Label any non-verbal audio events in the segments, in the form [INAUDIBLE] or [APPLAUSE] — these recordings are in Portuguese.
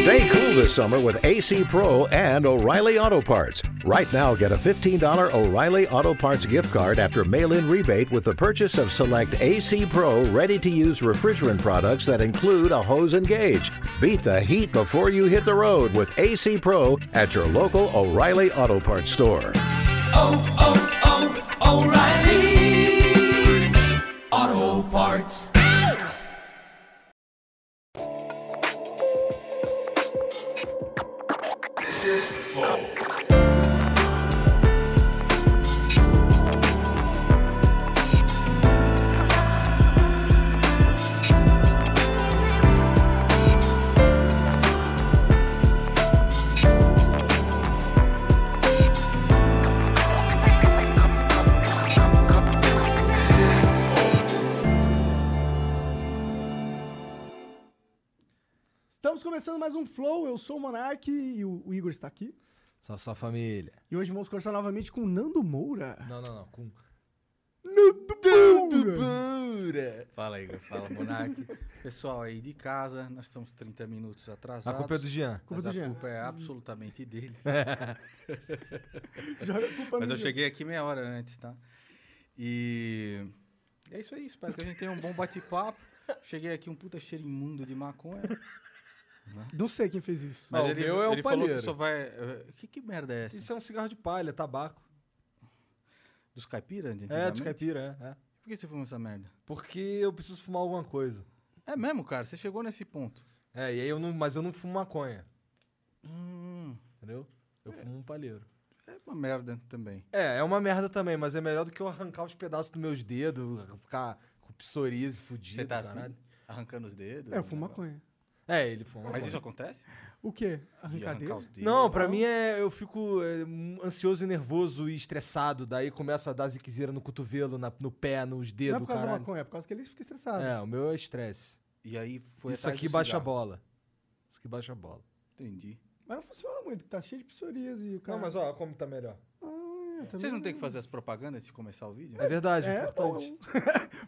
Stay cool this summer with AC Pro and O'Reilly Auto Parts. Right now, get a $15 O'Reilly Auto Parts gift card after mail in rebate with the purchase of select AC Pro ready to use refrigerant products that include a hose and gauge. Beat the heat before you hit the road with AC Pro at your local O'Reilly Auto Parts store. oh, oh, oh, O'Reilly Auto Parts. Começando mais um Flow. Eu sou o Monark e o, o Igor está aqui. Salve sua família. E hoje vamos conversar novamente com o Nando Moura. Não, não, não. Com. Nando Moura! Fala, Igor. Fala, Monark. [LAUGHS] Pessoal aí de casa, nós estamos 30 minutos A atrasados. culpa é do Jean. Culpa mas do a Jean. culpa é absolutamente dele. [LAUGHS] [LAUGHS] Joga a culpa Mas eu cheguei aqui meia hora antes, tá? E é isso aí. Espero que a gente tenha um bom bate-papo. Cheguei aqui um puta cheiro imundo de maconha. Não sei quem fez isso. Mas Ah, o ele, meu é o ele falou que palheiro. só vai... eh, Que, que merda é essa? Isso é um cigarro de palha, tabaco. Dos caipira? de É, antigamente? de caipira, é, é. Por que você fumou essa merda? Porque eu preciso fumar alguma coisa. É mesmo, cara? Você chegou nesse ponto. É, e aí eu não. Mas eu não fumo maconha. Hum, Entendeu? Eu fumo um palheiro. é uma merda também. É, é uma merda também, mas é melhor do que eu arrancar os pedaços dos meus dedos, ficar com psoríase fudido. Você tá caralho. assim, arrancando os dedos? É, eu um fumo negócio. maconha. É, ele fuma. Mas isso acontece? O quê? Dedos? Não, pra mim é. Eu fico é, ansioso e nervoso e estressado. Daí começa a dar ziquezeira no cotovelo, na- no pé, nos Não é dedos, por causa da caralho. maconha, é por causa que ele fica estressado. É, o meu é estresse. E aí foi Isso atrás aqui do baixa a cigarro. bola. Isso aqui baixa a bola. Entendi. Mas não funciona muito, tá cheio de psoríase e o cara... Não, mas ó, como tá melhor. Ah, também Vocês não têm que fazer as propagandas de começar o vídeo? É verdade, é, É, importante.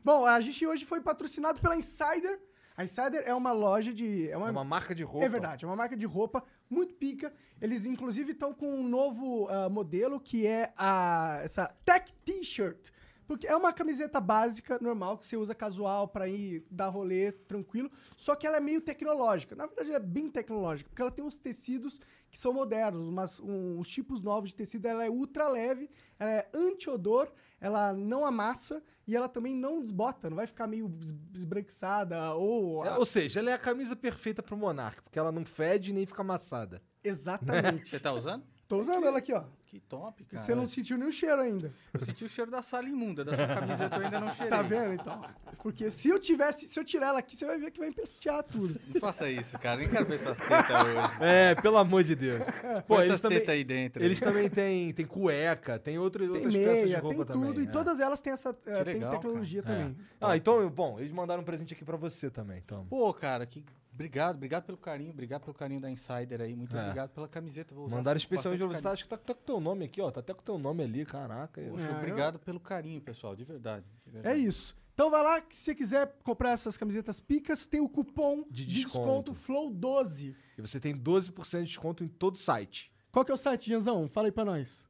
Bom, [LAUGHS] a gente hoje foi patrocinado pela Insider. A Insider é uma loja de... É É uma, uma marca de roupa. É verdade, é uma marca de roupa muito pica. Eles, inclusive, estão com um novo ah, modelo que é a, essa Tech T-shirt. Porque é uma camiseta básica, normal, que você usa casual pra ir dar rolê tranquilo. Só que ela é meio tecnológica. Na verdade, é bem tecnológica, porque ela tem uns tecidos que são modernos, umas, uns tipos novos de tecido. Ela é ultra leve, ela é anti-odor, ela não amassa e ela também não desbota, não vai ficar meio es- esbranquiçada ou. É, ou seja, ela é a camisa perfeita pro Monark, porque ela não fede nem fica amassada. Exatamente. Você tá usando? Tô usando ela aqui, ó. Que top, cara. Você não sentiu nenhum cheiro ainda. Eu senti o cheiro da sala imunda, da sua camiseta eu ainda não [LAUGHS] cheirei. Tá vendo, então? Porque se eu tivesse, se eu tirar ela aqui, você vai ver que vai empestear tudo. Não faça isso, cara. Nem quero ver suas tetas hoje. [LAUGHS] É, pelo amor de Deus. Pô, Põe eles essas também, tetas aí dentro. eles também têm, têm cueca, tem outra, Tem outras peças de meia, roupa tem também. tudo. E é. todas elas têm essa eh, tem legal, tecnologia cara. também. Ah, então, bom, eles mandaram um presente aqui pra você também, então. Pô, cara, que... Obrigado, obrigado pelo carinho, obrigado pelo carinho da Insider aí. Muito É. obrigado pela camiseta. Vou usar Mandaram pra bastante você, acho que tá, tá com teu nome aqui, ó, tá até com teu nome ali, caraca. eu- Poxa, É, eu- obrigado pelo carinho, pessoal, de verdade. de É verdade. isso. Então vai lá, que se você quiser comprar essas camisetas picas, tem o cupom De de desconto, desconto. FLOW12. E você tem 12% de desconto em todo o site. Qual que é o site, Janzão? Fala aí pra nós.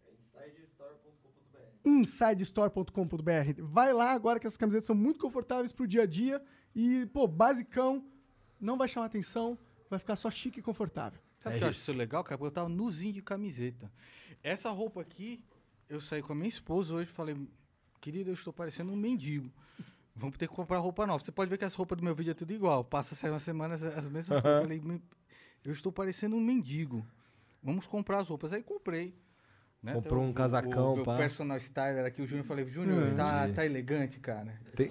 insidestore.com.br. Vai lá agora que essas camisetas são muito confortáveis pro dia a dia e, pô, basicão, não vai chamar atenção, vai ficar só chique e confortável. Sabe o É que eu acho isso. legal, cara? Porque eu tava nuzinho de camiseta. Essa roupa aqui, eu saí com a minha esposa hoje e falei, querida, eu estou parecendo um mendigo. Vamos ter que comprar roupa nova. Você pode ver que as roupas do meu vídeo é tudo igual. Passa, sai uma semana, as as mesmas roupas. Eu falei, "Me- eu estou parecendo um mendigo. Vamos comprar as roupas. Aí comprei. né? Comprou Tem um o- casacão, o, meu pá. personal styler aqui, o Júnior. Falei, Júnior, É. tá, tá elegante, cara. Tem-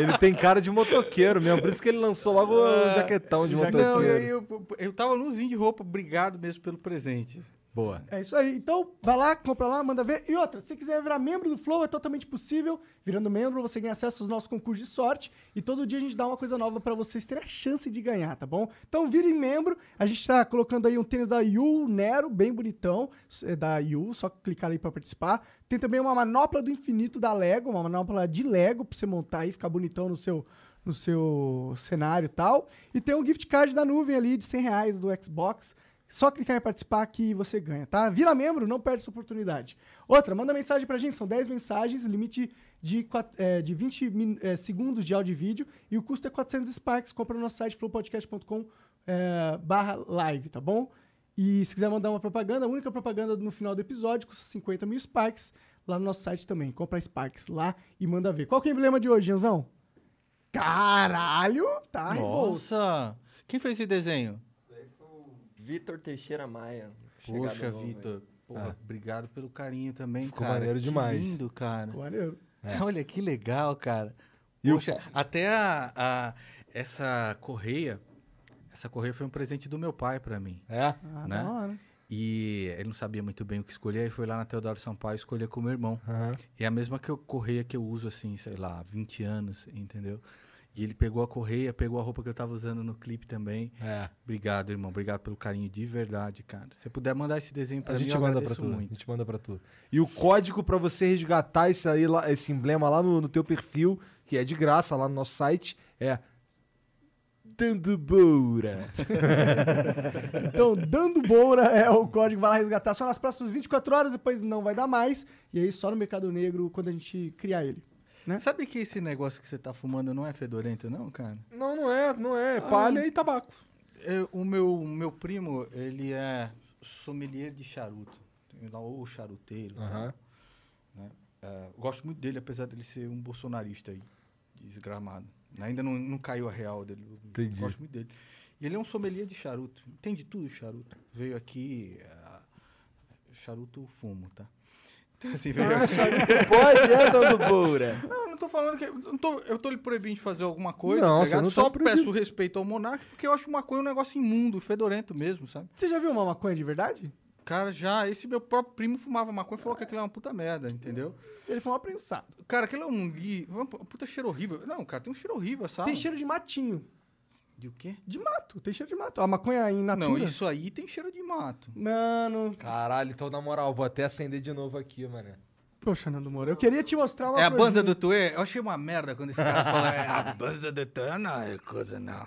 Ele tem cara de motoqueiro mesmo, por isso que ele lançou logo o jaquetão de Não, motoqueiro. eu, eu, eu tava nozinho de roupa, obrigado mesmo pelo presente. Boa. É isso aí. Então, vai lá, compra lá, manda ver. E outra, se quiser virar membro do Flow, é totalmente possível. Virando membro, você ganha acesso aos nossos concursos de sorte. E todo dia a gente dá uma coisa nova pra vocês terem a chance de ganhar, tá bom? Então, virem membro. A gente tá colocando aí um tênis da Yu Nero, bem bonitão. É da Yu, só clicar aí pra participar. Tem também uma manopla do infinito da Lego, uma manopla de Lego pra você montar aí, ficar bonitão no seu no seu cenário e tal. E tem um gift card da nuvem ali de 100 reais do Xbox. Só clicar em participar que você ganha, tá? Vira membro, não perde essa oportunidade. Outra, manda mensagem pra gente, são 10 mensagens, limite de, quat- é, de 20 min- é, segundos de áudio e vídeo, e o custo é 400 Sparks. Compra no nosso site flowpodcast.com é, barra live, tá bom? E se quiser mandar uma propaganda, a única propaganda no final do episódio custa 50 mil Sparks lá no nosso site também. Compra Sparks lá e manda ver. Qual que é o emblema de hoje, Janzão? Caralho! Tá. Nossa! Quem fez esse desenho? Vitor Teixeira Maia. Poxa. Vitor. Porra, obrigado pelo carinho também, Ficou cara. maneiro Que demais. lindo, cara. Ficou maneiro. Olha que legal, cara. E o- Poxa, até a, a- essa correia, essa correia foi um presente do meu pai pra mim. É? Ah, Né? da hora. E ele não sabia muito bem o que escolher, aí foi lá na Teodoro Sampaio escolher com o meu irmão. Aham. É a mesma que eu, correia que eu uso, assim, sei lá, há 20 anos, entendeu? E ele pegou a correia, pegou a roupa que eu tava usando no clipe também. É. Obrigado, irmão. Obrigado pelo carinho de verdade, cara. Se você puder mandar esse desenho pra A mim, gente eu manda pra tu. A muito. gente manda pra tu. E o código pra você resgatar esse, aí, esse emblema lá no, no teu perfil, que é de graça lá no nosso site, é Dando Boura. [LAUGHS] Então, dando boura é o código, vai lá resgatar só nas próximas 24 horas, depois não vai dar mais. E aí só no Mercado Negro quando a gente criar ele. Né? Sabe que esse negócio que você tá fumando não é fedorento, não, cara? Não, não é, não é. Palha e tabaco. Eu- o meu, meu primo, ele é sommelier de charuto. Tem lá o charuteiro. Aham. né? É, gosto muito dele, apesar dele ser um bolsonarista aí, desgramado. Ainda não, não caiu a real dele. Entendi. Gosto muito dele. E ele é um sommelier de charuto. Entende tudo charuto. Veio aqui. é, charuto fumo, tá? Então, assim, aqui. [LAUGHS] Pode, é Dando Boura. Não, não tô falando que. Eu, não tô, eu tô lhe proibindo de fazer alguma coisa. Não, tá ligado? não tá Só proibido. peço respeito ao monarca, porque eu acho maconha um negócio imundo, fedorento mesmo, sabe? Você já viu uma maconha de verdade? Cara, já, esse meu próprio primo fumava maconha e falou que aquilo é uma puta merda, entendeu? Ele foi um aprensado. Cara, aquilo é um li... uma puta cheiro horrível. Não, cara, tem um cheiro horrível, sabe? Tem cheiro de matinho. De o quê? De mato, tem cheiro de mato. A maconha in natura. Não, isso aí tem cheiro de mato. Mano, Caralho, então na moral, vou até acender de novo aqui, mano. poxa, Nando Moura, eu queria te mostrar uma É a coisinha. banda do Tuê? Eu achei uma merda quando esse cara fala é [LAUGHS] a banda do Tuê, não é coisa não.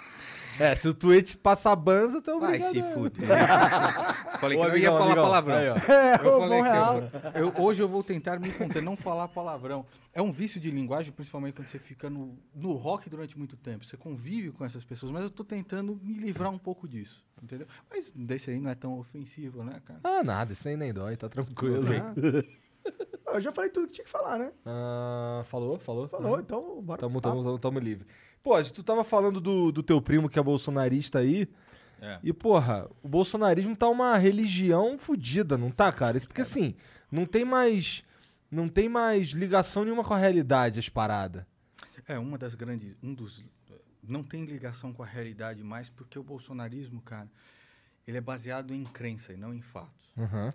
É, se o Twitch passar banza, tá Vai se fuder. [LAUGHS] Falei Ô, que não ia amigão, falar amigão, palavrão. aí, ó. É, Eu o falei bom que real. eu, eu- hoje eu vou tentar me conter, não falar palavrão. É um vício de linguagem, principalmente quando você fica no, no rock durante muito tempo. Você convive com essas pessoas, mas eu tô tentando me livrar um pouco disso, entendeu? Mas desse aí não é tão ofensivo, né, cara? Ah, nada, isso aí nem dói, tá tranquilo. [LAUGHS] Eu já falei tudo que tinha que falar, né? Ah, falou, falou. Falou, Uhum. então bora. Tamo, tamo, tamo, tamo livre. Pô, tu tava falando do, do teu primo que é bolsonarista aí. É. E, porra, o bolsonarismo tá uma religião fodida, não tá, cara? Isso porque, assim, não tem mais. Não tem mais ligação nenhuma com a realidade, as paradas. É, uma das grandes. Um dos. Não tem ligação com a realidade mais, porque o bolsonarismo, cara, ele é baseado em crença e não em fatos. Uhum.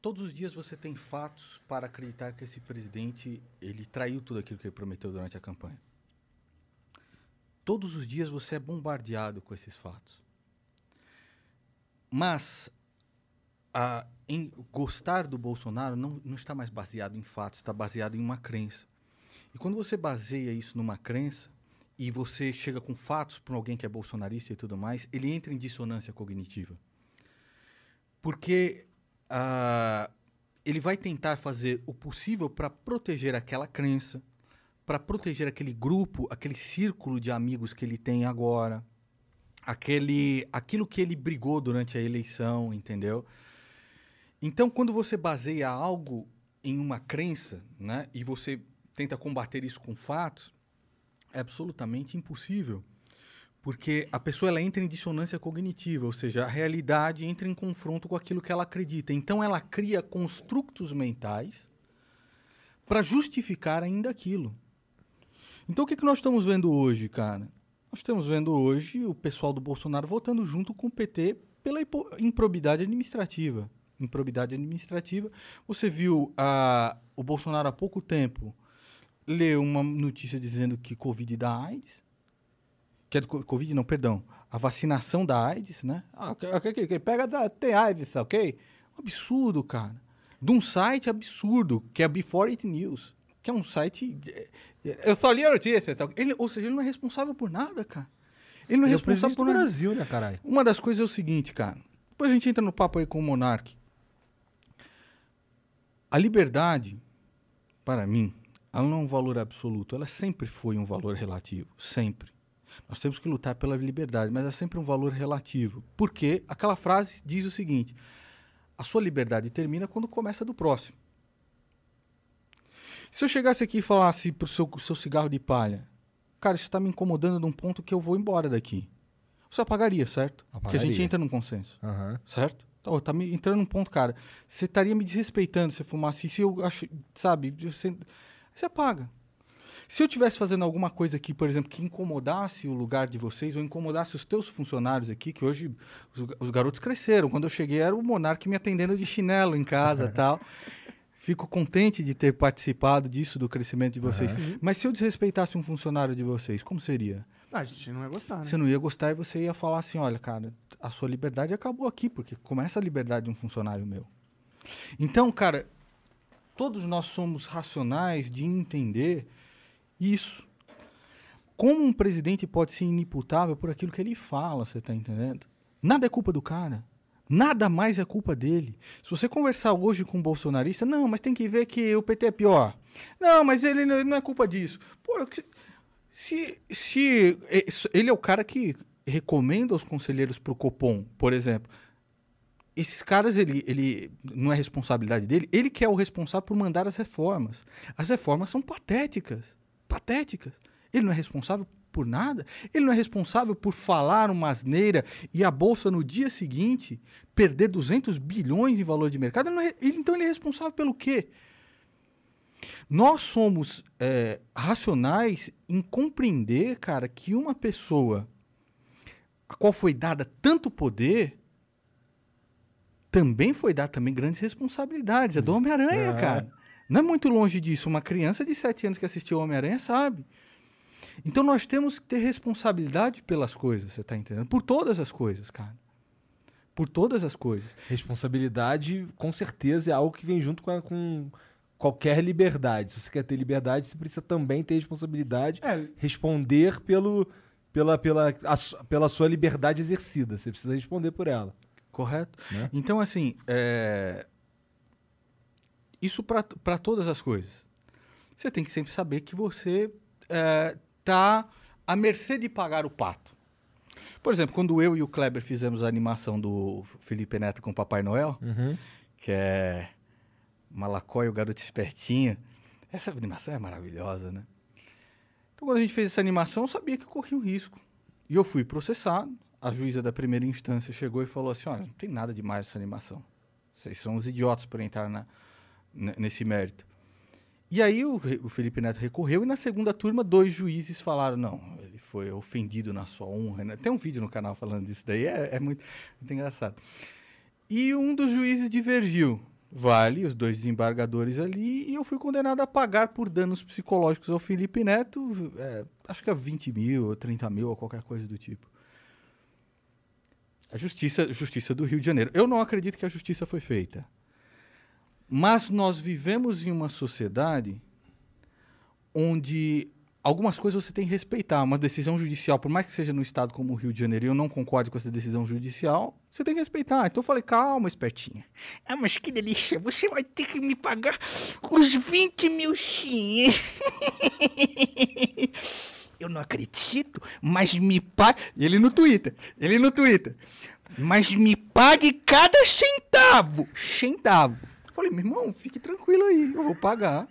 Todos os dias você tem fatos para acreditar que esse presidente ele traiu tudo aquilo que ele prometeu durante a campanha. Todos os dias você é bombardeado com esses fatos. Mas a- em gostar do Bolsonaro não, não está mais baseado em fatos, está baseado em uma crença. E quando você baseia isso numa crença e você chega com fatos para alguém que é bolsonarista e tudo mais, ele entra em dissonância cognitiva. Porque ah, ele vai tentar fazer o possível para proteger aquela crença, para proteger aquele grupo, aquele círculo de amigos que ele tem agora, aquele, aquilo que ele brigou durante a eleição, entendeu? Então, quando você baseia algo em uma crença, né, e você tenta combater isso com fatos, é absolutamente impossível. Porque a pessoa ela entra em dissonância cognitiva, ou seja, a realidade entra em confronto com aquilo que ela acredita. Então ela cria construtos mentais para justificar ainda aquilo. Então o que, que nós estamos vendo hoje, cara? Nós estamos vendo hoje o pessoal do Bolsonaro votando junto com o PT pela improbidade administrativa. Improbidade administrativa. Você viu a, o Bolsonaro há pouco tempo ler uma notícia dizendo que Covid dá AIDS. Que é do co- Covid, não, perdão. A vacinação da AIDS, né? Ah, ok, ok, ok, ok. Pega, da, tem AIDS, ok? Um absurdo, cara. De um site absurdo, que é Before It News. Que é um site. eh, eh, Eu só li a notícia. Ele, ou seja, ele não é responsável por nada, cara. Ele não é Ele é responsável presidente por nada. Brasil, né, caralho? Uma das coisas é o seguinte, cara. Depois a gente entra no papo aí com o Monark. A liberdade, para mim, ela não é um valor absoluto. Ela sempre foi um valor relativo. Sempre. Nós temos que lutar pela liberdade, mas é sempre um valor relativo. Porque aquela frase diz o seguinte: a sua liberdade termina quando começa do próximo. Se eu chegasse aqui e falasse pro seu, seu cigarro de palha, cara, isso está me incomodando num ponto que eu vou embora daqui. Você apagaria, certo? Porque a gente Apagaria. entra num consenso, Aham. certo? Então, tá me entrando num ponto, cara. Você estaria me desrespeitando se eu fumasse isso, eu acho, sabe? Você, você apaga. Se eu tivesse fazendo alguma coisa aqui, por exemplo, que incomodasse o lugar de vocês, ou incomodasse os teus funcionários aqui, que hoje os, os garotos cresceram. Quando eu cheguei, era o Monark me atendendo de chinelo em casa [LAUGHS] tal. Fico contente de ter participado disso, do crescimento de vocês. Mas se eu desrespeitasse um funcionário de vocês, como seria? Ah, a gente não ia gostar, né? Você não ia gostar e você ia falar assim: olha, cara, a sua liberdade acabou aqui, porque começa a liberdade de um funcionário meu. Então, cara, todos nós somos racionais de entender isso. Como um presidente pode ser inimputável por aquilo que ele fala, você tá entendendo? Nada é culpa do cara. Nada mais é culpa dele. Se você conversar hoje com um bolsonarista, não, mas tem que ver que o PT é pior. Não, mas ele não é culpa disso. Pô, se, se eh, ele é o cara que recomenda os conselheiros para o Copom, por exemplo, esses caras, ele, ele não é responsabilidade dele, ele que é o responsável por mandar as reformas. As reformas são patéticas. Patéticas. Ele não é responsável por nada. Ele não é responsável por falar uma asneira e a bolsa no dia seguinte perder 200 bilhões em valor de mercado. Ele é- ele- então ele é responsável pelo quê? Nós somos é, racionais em compreender, cara, que uma pessoa a qual foi dada tanto poder também foi dada também grandes responsabilidades. É do Homem-Aranha, É. cara. Não é muito longe disso. Uma criança de 7 anos que assistiu Homem-Aranha sabe. Então nós temos que ter responsabilidade pelas coisas, você tá entendendo? Por todas as coisas, cara. Por todas as coisas. Responsabilidade, com certeza, é algo que vem junto com, a- com qualquer liberdade. Se você quer ter liberdade, você precisa também ter responsabilidade, É, responder pelo, pela, pela, a pela sua liberdade exercida. Você precisa responder por ela. Correto? Né? Então, assim, é, isso para todas as coisas. Você tem que sempre saber que você está à mercê de pagar o pato. Por exemplo, quando eu e o Kleber fizemos a animação do Felipe Neto com o Papai Noel, que é Malacói, o garoto espertinho, essa animação é maravilhosa, né? Então, quando a gente fez essa animação, eu sabia que eu corria um risco. E eu fui processado. A juíza da primeira instância chegou e falou assim: olha, não tem nada demais essa animação. Vocês são os idiotas por entrar na, nesse mérito. E aí o, o Felipe Neto recorreu e na segunda turma dois juízes falaram: não, ele foi ofendido na sua honra. né? Tem um vídeo no canal falando disso daí, é, é muito, muito engraçado. E um dos juízes divergiu. Vale, os dois desembargadores ali, e eu fui condenado a pagar por danos psicológicos ao Felipe Neto, é, acho que é 20 mil, ou 30 mil, ou qualquer coisa do tipo. A justiça, justiça do Rio de Janeiro. Eu não acredito que a justiça foi feita. Mas nós vivemos em uma sociedade onde algumas coisas você tem que respeitar. Uma decisão judicial, por mais que seja no estado como o Rio de Janeiro, eu não concordo com essa decisão judicial, você tem que respeitar. Então eu falei, calma, espertinha. Ah, mas que delícia, você vai ter que me pagar os 20 mil xiinhos. [LAUGHS] Eu não acredito, mas me pague. Ele no Twitter, ele no Twitter. Mas me pague cada centavo. Centavo. Falei, meu irmão, fique tranquilo aí, eu vou pagar.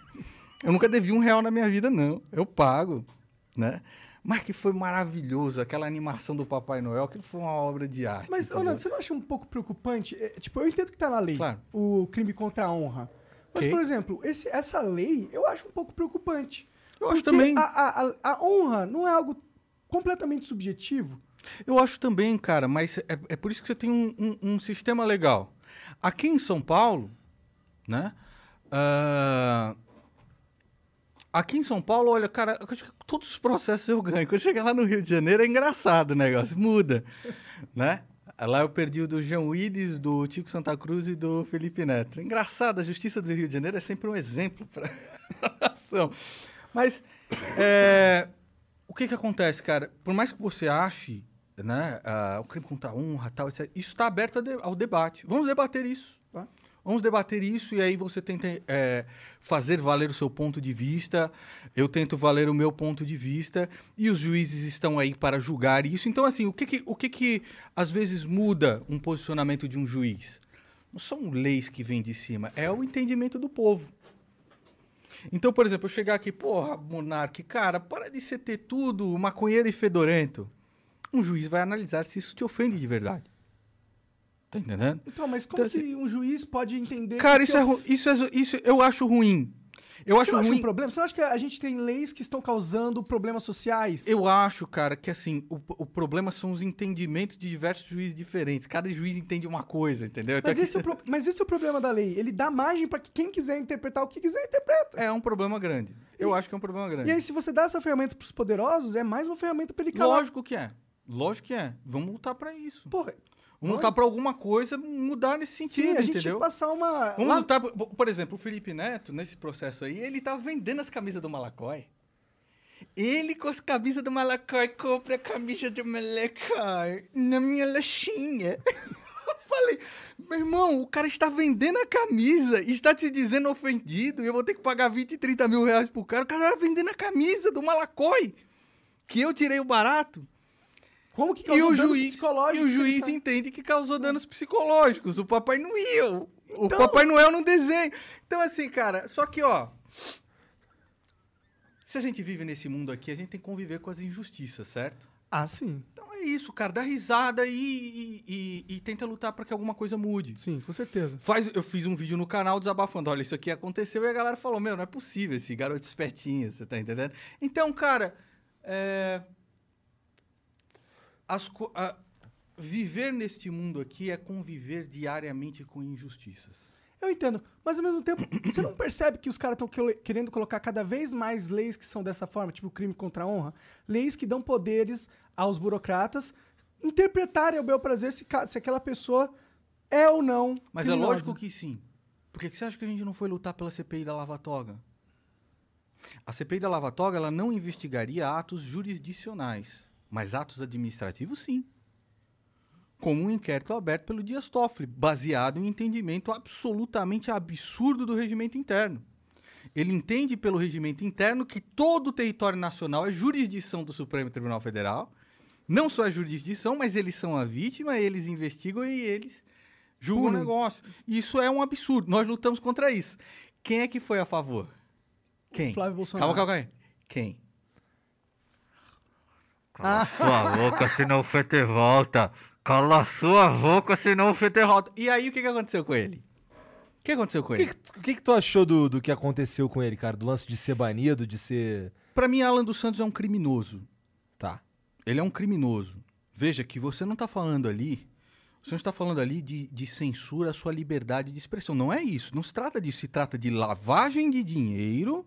Eu nunca devi um real na minha vida, não. Eu pago, né? Mas que foi maravilhoso, aquela animação do Papai Noel, que foi uma obra de arte. Mas, entendeu? Ronaldo, você não acha um pouco preocupante? É, tipo, eu entendo que tá na lei Claro. o crime contra a honra. Mas, Ok. por exemplo, esse, essa lei eu acho um pouco preocupante. Eu acho também. A, a, a- a honra não é algo completamente subjetivo. Eu acho também, cara, mas é, é por isso que você tem um, um- um sistema legal. Aqui em São Paulo, né? ah, aqui em São Paulo, olha, cara, eu acho que todos os processos eu ganho. Quando chegar lá no Rio de Janeiro é engraçado o negócio, muda, [LAUGHS] né? Lá eu perdi o do João Willis, do Tico Santa Cruz e do Felipe Neto. Engraçado, a justiça do Rio de Janeiro é sempre um exemplo para [LAUGHS] a nação. Mas é, o que que acontece, cara? Por mais que você ache, né, ah, o crime contra a honra, tal, etc., isso está aberto de- ao debate. Vamos debater isso. Tá. Vamos debater isso e aí você tenta é, fazer valer o seu ponto de vista, eu tento valer o meu ponto de vista e os juízes estão aí para julgar isso. Então, assim, o que que, o que, que às vezes muda um posicionamento de um juiz? Não são leis que vêm de cima, é o entendimento do povo. Então, por exemplo, eu chegar aqui, porra, Monarque, cara, para de ser ter tudo maconheiro e fedorento. Um juiz vai analisar se isso te ofende de verdade. Tá entendendo? Então, mas como Então, que um juiz pode entender... Cara, isso é, eu- ru- isso é, isso eu acho ruim. Eu Você acho não acha ruim. um problema? Você não acha que a gente tem leis que estão causando problemas sociais? Eu acho, cara, que assim, o, o problema são os entendimentos de diversos juízes diferentes. Cada juiz entende uma coisa, entendeu? Então Mas aqui- esse, é o pro- mas esse é o problema da lei. Ele dá margem para que quem quiser interpretar o que quiser, interpreta. é um problema grande. Eu acho que é um problema grande. E aí, se você dá essa ferramenta pros poderosos, é mais uma ferramenta pra ele calar. Lógico que é. Lógico que é. Vamos lutar pra isso. Porra, Vamos lutar pra alguma coisa mudar nesse sim, sentido, a gente entendeu? passar uma... Vamos lá- lutar. Por, por exemplo, o Felipe Neto, nesse processo aí, ele tá vendendo as camisas do Malacói. Ele com as camisas do Malacói compra a camisa do Malacói na minha laxinha. [LAUGHS] Eu falei, meu irmão, o cara está vendendo a camisa está te dizendo ofendido e eu vou ter que pagar 20, 30 mil reais pro cara. O cara tá vendendo a camisa do Malacói, que eu tirei o barato. Como que E causou o danos juiz, e psicológicos o se ele juiz tá- entende que causou danos psicológicos. O Papai Noel. O Então- Papai Noel no desenho. Então, assim, cara, só que, ó. Se a gente vive nesse mundo aqui, a gente tem que conviver com as injustiças, certo? Ah, sim. Então é isso, cara. Dá risada e, e, e- e tenta lutar pra que alguma coisa mude. Sim, com certeza. Faz, eu fiz um vídeo no canal desabafando. Olha, isso aqui aconteceu e a galera falou: Meu, não é possível esse garoto espertinho, você tá entendendo? Então, cara, é, as a- viver neste mundo aqui é conviver diariamente com injustiças. Eu entendo. Mas ao mesmo tempo, [COUGHS] você não percebe que os caras estão querendo colocar cada vez mais leis que são dessa forma, tipo crime contra a honra? Leis que dão poderes aos burocratas interpretarem ao bel prazer se, se aquela pessoa é ou não. Mas é criminosa. lógico que sim. Por que você acha que a gente não foi lutar pela CPI da Lava Toga? A CPI da Lava Toga ela não investigaria atos jurisdicionais, mas atos administrativos sim. Como um inquérito aberto pelo Dias Toffoli, baseado em um entendimento absolutamente absurdo do regimento interno. Ele entende pelo regimento interno que todo o território nacional é jurisdição do Supremo Tribunal Federal. Não só é jurisdição, mas eles são a vítima, eles investigam e eles julgam o Punem. negócio. Isso é um absurdo. Nós lutamos contra isso. Quem é que foi a favor? Quem? Flávio Bolsonaro. Calma, calma, calma. Quem? Ah, Sua boca, senão o Fete volta. Cala sua boca, senão o Fete volta. E aí, o que, que aconteceu com ele? O que aconteceu com O que, ele? que- o que, que tu achou do, do que aconteceu com ele, cara? Do lance de ser banido, de ser. Pra mim, Alan dos Santos é um criminoso. Tá. Ele é um criminoso. Veja que você não está falando ali. Você não está falando ali de, de censura à sua liberdade de expressão. Não é isso. Não se trata disso. Se trata de lavagem de dinheiro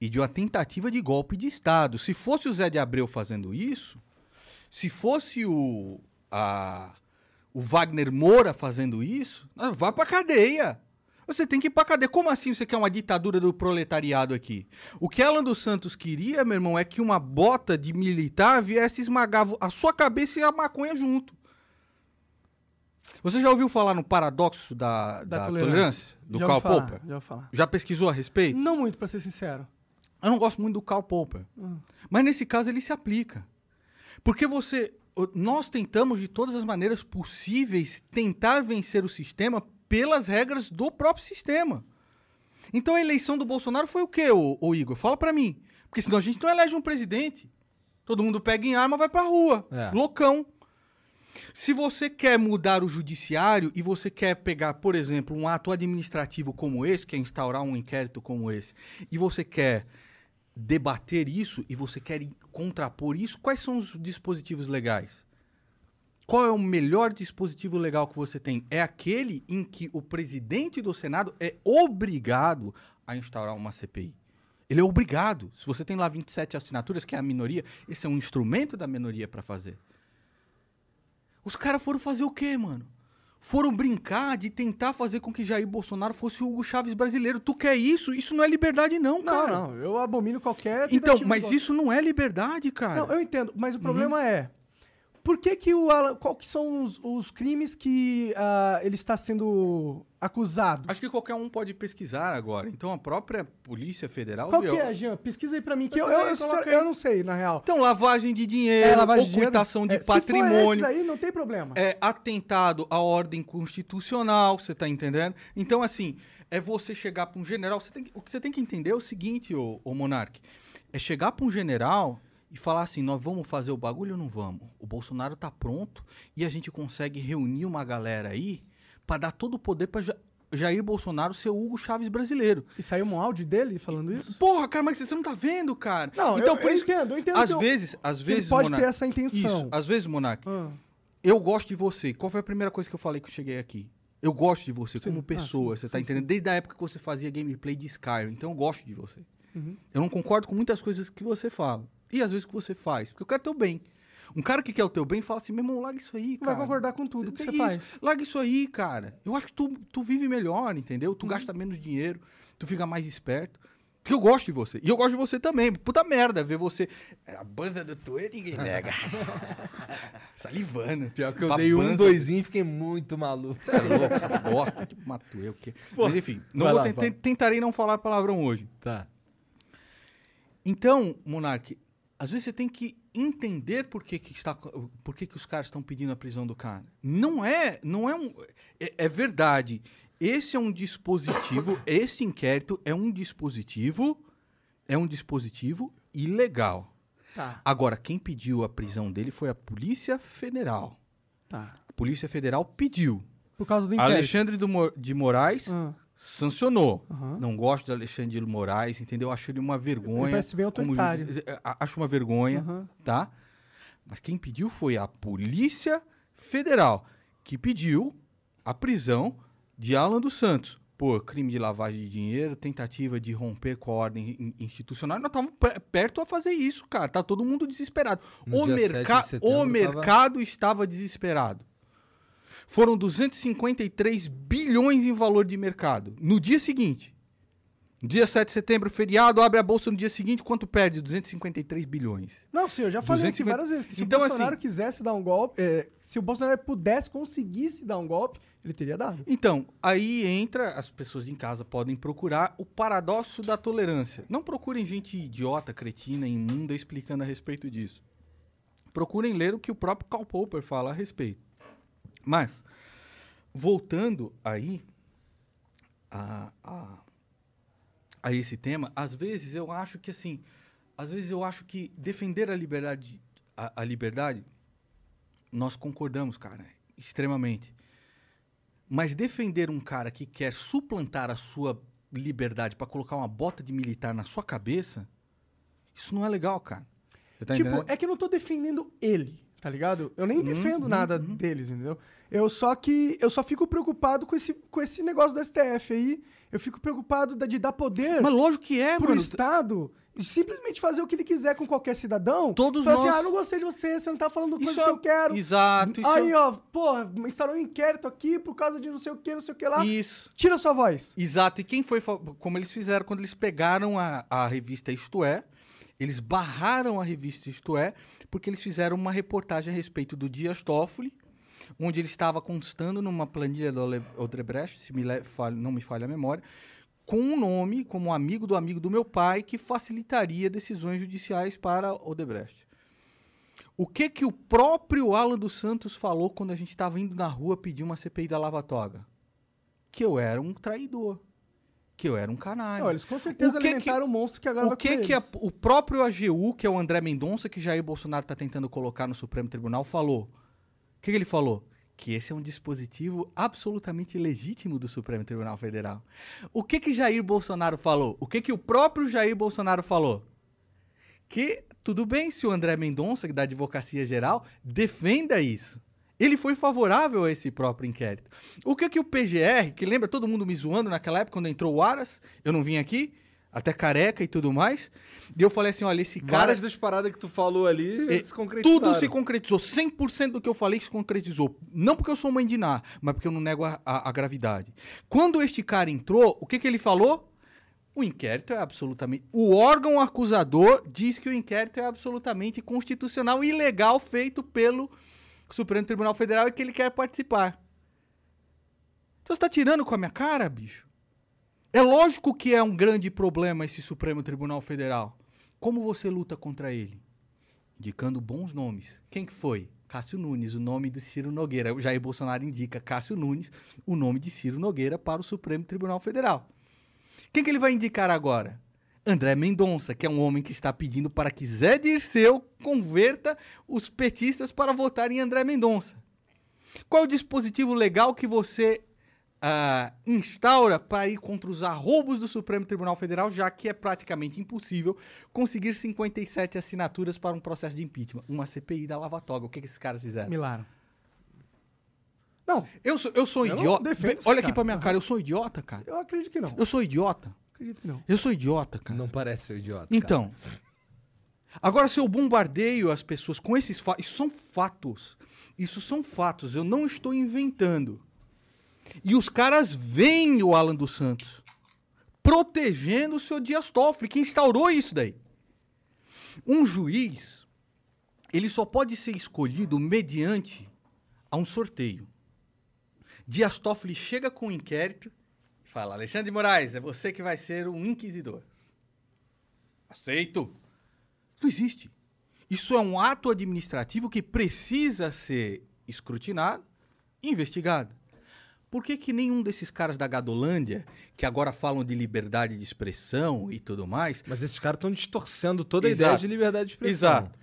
e de uma tentativa de golpe de Estado. Se fosse o Zé de Abreu fazendo isso, se fosse o, a- o Wagner Moura fazendo isso, ah, vá pra cadeia. Você tem que ir pra cadeia. Como assim você quer uma ditadura do proletariado aqui? O que Alan dos Santos queria, meu irmão, é que uma bota de militar viesse e esmagava a sua cabeça e a maconha junto. Você já ouviu falar no paradoxo da, da, tolerância. Do Já Karl falar, Popper? Já falar. Já pesquisou a respeito? Não muito, pra ser sincero. Eu não gosto muito do Karl Popper. Mas nesse caso ele se aplica. Porque você. Nós tentamos de todas as maneiras possíveis tentar vencer o sistema pelas regras do próprio sistema. Então a eleição do Bolsonaro foi o quê, ô, ô Igor? Fala pra mim. Porque senão a gente não elege um presidente. Todo mundo pega em arma e vai pra rua. É. Loucão. Se você quer mudar o judiciário e você quer pegar, por exemplo, um ato administrativo como esse, que é instaurar um inquérito como esse, e você quer debater isso e você quer contrapor isso, quais são os dispositivos legais? Qual é o melhor dispositivo legal que você tem? É aquele em que o presidente do Senado é obrigado a instaurar uma CPI. Ele é obrigado. Se você tem lá 27 assinaturas, que é a minoria, esse é um instrumento da minoria para fazer. Os caras foram fazer o quê, mano? Foram brincar de tentar fazer com que Jair Bolsonaro fosse o Hugo Chaves brasileiro. Tu quer isso? Isso não é liberdade, não, Não, cara. não, eu abomino qualquer. Então, mas isso não é liberdade, cara. Não, eu entendo, mas o problema é. Por que que o Alan. Qual que são os, os crimes que ah, ele está sendo acusado? Acho que qualquer um pode pesquisar agora. Então a própria Polícia Federal. Qual que viu- é, Jean? Pesquisa aí pra mim, que eu, eu, eu, eu não sei, na real. Então, lavagem de dinheiro, É, lavagem de dinheiro. ocultação de É, se for patrimônio. esses aí, não tem problema. é atentado à ordem constitucional, você tá entendendo? Então, assim, é você chegar para um general. Você tem que- o que você tem que entender é o seguinte, ô, ô Monark. É chegar para um general e falar assim: nós vamos fazer o bagulho ou não vamos? O Bolsonaro tá pronto e a gente consegue reunir uma galera aí para dar todo o poder para Jair Bolsonaro ser o Hugo Chaves brasileiro. E saiu um áudio dele falando isso? Porra, cara, mas você não tá vendo, cara? Não, então, eu- por eu isso, entendo, eu entendo Às eu- vezes, às vezes, pode Monark, ter essa intenção. Isso, às vezes, Monark, Ah. eu gosto de você. Qual foi a primeira coisa que eu falei que eu cheguei aqui? Eu gosto de você Sim. como Ah, pessoa, sim, você tá sim, entendendo? Desde a época que você fazia gameplay de Skyrim, então eu gosto de você. Uhum. Eu não concordo com muitas coisas que você fala. E às vezes que você faz, porque eu quero teu bem. Um cara que quer o teu bem fala assim, meu irmão, larga isso aí, cara. Vai concordar com tudo que tem você isso, faz. Larga isso aí, cara. Eu acho que tu, tu vive melhor, entendeu? Uhum. Tu gasta menos dinheiro, tu fica mais esperto. Porque eu gosto de você. E eu gosto de você também. Puta merda ver você. É a banda do Tuê, ninguém nega. [LAUGHS] Salivando. Pior que eu dei um doisinho e fiquei muito maluco. Você é louco, essa bosta. Tipo, matou eu. Que... Mas enfim, não vou lá, tentarei não falar palavrão hoje. Tá. Então, Monark, às vezes você tem que entender por que, que, está, por que, que os caras estão pedindo a prisão do cara. Não é, não é um. É, é verdade. Esse é um dispositivo, [COUGHS] esse inquérito é um dispositivo, é um dispositivo ilegal. Tá, Agora, quem pediu a prisão dele foi a Polícia Federal. tá. A Polícia Federal pediu. Por causa do inquérito. Alexandre de Moraes Ah, sancionou. aham. Não gosto de Alexandre de Moraes, entendeu? Acho ele uma vergonha. Ele parece bem autoritário. É, a- Acho uma vergonha, Aham. tá? Mas quem pediu foi a Polícia Federal, que pediu a prisão de Alan dos Santos por crime de lavagem de dinheiro, tentativa de romper com a ordem in- institucional. Nós estávamos per- perto a fazer isso, cara. Tá todo mundo desesperado. No o, dia 7 merca- o tava- mercado estava desesperado. Foram 253 bilhões em valor de mercado. No dia seguinte, dia 7 de setembro, feriado, abre a bolsa no dia seguinte, quanto perde? 253 bilhões. Não, sim, eu já falei aqui 250 várias vezes que se Então, o Bolsonaro assim- quisesse dar um golpe, é, se o Bolsonaro pudesse, conseguisse dar um golpe, ele teria dado. Então, aí entra, as pessoas de em casa podem procurar o paradoxo da tolerância. Não procurem gente idiota, cretina, imunda explicando a respeito disso. Procurem ler o que o próprio Karl Popper fala a respeito. Mas, voltando aí a, a, a esse tema, às vezes eu acho que assim, às vezes eu acho que defender a liberdade, a, a liberdade, nós concordamos, cara, extremamente. Mas defender um cara que quer suplantar a sua liberdade pra colocar uma bota de militar na sua cabeça, isso não é legal, cara. Tá tipo, entendendo? é que eu não tô defendendo ele, tá ligado? Eu nem Uhum, defendo uhum, nada uhum. deles, entendeu? Eu só que eu só fico preocupado com esse, com esse negócio do STF aí. Eu fico preocupado de dar poder Mas lógico que é, pro mano. Estado e simplesmente fazer o que ele quiser com qualquer cidadão. Todos assim, nós- ah, não gostei de você, você não tá falando coisa Isso que é- eu quero. Exato, isso Aí, é... ó, porra, instaurou um inquérito aqui por causa de não sei o que, não sei o que lá. Isso. Tira sua voz. Exato. E quem foi, como eles fizeram quando eles pegaram a, a revista Isto É, eles barraram a revista Isto É, porque eles fizeram uma reportagem a respeito do Dias Toffoli, onde ele estava constando numa planilha do Odebrecht, se me falha- não me falha a memória, com um nome como amigo do amigo do meu pai que facilitaria decisões judiciais para Odebrecht. O que que o próprio Alan dos Santos falou quando a gente estava indo na rua pedir uma CPI da Lava Toga? Que eu era um traidor. Que eu era um canalha. Não, eles com certeza O que alimentaram o monstro que agora o que que a- o próprio AGU, que é o André Mendonça, que Jair Bolsonaro está tentando colocar no Supremo Tribunal, falou? O que, que ele falou? Que esse é um dispositivo absolutamente legítimo do Supremo Tribunal Federal. O que que Jair Bolsonaro falou? O que que o próprio Jair Bolsonaro falou? que tudo bem se o André Mendonça, que da Advocacia Geral, defenda isso. Ele foi favorável a esse próprio inquérito. O que que o PGR, que lembra todo mundo me zoando naquela época quando entrou o Aras, eu não vim aqui, até careca e tudo mais, e eu falei assim, olha, esse cara... Várias das paradas que tu falou ali É, se concretizaram. Tudo se concretizou. 100% do que eu falei se concretizou. Não porque eu sou mãe de Ná, mas porque eu não nego a, a- a gravidade. Quando este cara entrou, o que, que ele falou? O inquérito é absolutamente. O órgão acusador diz que o inquérito é absolutamente constitucional e legal feito pelo Supremo Tribunal Federal e que ele quer participar. Então você tá tirando com a minha cara, bicho? É lógico que é um grande problema esse Supremo Tribunal Federal. Como você luta contra ele? Indicando bons nomes. Quem que foi? Cássio Nunes, o nome do Ciro Nogueira. O Jair Bolsonaro indica Cássio Nunes, o nome de Ciro Nogueira para o Supremo Tribunal Federal. Quem que ele vai indicar agora? André Mendonça, que é um homem que está pedindo para que Zé Dirceu converta os petistas para votar em André Mendonça. Qual é o dispositivo legal que você ah, instaura para ir contra os arroubos do Supremo Tribunal Federal, já que é praticamente impossível conseguir 57 assinaturas para um processo de impeachment? Uma CPI da Lava Toga. O que, que esses caras fizeram? Milagre. Não, Eu sou, eu sou Eu idiota. Olha aqui pra minha cara, eu sou idiota, cara. eu acredito que não. Eu sou idiota. Acredito que não. Eu sou idiota, cara. Não parece ser idiota. Então, agora se eu bombardeio as pessoas com esses fatos, isso são fatos. Isso são fatos, eu não estou inventando. E os caras veem o Alan dos Santos protegendo o seu Dias Toffoli, que instaurou isso daí. Um juiz, ele só pode ser escolhido mediante a um sorteio. Dias Toffoli chega com o inquérito e fala: Alexandre de Moraes, é você que vai ser o inquisidor. Aceito. Não existe. Isso é um ato administrativo que precisa ser escrutinado e investigado. Por que, que nenhum desses caras da Gadolândia, que agora falam de liberdade de expressão e tudo mais, Mas esses caras estão distorcendo toda a Exato. ideia de liberdade de expressão. Exato.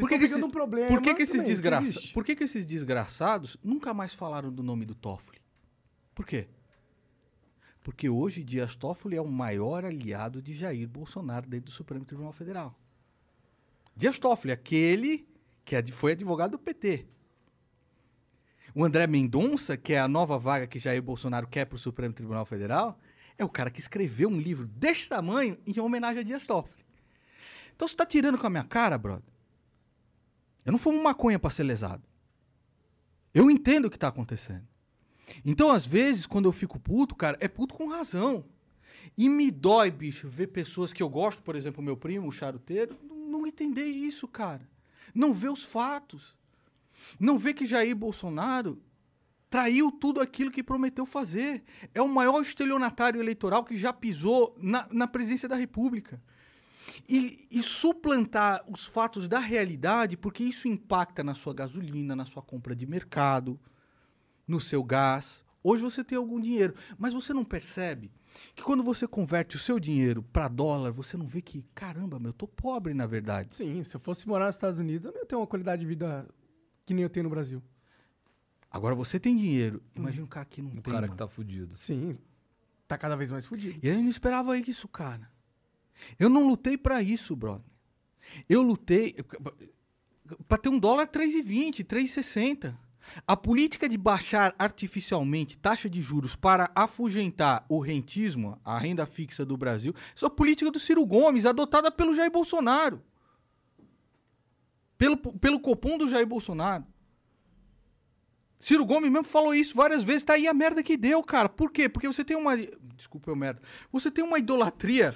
Por que, que, esse- um problema por que, que esses também, que desgraça... existe. Por que, que esses desgraçados nunca mais falaram do nome do Toffoli? Por quê? Porque hoje Dias Toffoli é o maior aliado de Jair Bolsonaro dentro do Supremo Tribunal Federal. Dias Toffoli, aquele que foi advogado do PT. O André Mendonça, que é a nova vaga que Jair Bolsonaro quer para o Supremo Tribunal Federal, é o cara que escreveu um livro deste tamanho em homenagem a Dias Toffoli. Então você tá tirando com a minha cara, brother. Eu não fumo maconha para ser lesado. Eu entendo o que tá acontecendo. Então, às vezes, quando eu fico puto, cara, é puto com razão. E me dói, bicho, ver pessoas que eu gosto, por exemplo, meu primo, o charuteiro, não não entender isso, cara. Não ver os fatos. Não ver que Jair Bolsonaro traiu tudo aquilo que prometeu fazer. É o maior estelionatário eleitoral que já pisou na, na presidência da República. E, e suplantar os fatos da realidade, porque isso impacta na sua gasolina, na sua compra de mercado, no seu gás. Hoje você tem algum dinheiro, mas você não percebe que quando você converte o seu dinheiro para dólar, você não vê que, caramba, meu, eu tô pobre na verdade. Sim, se eu fosse morar nos Estados Unidos, eu não ia ter uma qualidade de vida que nem eu tenho no Brasil. Agora você tem dinheiro. Imagina o cara que não O tem. cara que mano. tá fudido. Sim, tá cada vez mais fudido. E eu não esperava isso, cara. Eu não lutei pra isso, brother. Eu lutei pra ter um dólar 3,20, 3,60. A política de baixar artificialmente taxa de juros para afugentar o rentismo, a renda fixa do Brasil, é a política do Ciro Gomes, adotada pelo Jair Bolsonaro. Pelo, pelo copom do Jair Bolsonaro. Ciro Gomes mesmo falou isso várias vezes, tá aí a merda que deu, cara. Por quê? Porque você tem uma. Desculpa, eu merda. Você tem uma idolatria.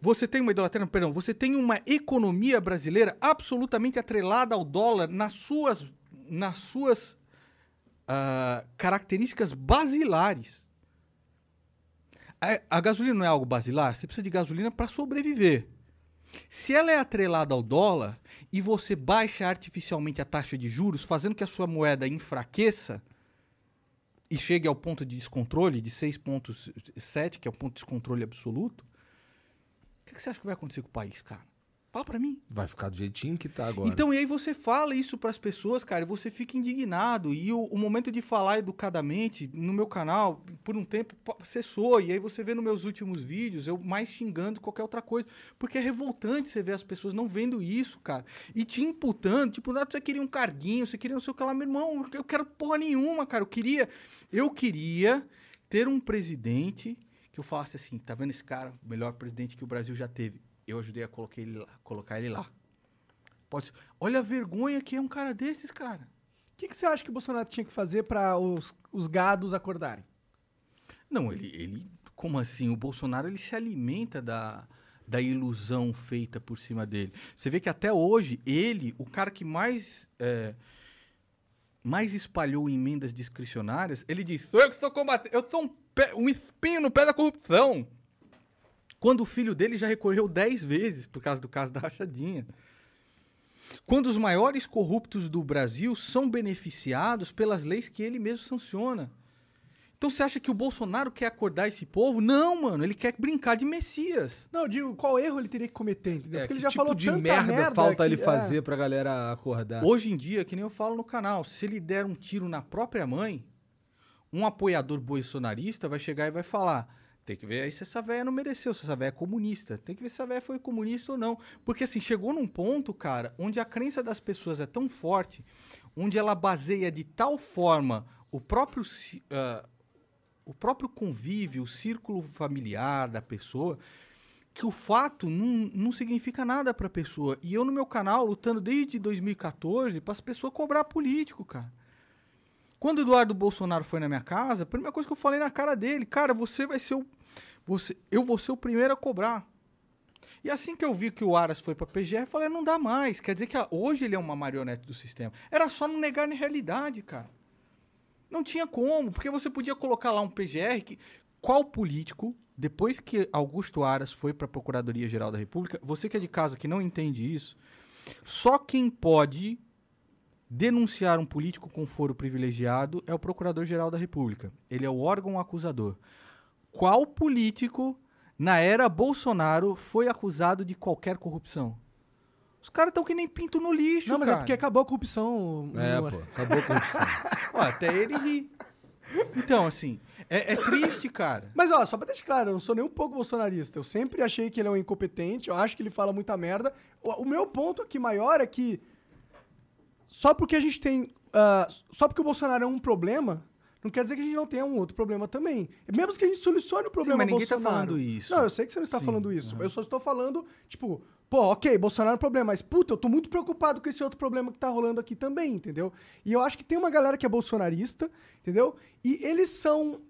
Você tem uma idolatria, perdão. Você tem uma economia brasileira absolutamente atrelada ao dólar nas suas, nas suas ah, características basilares. A, a gasolina não é algo basilar? Você precisa de gasolina para sobreviver. Se ela é atrelada ao dólar e você baixa artificialmente a taxa de juros, fazendo que a sua moeda enfraqueça e chegue ao ponto de descontrole de 6,7, que é o ponto de descontrole absoluto, o que, que você acha que vai acontecer com o país, cara? Fala pra mim. Vai ficar do jeitinho que tá agora. Então, e aí você fala isso pras pessoas, cara, e você fica indignado. E o, o momento de falar educadamente no meu canal, por um tempo, cessou. E aí você vê nos meus últimos vídeos eu mais xingando qualquer outra coisa. Porque é revoltante você ver as pessoas não vendo isso, cara. E te imputando, tipo, "Ah, você queria um carguinho, você queria não sei o que lá, meu irmão, eu quero porra nenhuma, cara. Eu queria, eu queria ter um presidente que eu falasse assim, tá vendo esse cara? O melhor presidente que o Brasil já teve. Eu ajudei a colocar ele lá. Colocar ele lá. Pode. Olha a vergonha que é um cara desses, cara. O que, que você acha que o Bolsonaro tinha que fazer pra os, os gados acordarem? Não, ele, ele. Como assim? O Bolsonaro ele se alimenta da, da ilusão feita por cima dele. Você vê que até hoje, ele, o cara que mais. é, mais espalhou emendas discricionárias, ele diz: sou eu que sou combatente, eu sou um, pé- um espinho no pé da corrupção. Quando o filho dele já recorreu 10 vezes por causa do caso da rachadinha. Quando os maiores corruptos do Brasil são beneficiados pelas leis que ele mesmo sanciona. Então você acha que o Bolsonaro quer acordar esse povo? Não, mano, ele quer brincar de Messias. Não, eu digo, qual erro ele teria que cometer, entendeu? É, Porque ele já tipo falou de tanta merda, merda falta que- ele é. fazer pra galera acordar? Hoje em dia, que nem eu falo no canal, se ele der um tiro na própria mãe, um apoiador bolsonarista vai chegar e vai falar: tem que ver aí se essa véia não mereceu, se essa véia é comunista. Tem que ver se essa véia foi comunista ou não. Porque assim, chegou num ponto, cara, onde a crença das pessoas é tão forte, onde ela baseia de tal forma o próprio, ah, o próprio convívio, o círculo familiar da pessoa, que o fato não, não significa nada pra pessoa. E eu no meu canal lutando desde 2014 para as pessoas cobrar político, cara. Quando o Eduardo Bolsonaro foi na minha casa, a primeira coisa que eu falei na cara dele, cara, você vai ser o você, eu vou ser o primeiro a cobrar. E assim que eu vi que o Aras foi pra PGR, eu falei, não dá mais. Quer dizer que a- hoje ele é uma marionete do sistema. Era só não negar na realidade, cara. Não tinha como, porque você podia colocar lá um PGR que qual político, depois que Augusto Aras foi para a Procuradoria-Geral da República, você que é de casa que não entende isso, só quem pode denunciar um político com foro privilegiado é o Procurador-Geral da República. Ele é o órgão acusador. Qual político na era Bolsonaro foi acusado de qualquer corrupção? Os caras estão que nem pinto no lixo, Não, mas cara. é porque acabou a corrupção. É, pô, acabou a corrupção. [LAUGHS] Ó, até ele ri. Então, assim, é, é triste, cara. Mas ó, só pra deixar claro, eu não sou nem um pouco bolsonarista. Eu sempre achei que ele é um incompetente, eu acho que ele fala muita merda. O, o meu ponto aqui maior é que só porque a gente tem. ah, só porque o Bolsonaro é um problema, não quer dizer que a gente não tenha um outro problema também. Mesmo que a gente solucione o problema mas ninguém tá Bolsonaro. falando isso. Não, eu sei que você não está Sim, falando isso. Eu só estou falando, tipo, pô, ok, Bolsonaro é um problema, mas puta, eu tô muito preocupado com esse outro problema que tá rolando aqui também, entendeu? E eu acho que tem uma galera que é bolsonarista, entendeu? E eles são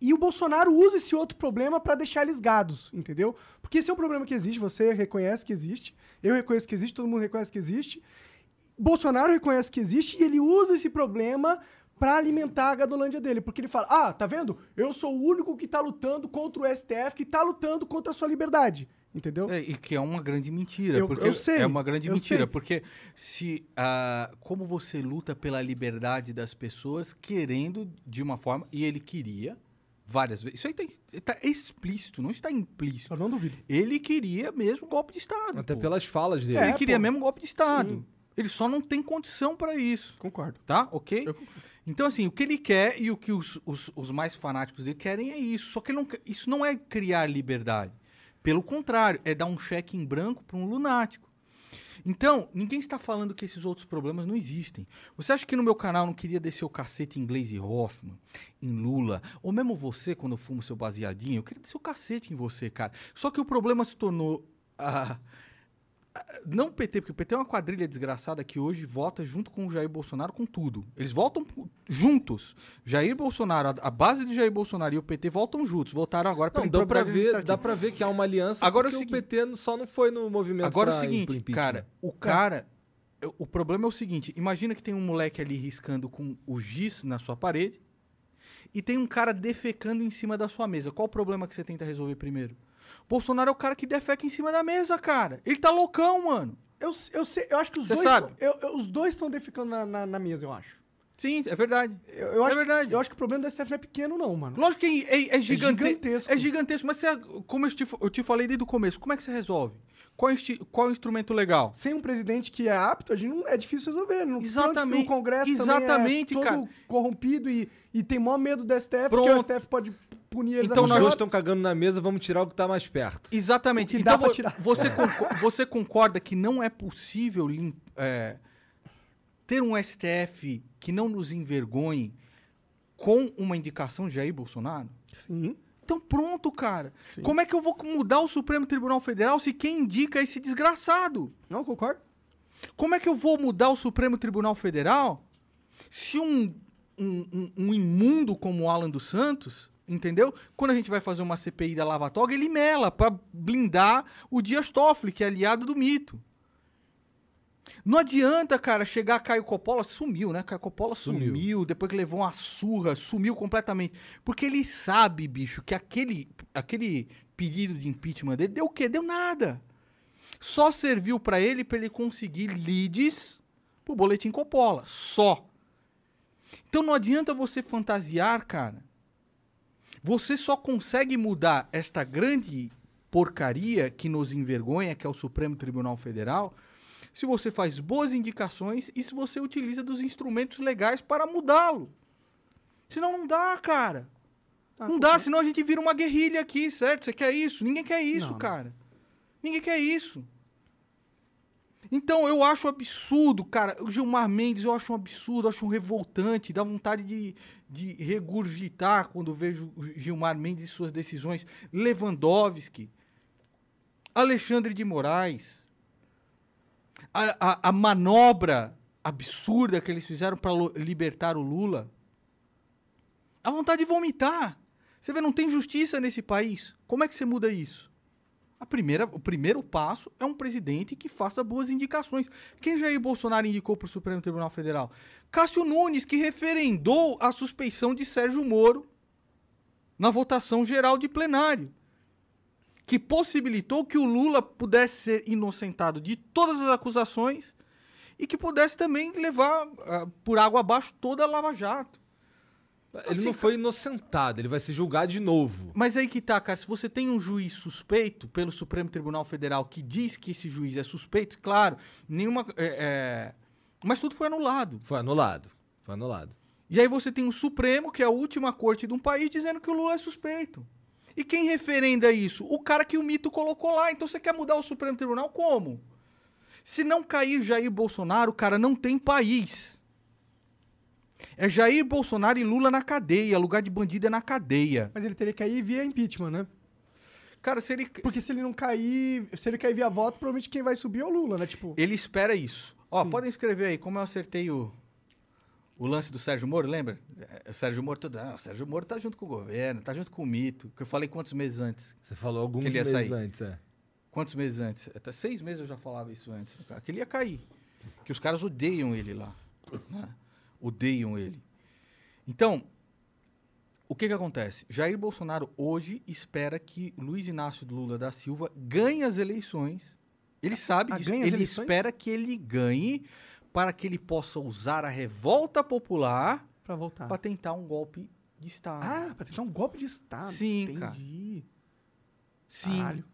e o Bolsonaro usa esse outro problema pra deixar eles gados, entendeu? Porque esse é um problema que existe, você reconhece que existe, eu reconheço que existe, todo mundo reconhece que existe. Bolsonaro reconhece que existe e ele usa esse problema pra alimentar a gadolândia dele, porque ele fala: "Ah, tá vendo? Eu sou o único que tá lutando contra o STF, que tá lutando contra a sua liberdade". Entendeu? É, e que é uma grande mentira. Eu- porque eu sei, É uma grande mentira. sei. Porque se. ah, como você luta pela liberdade das pessoas, querendo de uma forma. E ele queria várias vezes. Isso aí tá, tá explícito, não está implícito. Eu não duvido. Ele queria mesmo golpe de Estado. Até pô. pelas falas dele. É, ele queria pô. mesmo golpe de Estado. Sim. Ele só não tem condição para isso. Concordo. Tá? Ok? Eu concordo. Então, assim, o que ele quer e o que os, os, os mais fanáticos dele querem é isso. Só que não, isso não é criar liberdade. Pelo contrário, é dar um cheque em branco para um lunático. Então, ninguém está falando que esses outros problemas não existem. Você acha que no meu canal não queria descer o cacete em Glaze Hoffman, em Lula, ou mesmo você, quando eu fumo seu baseadinho, eu queria descer o cacete em você, cara. Só que o problema se tornou. [LAUGHS] ah, não o PT, porque o PT é uma quadrilha desgraçada que hoje vota junto com o Jair Bolsonaro com tudo. Eles votam juntos. Jair Bolsonaro, a, base de Jair Bolsonaro e o PT votam juntos. Votaram agora pela Não, dá pra, improbidade ver, dá pra ver que há uma aliança Agora porque é o o, seguinte- PT só não foi no movimento Agora é o seguinte, cara, o cara. eu- O problema é o seguinte: imagina que tem um moleque ali riscando com o giz na sua parede e tem um cara defecando em cima da sua mesa. Qual o problema que você tenta resolver primeiro? Bolsonaro é o cara que defeca em cima da mesa, cara. Ele tá loucão, mano. Eu, eu, sei, eu acho que os Você dois. sabe? eu- eu- os dois estão defecando na, na, na mesa, eu acho. Sim, é verdade. Eu, eu É acho verdade. Que, eu acho que o problema do STF não é pequeno, não, mano. Lógico que é, é, gigante- gigantesco. É gigantesco, mas você, como eu te, eu te falei desde o começo, como é que você resolve? Qual, é qual é instrumento legal? Sem um presidente que é apto, a gente não é difícil resolver. No, Exatamente, O Congresso exatamente, também é todo cara. corrompido e, e tem maior medo do STF, porque Pronto. o STF pode punir eles Então Os a nós- dois estão cagando na mesa, vamos tirar o que tá mais perto. Exatamente. Então dá pra vo- tirar. Você, conco- você concorda que não é possível é, ter um STF que não nos envergonhe com uma indicação de Jair Bolsonaro? Sim. Então pronto, cara. Como é que eu vou mudar o Supremo Tribunal Federal se quem indica é esse desgraçado? Não, concordo. Como é que eu vou mudar o Supremo Tribunal Federal se um, um, um- um imundo como o Alan dos Santos, entendeu? Quando a gente vai fazer uma CPI da Lava Toga, ele mela pra blindar o Dias Toffoli, que é aliado do mito. Não adianta, cara, chegar Caio Coppola, sumiu, né? Caio Coppola sumiu. Sumiu. depois que levou uma surra, sumiu completamente. Porque ele sabe, bicho, que aquele, aquele pedido de impeachment dele deu o quê? Deu nada. Só serviu pra ele pra ele conseguir leads pro boletim Coppola. Só. Então não adianta você fantasiar, cara. Você só consegue mudar esta grande porcaria que nos envergonha, que é o Supremo Tribunal Federal, se você faz boas indicações e se você utiliza dos instrumentos legais para mudá-lo. Senão não dá, cara. Ah, não dá, senão a gente vira uma guerrilha aqui, certo? Você quer isso? Ninguém quer isso, Não, não. cara. Ninguém quer isso. Então eu acho absurdo, cara. O Gilmar Mendes eu acho um absurdo, acho um revoltante, dá vontade de, de regurgitar quando vejo o Gilmar Mendes e suas decisões. Lewandowski, Alexandre de Moraes, a, a- a manobra absurda que eles fizeram para libertar o Lula. A vontade de vomitar. Você vê, não tem justiça nesse país. Como é que você muda isso? A primeira, o primeiro passo é um presidente que faça boas indicações. Quem Jair Bolsonaro indicou para o Supremo Tribunal Federal? Cássio Nunes, que referendou a suspeição de Sérgio Moro na votação geral de plenário. Que possibilitou que o Lula pudesse ser inocentado de todas as acusações e que pudesse também levar ah, por água abaixo toda a Lava Jato. Ele Assim, não foi inocentado, ele vai ser julgado de novo. Mas aí que tá, cara. Se você tem um juiz suspeito pelo Supremo Tribunal Federal que diz que esse juiz é suspeito, claro, nenhuma. é, é, Mas tudo foi anulado. Foi anulado. Foi anulado. E aí você tem o Supremo, que é a última corte de um país, dizendo que o Lula é suspeito. E quem referenda isso? O cara que o mito colocou lá. Então você quer mudar o Supremo Tribunal como? Se não cair Jair Bolsonaro, cara, não tem país. É Jair Bolsonaro e Lula na cadeia. Lugar de bandido é na cadeia. Mas ele teria que cair via impeachment, né? Cara, se ele. Porque se ele não cair, se ele cair via voto, provavelmente quem vai subir é o Lula, né? Tipo, Ele espera isso. Ó, Sim. podem escrever aí como eu acertei o, o lance do Sérgio Moro, lembra? É, O Sérgio Moro, tudo, ah, o Sérgio Moro tá junto com o governo, tá junto com o mito. Que eu falei quantos meses antes? Você falou alguns meses sair. antes, é. Quantos meses antes? Até seis meses eu já falava isso antes. Que ele ia cair. Que os caras odeiam ele lá. né? Odeiam ele. Então, o que que acontece? Jair Bolsonaro hoje espera que Luiz Inácio Lula da Silva ganhe as eleições. Ele sabe ah, disso. Ele espera que ele ganhe para que ele possa usar a revolta popular pra voltar. para tentar um golpe de Estado. Ah, pra tentar um golpe de Estado. Sim, cara. Entendi. Sim. Caralho.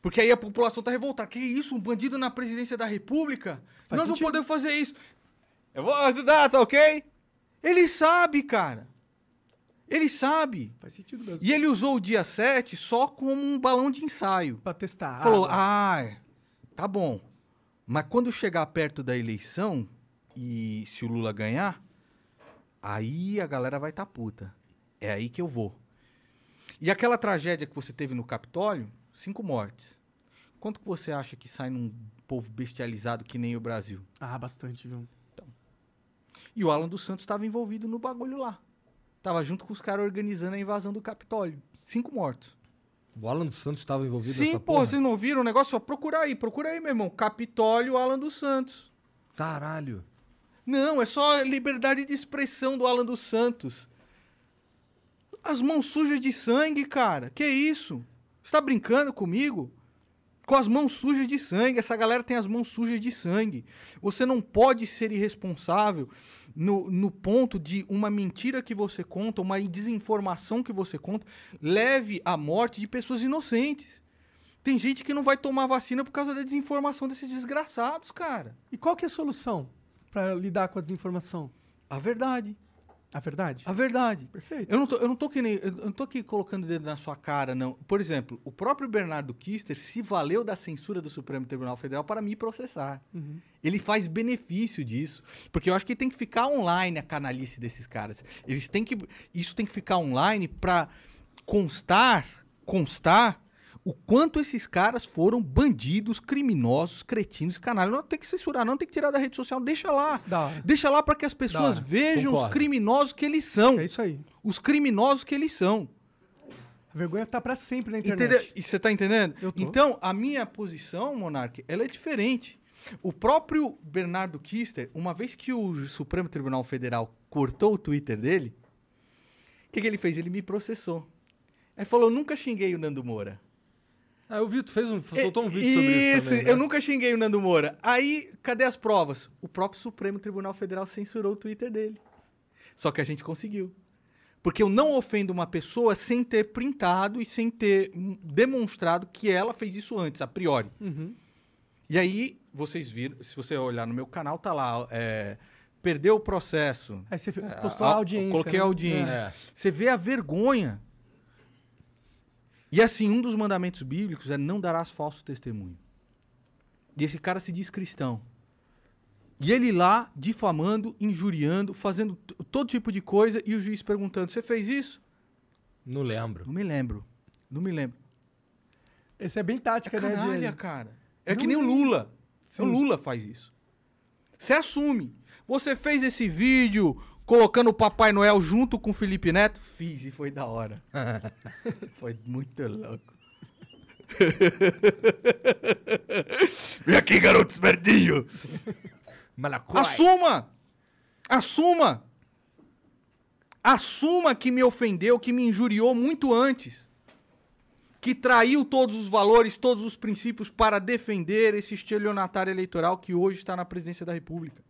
Porque aí a população tá revoltada. Que isso? Um bandido na presidência da república? Faz Nós não sentido. podemos fazer isso. Eu vou ajudar, tá ok? Ele sabe, cara. Ele sabe. Faz sentido mesmo. E ele usou o dia 7 só como um balão de ensaio. Pra testar. Falou, ah, ah, tá bom. Mas quando chegar perto da eleição e se o Lula ganhar, aí a galera vai tá puta. É aí que eu vou. E aquela tragédia que você teve no Capitólio, cinco mortes. Quanto que você acha que sai num povo bestializado que nem o Brasil? ah, bastante, viu? E o Alan dos Santos estava envolvido no bagulho lá. Tava junto com os caras organizando a invasão do Capitólio. Cinco mortos. O Alan dos Santos estava envolvido Sim, nessa pô, porra? vocês não viram o negócio? Só procura aí, procura aí, meu irmão. Capitólio Alan dos Santos. Caralho. Não, é só a liberdade de expressão do Alan dos Santos. As mãos sujas de sangue, cara. Que isso? Você tá brincando comigo? Com as mãos sujas de sangue. Essa galera tem as mãos sujas de sangue. Você não pode ser irresponsável no, no ponto de uma mentira que você conta, uma desinformação que você conta, leve à morte de pessoas inocentes. Tem gente que não vai tomar vacina por causa da desinformação desses desgraçados, cara. E qual que é a solução pra lidar com a desinformação? A verdade. A verdade? A verdade. Perfeito. Eu não tô, eu não tô que nem, eu não tô aqui colocando o dedo na sua cara, não. Por exemplo, o próprio Bernardo Kister se valeu da censura do Supremo Tribunal Federal para me processar. Ele faz benefício disso, porque eu acho que tem que ficar online a canalice desses caras. Eles têm que, isso tem que ficar online para constar, constar o quanto esses caras foram bandidos, criminosos, cretinos, canalhas. Não tem que censurar, não tem que tirar da rede social, deixa lá. Hora. Deixa lá para que as pessoas hora. vejam os Concordo. criminosos que eles são. É isso aí. Os criminosos que eles são. A vergonha tá pra sempre na internet. Entendeu? E você tá entendendo? Então, a minha posição, Monark, ela é diferente. O próprio Bernardo Kister, uma vez que o Supremo Tribunal Federal cortou o Twitter dele, o que, que ele fez? Ele me processou. Aí falou: nunca xinguei o Nando Moura. Ah, eu vi, tu fez um, soltou um vídeo sobre isso também, né? eu nunca xinguei o Nando Moura. Aí, cadê as provas? O próprio Supremo Tribunal Federal censurou o Twitter dele. Só que a gente conseguiu. Porque eu não ofendo uma pessoa sem ter printado e sem ter demonstrado que ela fez isso antes, a priori. Uhum. E aí, vocês viram, se você olhar no meu canal, tá lá, é, perdeu o processo. Aí você É, postou a audiência. Coloquei né? a audiência. É. Você vê a vergonha. E assim, um dos mandamentos bíblicos é não darás falso testemunho. E esse cara se diz cristão. E ele lá, difamando, injuriando, fazendo todo tipo de coisa, e o juiz perguntando: Você fez isso? Não lembro. Não me lembro. Não me lembro. Esse é bem É tática, né? canalha, cara. É Não que nem o é. Lula. Sim. O Lula faz isso. Você assume. Você fez esse vídeo colocando o Papai Noel junto com o Felipe Neto? Fiz e foi da hora. [LAUGHS] foi muito louco. [LAUGHS] Vem aqui, garoto. Malacói. Assuma! Assuma! Assuma que me ofendeu, que me injuriou muito antes. Que traiu todos os valores, todos os princípios para defender esse estelionatário eleitoral que hoje está na presidência da República.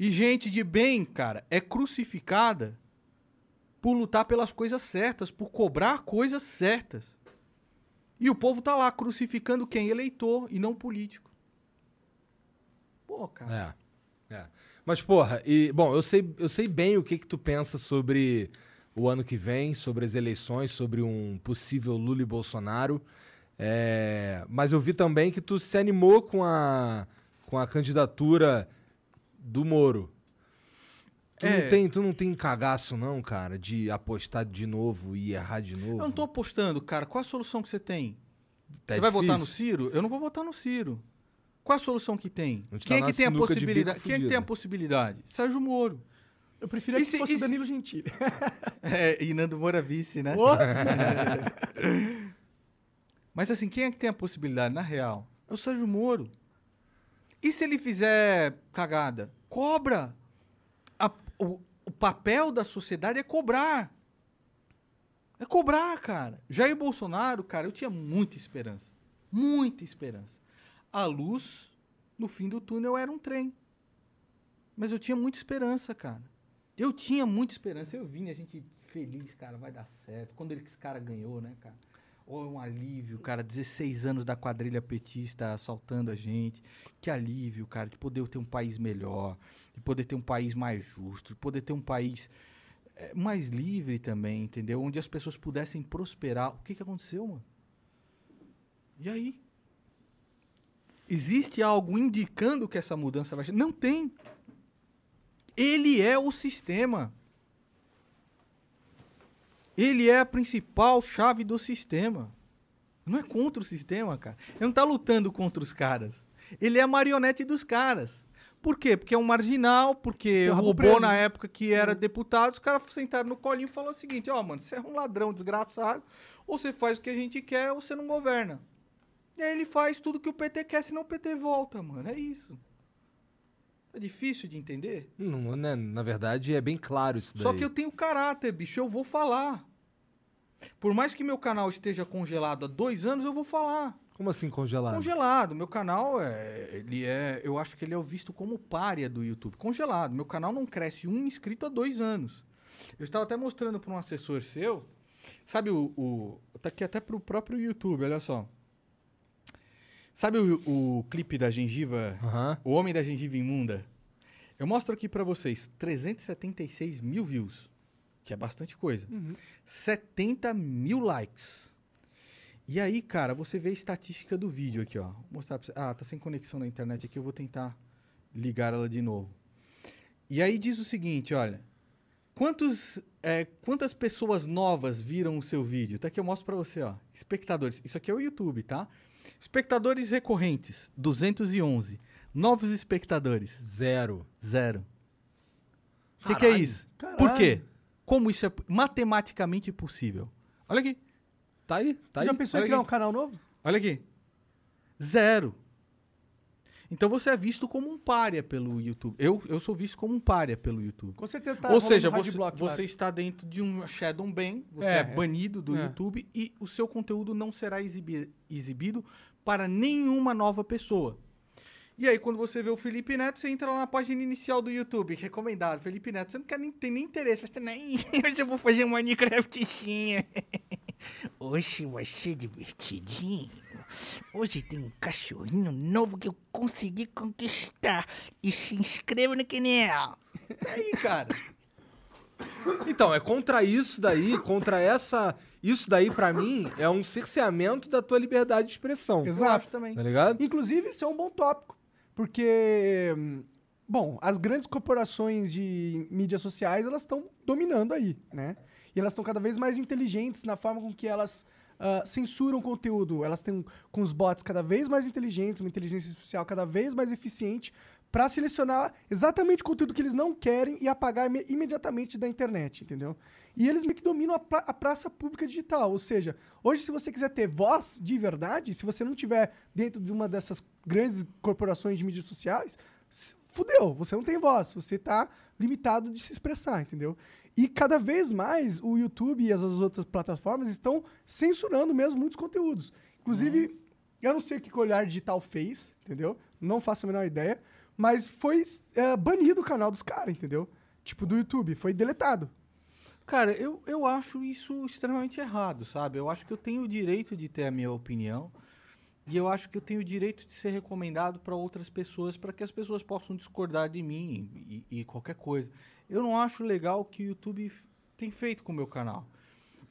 E gente de bem, cara, é crucificada por lutar pelas coisas certas, por cobrar coisas certas. E o povo tá lá crucificando quem? Eleitor e não político. Pô, cara. É. é. Mas, porra, e, bom, eu sei, eu sei bem o que, que tu pensa sobre o ano que vem, sobre as eleições, sobre um possível Lula e Bolsonaro. É, mas eu vi também que tu se animou com a, com a candidatura do Moro. Tu, É. não tem, tu não tem cagaço, não, cara, de apostar de novo e errar de novo? Eu não tô apostando, cara. Qual a solução que você tem? Tá você vai votar no? Ciro? Eu não vou votar no Ciro. Qual a solução que tem? Quem tá é que tem a possibilidade? Quem é que tem a possibilidade? Sérgio Moro. Eu preferia E que se- fosse e Danilo Gentili. [LAUGHS] É, e Nando Moura vice, né? [LAUGHS] Mas assim, quem é que tem a possibilidade, na real? É o Sérgio Moro. E se ele fizer cagada? Cobra! A- o, o papel da sociedade é cobrar. É cobrar, cara. Jair Bolsonaro, cara, eu tinha muita esperança. Muita esperança. A luz no fim do túnel era um trem. Mas eu tinha muita esperança, cara. Eu tinha muita esperança. Eu vim, a gente feliz, cara, vai dar certo. Quando ele, esse cara ganhou, né, cara? Oh, um alívio, cara. 16 anos da quadrilha petista assaltando a gente. Que alívio, cara, de poder ter um país melhor, de poder ter um país mais justo, de poder ter um país eh, mais livre também, entendeu? Onde as pessoas pudessem prosperar. O que, que aconteceu, mano? E aí? Existe algo indicando que essa mudança vai? Não tem. Ele é o sistema. Ele é a principal chave do sistema. Não é contra o sistema, cara. Ele não tá lutando contra os caras. Ele é a marionete dos caras. Por quê? Porque é um marginal, porque roubou preso. na época que era deputado, os caras sentaram no colinho e falaram o seguinte, ó, mano, você é um ladrão desgraçado, ou você faz o que a gente quer, ou você não governa. E aí ele faz tudo que o PT quer, senão o PT volta, mano. É isso. É difícil de entender? Não, né, na verdade, é bem claro isso daí. Só que eu tenho caráter, bicho, eu vou falar. Por mais que meu canal esteja congelado há dois anos, eu vou falar. Como assim congelado? Congelado. Meu canal é. Ele é. Eu acho que ele é visto como párea do YouTube. Congelado. Meu canal não cresce um inscrito há dois anos. Eu estava até mostrando para um assessor seu Sabe o, o. Tá aqui até pro próprio YouTube, olha só. Sabe o, o clipe da gengiva? Aham. O Homem da Gengiva Imunda? Eu mostro aqui pra vocês. 376 mil views. Que é bastante coisa. 70 mil likes. E aí, cara, você vê a estatística do vídeo aqui, ó. Vou mostrar pra você. Ah, tá sem conexão na internet aqui, eu vou tentar ligar ela de novo. E aí diz o seguinte, olha. Quantos, é, quantas pessoas novas viram o seu vídeo? Tá aqui eu mostro pra você, ó. Espectadores. Isso aqui é o YouTube, tá? Espectadores recorrentes, 211. Novos espectadores, Zero. zero. O que, que é isso? Por Caralho. quê? Como isso é matematicamente possível? Olha aqui. Tá aí, tá Você já aí. pensou em olha criar aqui. um canal novo? Olha aqui. Zero. Então você é visto como um párea pelo YouTube. Eu, eu sou visto como um párea pelo YouTube. Com certeza tá Ou seja, um você, block você está dentro de um Shadow Ban, você É, é, é. banido do É. YouTube e o seu conteúdo não será exibi- exibido para nenhuma nova pessoa. E aí, quando você vê o Felipe Neto, você entra lá na página inicial do YouTube, recomendado. Felipe Neto, você não quer nem, tem nem interesse, mas você nem. Hoje [LAUGHS] eu vou fazer uma Minecraftinha. [LAUGHS] Hoje vai ser divertidinho. Hoje tem um cachorrinho novo que eu consegui conquistar. E se inscreva no canal. aí, cara. Então, é contra isso daí, contra essa. Isso daí, pra mim, é um cerceamento da tua liberdade de expressão. Exato. também. Tá ligado? Inclusive, isso é um bom tópico. Porque, bom, as grandes corporações de mídias sociais, elas estão dominando aí, né? E elas estão cada vez mais inteligentes na forma com que elas ah, censuram conteúdo. Elas têm com os bots cada vez mais inteligentes, uma inteligência artificial cada vez mais eficiente para selecionar exatamente o conteúdo que eles não querem e apagar ime- imediatamente da internet, entendeu? E eles meio que dominam a, pra- a praça pública digital. Ou seja, hoje, se você quiser ter voz de verdade, se você não tiver dentro de uma dessas grandes corporações de mídias sociais, fudeu, você não tem voz, você tá limitado de se expressar, entendeu? E cada vez mais o YouTube e as as outras plataformas estão censurando mesmo muitos conteúdos. Inclusive, eu não sei o que que o Olhar Digital fez, entendeu? Não faço a menor ideia. Mas foi é, banido o canal dos caras, entendeu? Tipo, do YouTube. Foi deletado. Cara, eu, eu acho isso extremamente errado, sabe? Eu acho que eu tenho o direito de ter a minha opinião e eu acho que eu tenho o direito de ser recomendado para outras pessoas, para que as pessoas possam discordar de mim e, e qualquer coisa. Eu não acho legal o que o YouTube tem feito com o meu canal.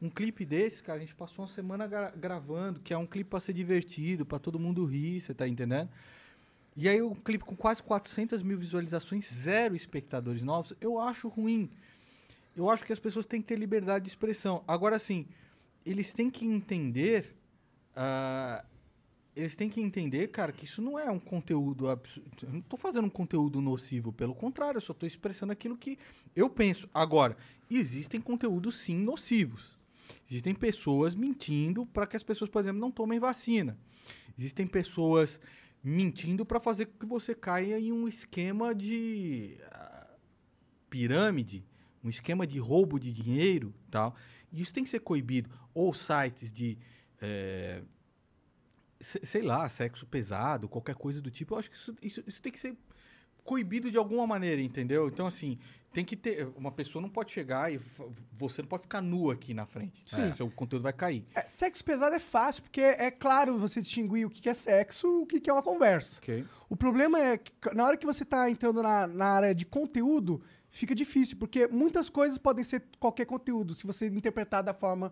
Um clipe desse, cara, a gente passou uma semana gra- gravando, que é um clipe para ser divertido, para todo mundo rir, você tá entendendo? E aí um clipe com quase 400 mil visualizações, zero espectadores novos, eu acho ruim. Eu acho que as pessoas têm que ter liberdade de expressão. Agora, assim, eles têm que entender. ah, eles têm que entender, cara, que isso não é um conteúdo. absu- Eu não tô fazendo um conteúdo nocivo, pelo contrário, eu só tô expressando aquilo que eu penso. Agora, existem conteúdos sim nocivos. Existem pessoas mentindo para que as pessoas, por exemplo, não tomem vacina. Existem pessoas mentindo para fazer com que você caia em um esquema de ah, pirâmide, um esquema de roubo de dinheiro, tal. E isso tem que ser coibido. Ou sites de se- sei lá, sexo pesado, qualquer coisa do tipo. Eu acho que isso, isso, isso tem que ser coibido de alguma maneira, entendeu? Então, assim, tem que ter. Uma pessoa não pode chegar e. Você não pode ficar nu aqui na frente. Sim. É, seu conteúdo vai cair. É, sexo pesado é fácil, porque é claro você distinguir o que é sexo e o que é uma conversa. Ok. O problema é que na hora que você tá entrando na, na área de conteúdo, fica difícil, porque muitas coisas podem ser qualquer conteúdo, se você interpretar da forma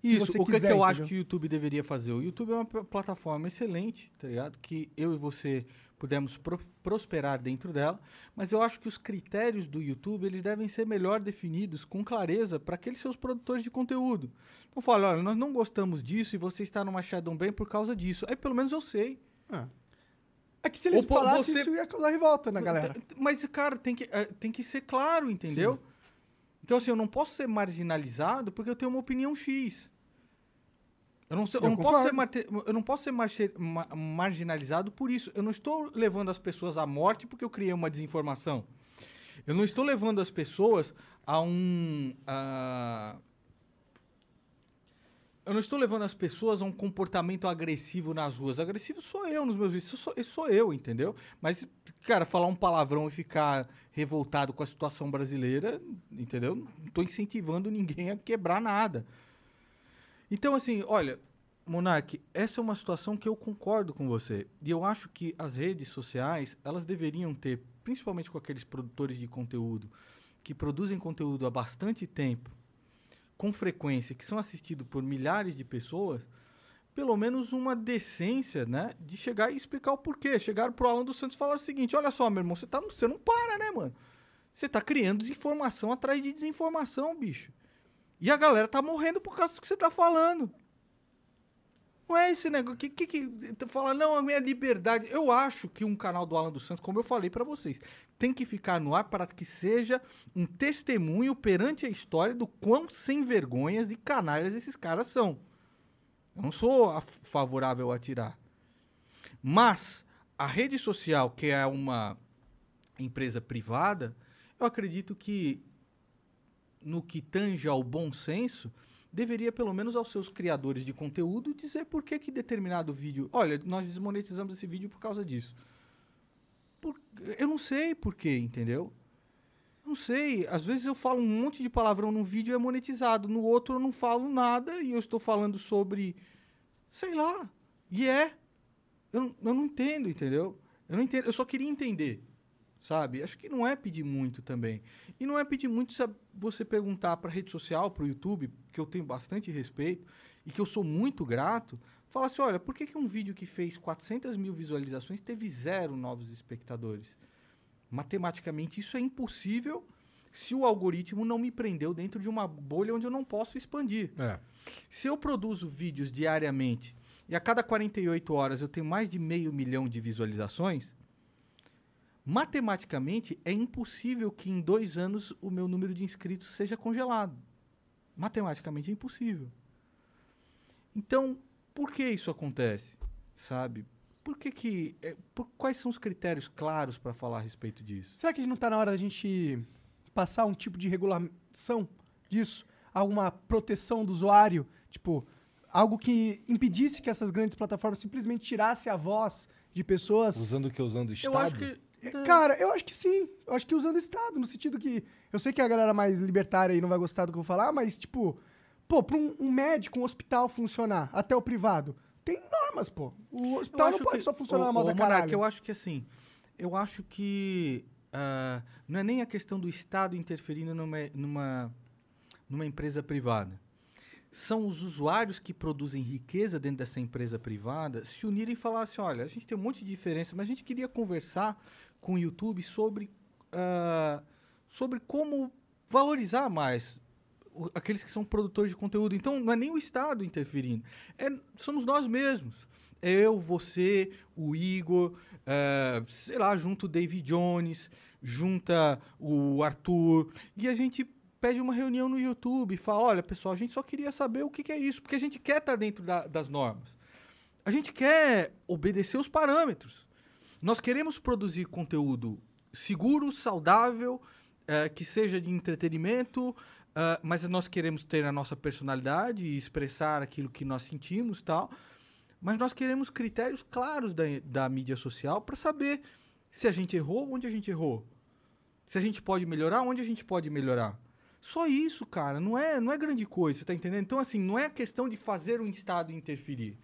que Isso, você o que, quiser, que eu acho entendeu? que o YouTube deveria fazer? O YouTube é uma pl- plataforma excelente, tá ligado? Que eu e você pudemos pro- prosperar dentro dela, mas eu acho que os critérios do YouTube eles devem ser melhor definidos com clareza para aqueles seus produtores de conteúdo. Então fala, olha, nós não gostamos disso e você está numa Shadow Ban por causa disso. Aí pelo menos eu sei. É que se eles Ou falassem você- isso, ia causar revolta na galera. Mas, cara, tem que, eh, tem que ser claro, entendeu? Então, assim, eu não posso ser marginalizado porque eu tenho uma opinião X. Eu não, sei- eu Eu não posso ser, eu não posso ser marche- ma- marginalizado por isso. Eu não estou levando as pessoas à morte porque eu criei uma desinformação. Eu não estou levando as pessoas a um. a- Eu não estou levando as pessoas a um comportamento agressivo nas ruas. Agressivo sou eu nos meus vídeos. Sou, sou eu, entendeu? Mas, cara, falar um palavrão e ficar revoltado com a situação brasileira, entendeu? Não estou incentivando ninguém a quebrar nada. Então, assim, olha, Monark, essa é uma situação que eu concordo com você. E eu acho que as redes sociais, elas deveriam ter, principalmente com aqueles produtores de conteúdo, que produzem conteúdo há bastante tempo, com frequência, que são assistidos por milhares de pessoas, pelo menos uma decência, né? De chegar e explicar o porquê. Chegaram pro Alan dos Santos e falaram o seguinte: olha só, meu irmão, você, tá, você não para, né, mano? Você tá criando desinformação atrás de desinformação, bicho. E a galera tá morrendo por causa do que você tá falando. Não é esse negócio. Que, que, que fala, não, a minha liberdade. Eu acho que um canal do Alan dos Santos, como eu falei pra vocês, tem que ficar no ar para que seja um testemunho perante a história do quão sem vergonhas e canalhas esses caras são. Eu não sou favorável a tirar. Mas a rede social, que é uma empresa privada, eu acredito que no que tange ao bom senso, deveria pelo menos aos seus criadores de conteúdo dizer por que, que determinado vídeo, olha, nós desmonetizamos esse vídeo por causa disso. Por- eu não sei por quê, entendeu? Não sei, às vezes eu falo um monte de palavrão num vídeo e é monetizado, no outro eu não falo nada e eu estou falando sobre, sei lá, e é. Eu, eu não entendo, entendeu? Eu não entendo, eu só queria entender, sabe? Acho que não é pedir muito também. E não é pedir muito se você perguntar para rede social, para o YouTube, que eu tenho bastante respeito e que eu sou muito grato, falar assim, olha, por que, que um vídeo que fez 400 mil visualizações teve zero novos espectadores? Matematicamente, isso é impossível se o algoritmo não me prendeu dentro de uma bolha onde eu não posso expandir. É. Se eu produzo vídeos diariamente e a cada 48 horas eu tenho mais de meio milhão de visualizações, matematicamente é impossível que em dois anos o meu número de inscritos seja congelado. Matematicamente é impossível. Então, por que isso acontece? Sabe? Por que que... é, por- quais são os critérios claros para falar a respeito disso? Será que a gente não tá na hora da gente passar um tipo de regulação disso? Alguma proteção do usuário? Tipo, algo que impedisse que essas grandes plataformas simplesmente tirassem a voz de pessoas? Usando o que? Usando o Estado? Eu acho que... Cara, eu acho que sim. Eu acho que usando o Estado, no sentido que. Eu sei que a galera mais libertária aí não vai gostar do que eu vou falar, mas, tipo, pô, pra um, um médico, um hospital funcionar, até o privado, tem normas, pô. O hospital não pode só funcionar na moda caralho. eu acho que assim, eu acho que ah, não é nem a questão do Estado interferindo numa, numa, numa empresa privada. São os usuários que produzem riqueza dentro dessa empresa privada se unirem e falar assim, olha, a gente tem um monte de diferença, mas a gente queria conversar com o YouTube sobre, ah, sobre como valorizar mais o- aqueles que são produtores de conteúdo. Então, não é nem o Estado interferindo, é, somos nós mesmos. É eu, você, o Igor, é, sei lá, junto o David Jones, junta o Arthur, e a gente pede uma reunião no YouTube e fala, olha, pessoal, a gente só queria saber o que, que é isso, porque a gente quer estar dentro da- das normas. A gente quer obedecer os parâmetros. Nós queremos produzir conteúdo seguro, saudável, eh, que seja de entretenimento, ah, mas nós queremos ter a nossa personalidade e expressar aquilo que nós sentimos tal. Mas nós queremos critérios claros da, da mídia social para saber se a gente errou, onde a gente errou. Se a gente pode melhorar, onde a gente pode melhorar. Só isso, cara. Não é, não é grande coisa, você tá entendendo? Então, assim, não é questão de fazer o Estado interferir.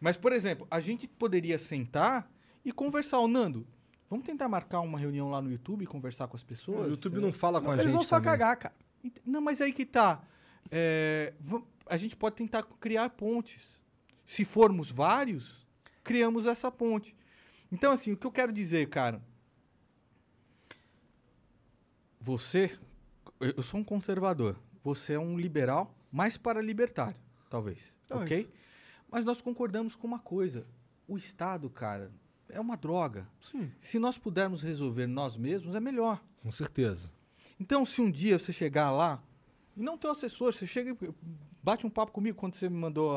Mas, por exemplo, a gente poderia sentar e conversar. Ô, Nando, vamos tentar marcar uma reunião lá no YouTube e conversar com as pessoas? O YouTube entendeu? não fala com a Eles gente vão só também. cagar, cara. Ent- Não, mas aí que tá. É, a gente pode tentar criar pontes. Se formos vários, criamos essa ponte. Então, assim, o que eu quero dizer, cara. Você, eu eu sou um conservador. Você é um liberal, mais para libertário, talvez. Talvez. Ok? Mas nós concordamos com uma coisa. O Estado, cara, é uma droga. Sim. Se nós pudermos resolver nós mesmos, é melhor. Com certeza. Então, se um dia você chegar lá, e não teu assessor, você chega e bate um papo comigo quando você me mandou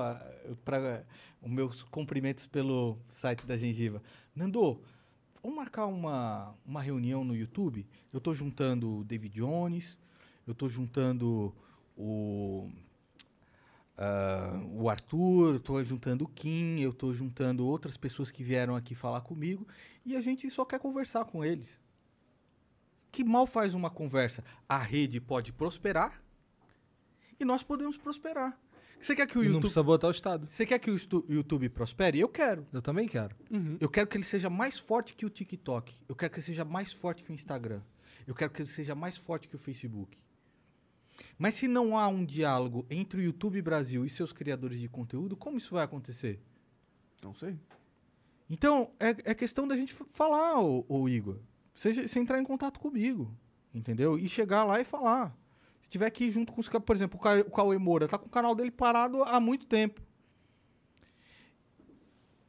para os meus cumprimentos pelo site da Gengiva. Nando, vamos marcar uma, uma reunião no YouTube? Eu tô juntando o David Jones, eu tô juntando o, ah, o Arthur, eu tô juntando o Kim, eu tô juntando outras pessoas que vieram aqui falar comigo, e a gente só quer conversar com eles que mal faz uma conversa. A rede pode prosperar e nós podemos prosperar. Você quer que o E não YouTube. precisa botar o Estado. Você quer que o YouTube prospere? Eu quero. Eu também quero. Eu quero que ele seja mais forte que o TikTok. Eu quero que ele seja mais forte que o Instagram. Eu quero que ele seja mais forte que o Facebook. Mas se não há um diálogo entre o YouTube Brasil e seus criadores de conteúdo, como isso vai acontecer? Não sei. Então, é, é questão da gente falar, ô, ô Igor. Você, você entrar em contato comigo, entendeu? E chegar lá e falar. Se tiver aqui junto com os por exemplo, o Cauê Moura, tá com o canal dele parado há muito tempo.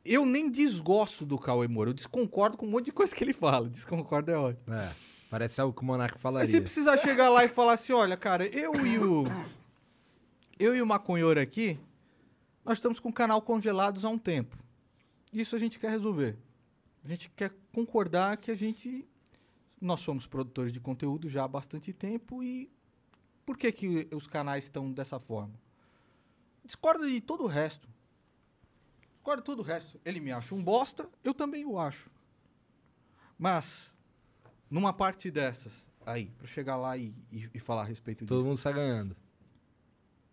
Eu nem desgosto do Cauê Moura, eu desconcordo com um monte de coisa que ele fala. Desconcordo é ótimo. É. Parece algo que o Monark Mas falaria. se precisar chegar lá e falar assim, olha, cara, eu e o. Eu e o Maconheiro aqui, nós estamos com o canal congelados há um tempo. Isso a gente quer resolver. A gente quer concordar que a gente. Nós somos produtores de conteúdo já há bastante tempo e. Por que, que os canais estão dessa forma? Discorda de todo o resto. Discorda de todo o resto. Ele me acha um bosta, eu também o acho. Mas, numa parte dessas, aí, pra chegar lá e, e- e falar a respeito Todo disso. mundo sai ganhando.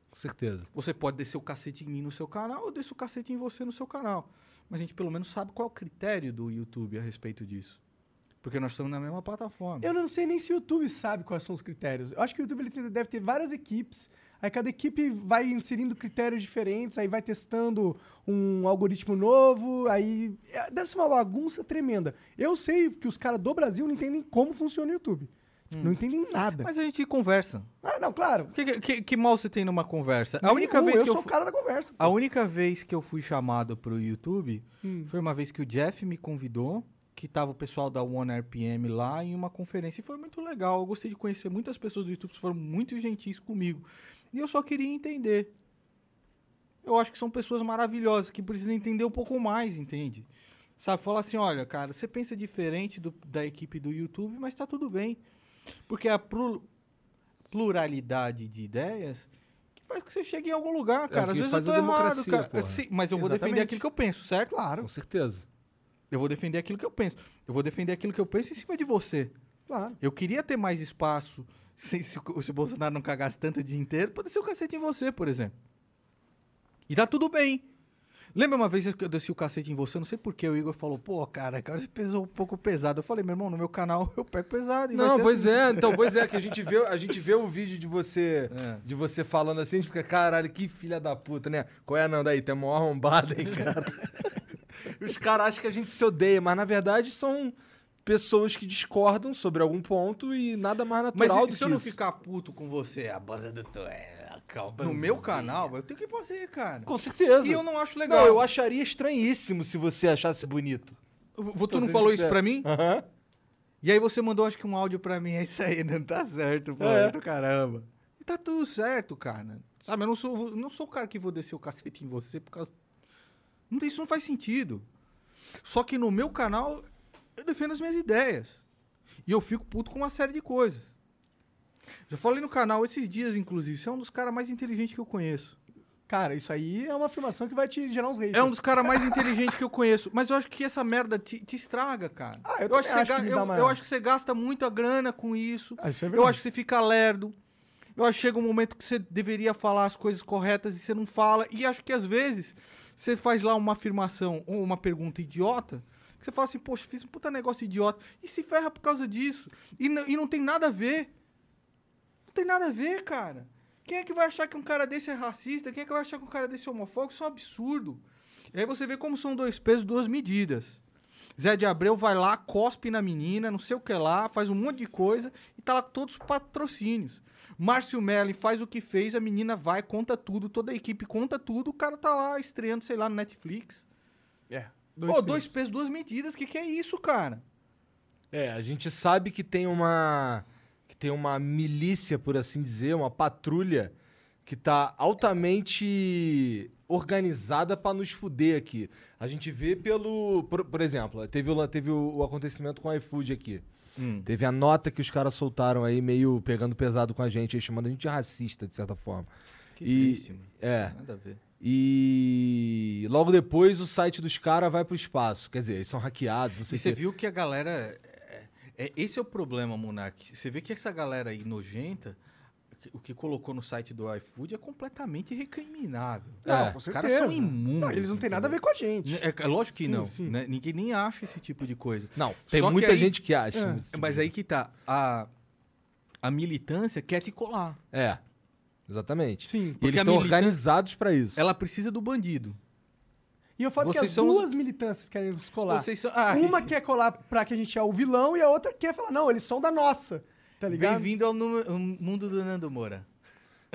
Com certeza. Você pode descer o cacete em mim no seu canal ou descer o cacete em você no seu canal. Mas a gente pelo menos sabe qual é o critério do YouTube a respeito disso. Porque nós estamos na mesma plataforma. Eu não sei nem se o YouTube sabe quais são os critérios. Eu acho que o YouTube ele deve ter várias equipes. Aí cada equipe vai inserindo critérios diferentes, aí vai testando um algoritmo novo, aí é, deve ser uma bagunça tremenda. Eu sei que os caras do Brasil não entendem como funciona o YouTube. Tipo, Não entendem nada. Mas a gente conversa. Ah, não, claro. Que, que, que mal você tem numa conversa? A única Nenhum, vez eu que eu sou o cara da conversa. A única vez que eu fui chamado pro YouTube Hum. foi uma vez que o Jeff me convidou, que tava o pessoal da One RPM lá em uma conferência. E foi muito legal. Eu gostei de conhecer muitas pessoas do YouTube foram muito gentis comigo. E eu só queria entender. Eu acho que são pessoas maravilhosas que precisam entender um pouco mais, entende? Sabe, falar assim, olha, cara, você pensa diferente do- da equipe do YouTube, mas tá tudo bem. Porque a plu- pluralidade de ideias que faz que você chegue em algum lugar, cara. que Às vezes eu a tô errado, cara. Sim, mas eu vou defender Exatamente. aquilo que eu penso, certo? Claro, Com certeza. Eu vou defender aquilo que eu penso. Eu vou defender aquilo que eu penso em cima de você. claro. Eu queria ter mais espaço [LAUGHS] se, se, o- se o Bolsonaro não cagasse tanto o dia inteiro, pra descer o cacete em você, por exemplo. E tá tudo bem. Lembra uma vez que eu desci o cacete em você? Não sei porquê. O Igor falou, pô, cara, cara, você pesou um pouco pesado. Eu falei, meu irmão, no meu canal [LAUGHS] eu pego pesado. Não, ser pois assim. é, então, pois é, que a [LAUGHS] gente vê, a gente vê o vídeo de você, É. de você falando assim, a gente fica, caralho, que filha da puta, né? Qual é, não, daí, tem uma arrombada, hein, cara? Os caras acham que a gente se odeia, mas na verdade são pessoas que discordam sobre algum ponto e nada mais Mas natural se, do se eu que não isso. ficar puto com você, a banda do tu é. Calma. No meu canal, eu tenho que fazer, cara. Com certeza. E eu não acho legal. Não, eu acharia estranhíssimo se você achasse bonito. Tu Pra não falou isso sincero. pra mim? Aham. E aí você mandou, acho que um áudio pra mim, é isso aí, [LAUGHS] não tá certo, pô, É. do caramba. E tá tudo certo, cara. Sabe, eu não sou, eu não sou o cara que vou descer o cacete em você por causa... Não tem, isso não faz sentido. Só que no meu canal, eu defendo as minhas ideias. E eu fico puto com uma série de coisas. Já falei no canal esses dias, inclusive, você é um dos caras mais inteligentes que eu conheço. Cara, isso aí é uma afirmação que vai te gerar uns haters. É um dos caras mais inteligentes que eu conheço. Mas eu acho que essa merda te, te estraga, cara. Ah, eu eu, acho acho ga- eu- uma- eu acho que você gasta muita grana com isso. Ah, isso é eu acho que você fica lerdo. Eu acho que chega um momento que você deveria falar as coisas corretas e você não fala. E acho que às vezes você faz lá uma afirmação ou uma pergunta idiota. Que você fala assim, poxa, fiz um puta negócio idiota. E se ferra por causa disso. E, não- e não tem nada a ver. Não tem nada a ver, cara. Quem é que vai achar que um cara desse é racista? Quem é que vai achar que um cara desse é homofóbico? Isso é um absurdo. E aí você vê como são dois pesos, duas medidas. Zé de Abreu vai lá, cospe na menina, não sei o que lá, faz um monte de coisa e tá lá com todos os patrocínios. Márcio Melli faz o que fez, a menina vai, conta tudo, toda a equipe conta tudo, o cara tá lá estreando, sei lá, no Netflix. É. Pô, dois pesos, duas medidas, que que é isso, cara? É, a gente sabe que tem uma que tem uma milícia, por assim dizer, uma patrulha que tá altamente organizada pra nos fuder aqui. A gente vê pelo, por, por exemplo, teve o teve o, o acontecimento com o iFood aqui. Teve a nota que os caras soltaram aí meio pegando pesado com a gente, chamando a gente de racista de certa forma. Que E- triste, mano. É. Nada a ver. E logo depois o site dos caras vai pro espaço. Quer dizer, eles são hackeados, não sei E você viu que a galera. É, é- esse é o problema, Monark. Você vê que essa galera aí nojenta, o que colocou no site do iFood é completamente recriminável. Não, É, Os caras são imundos. Não, eles não têm nada a ver com a gente. É, é lógico que Sim, não. sim. né? Ninguém nem acha esse tipo de coisa. Não, tem Só que muita aí- gente que acha. É. tipo Mas aí que tá. A, a militância quer te colar. É, exatamente. Sim, E porque eles estão organizados pra isso. Ela precisa do bandido. E eu falo que Vocês as são os- duas militâncias querem nos colar. Vocês são. Ah, Uma quer colar pra que a gente é o vilão e a outra quer falar, não, eles são da nossa. Tá ligado? Bem-vindo ao, mundo do Nando Moura.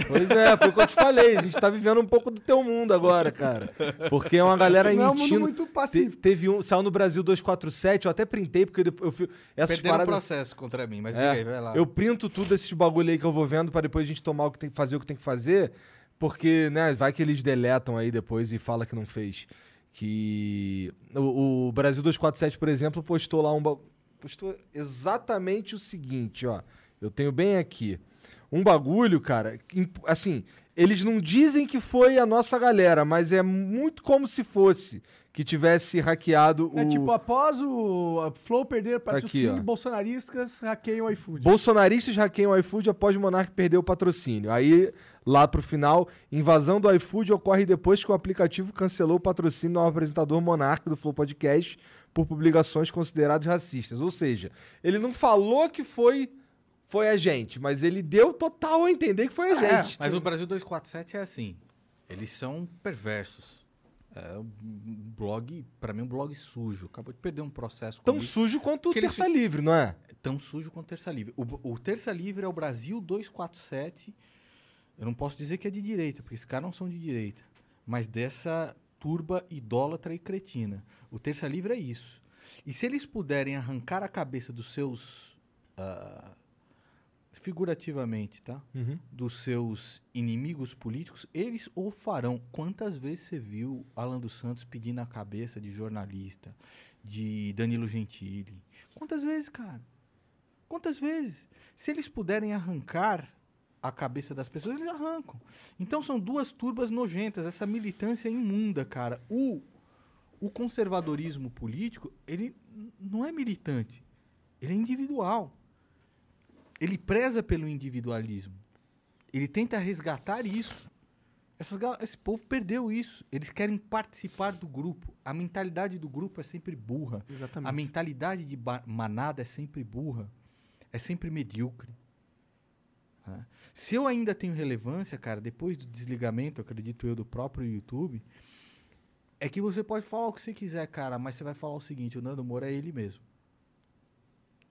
Pois é, foi o que eu te falei. A gente tá vivendo um pouco do teu mundo agora, cara. Porque é uma galera Não é um mundo mentindo. muito Te- pacífico. teve um, saiu no Brasil 247, eu até printei, porque depois eu fui. Essas Perderam paradas. processo contra mim, mas É, aí, vai lá. eu printo tudo esses bagulho aí que eu vou vendo pra depois a gente tomar o que tem que fazer, o que tem que fazer. Porque, né, vai que eles deletam aí depois e fala que não fez. Que. O, o Brasil 247, por exemplo, postou lá um. ba- Postou exatamente o seguinte, ó. Eu tenho bem aqui. Um bagulho, cara, assim, eles não dizem que foi a nossa galera, mas é muito como se fosse que tivesse hackeado o. É tipo, após o Flow perder aqui, patrocínio, ó. bolsonaristas hackeiam o iFood. Bolsonaristas hackeiam o iFood após o Monark perder o patrocínio. Aí, lá pro final, invasão do iFood ocorre depois que o aplicativo cancelou o patrocínio ao apresentador Monark do Flow Podcast por publicações consideradas racistas. Ou seja, ele não falou que foi foi a gente, mas ele deu total a entender que foi a É, gente. mas o Brasil 247 é assim. Eles são perversos. É um blog, pra mim, um blog sujo. Acabou de perder um processo Tão comigo. sujo quanto o Que eles Terça Livre, não é? tão sujo quanto Terça Livre. O, o Terça Livre é o Brasil 247. Eu não posso dizer que é de direita, porque esses caras não são de direita. Mas dessa turba idólatra e cretina. O Terça Livre é isso. E se eles puderem arrancar a cabeça dos seus. ah, figurativamente, tá? Dos seus inimigos políticos, eles o farão. Quantas vezes você viu Alan dos Santos pedindo a cabeça de jornalista, de Danilo Gentili? Quantas vezes, cara? Quantas vezes? Se eles puderem arrancar a cabeça das pessoas, eles arrancam. Então são duas turbas nojentas, essa militância imunda, cara. O, o conservadorismo político, ele não é militante, ele é individual. Ele preza pelo individualismo. Ele tenta resgatar isso. Essas esse povo perdeu isso. Eles querem participar do grupo. A mentalidade do grupo é sempre burra. Exatamente. A mentalidade de manada é sempre burra. É sempre medíocre. Né? Se eu ainda tenho relevância, cara, depois do desligamento, acredito eu, do próprio YouTube, é que você pode falar o que você quiser, cara, mas você vai falar o seguinte: o Nando Moura é ele mesmo.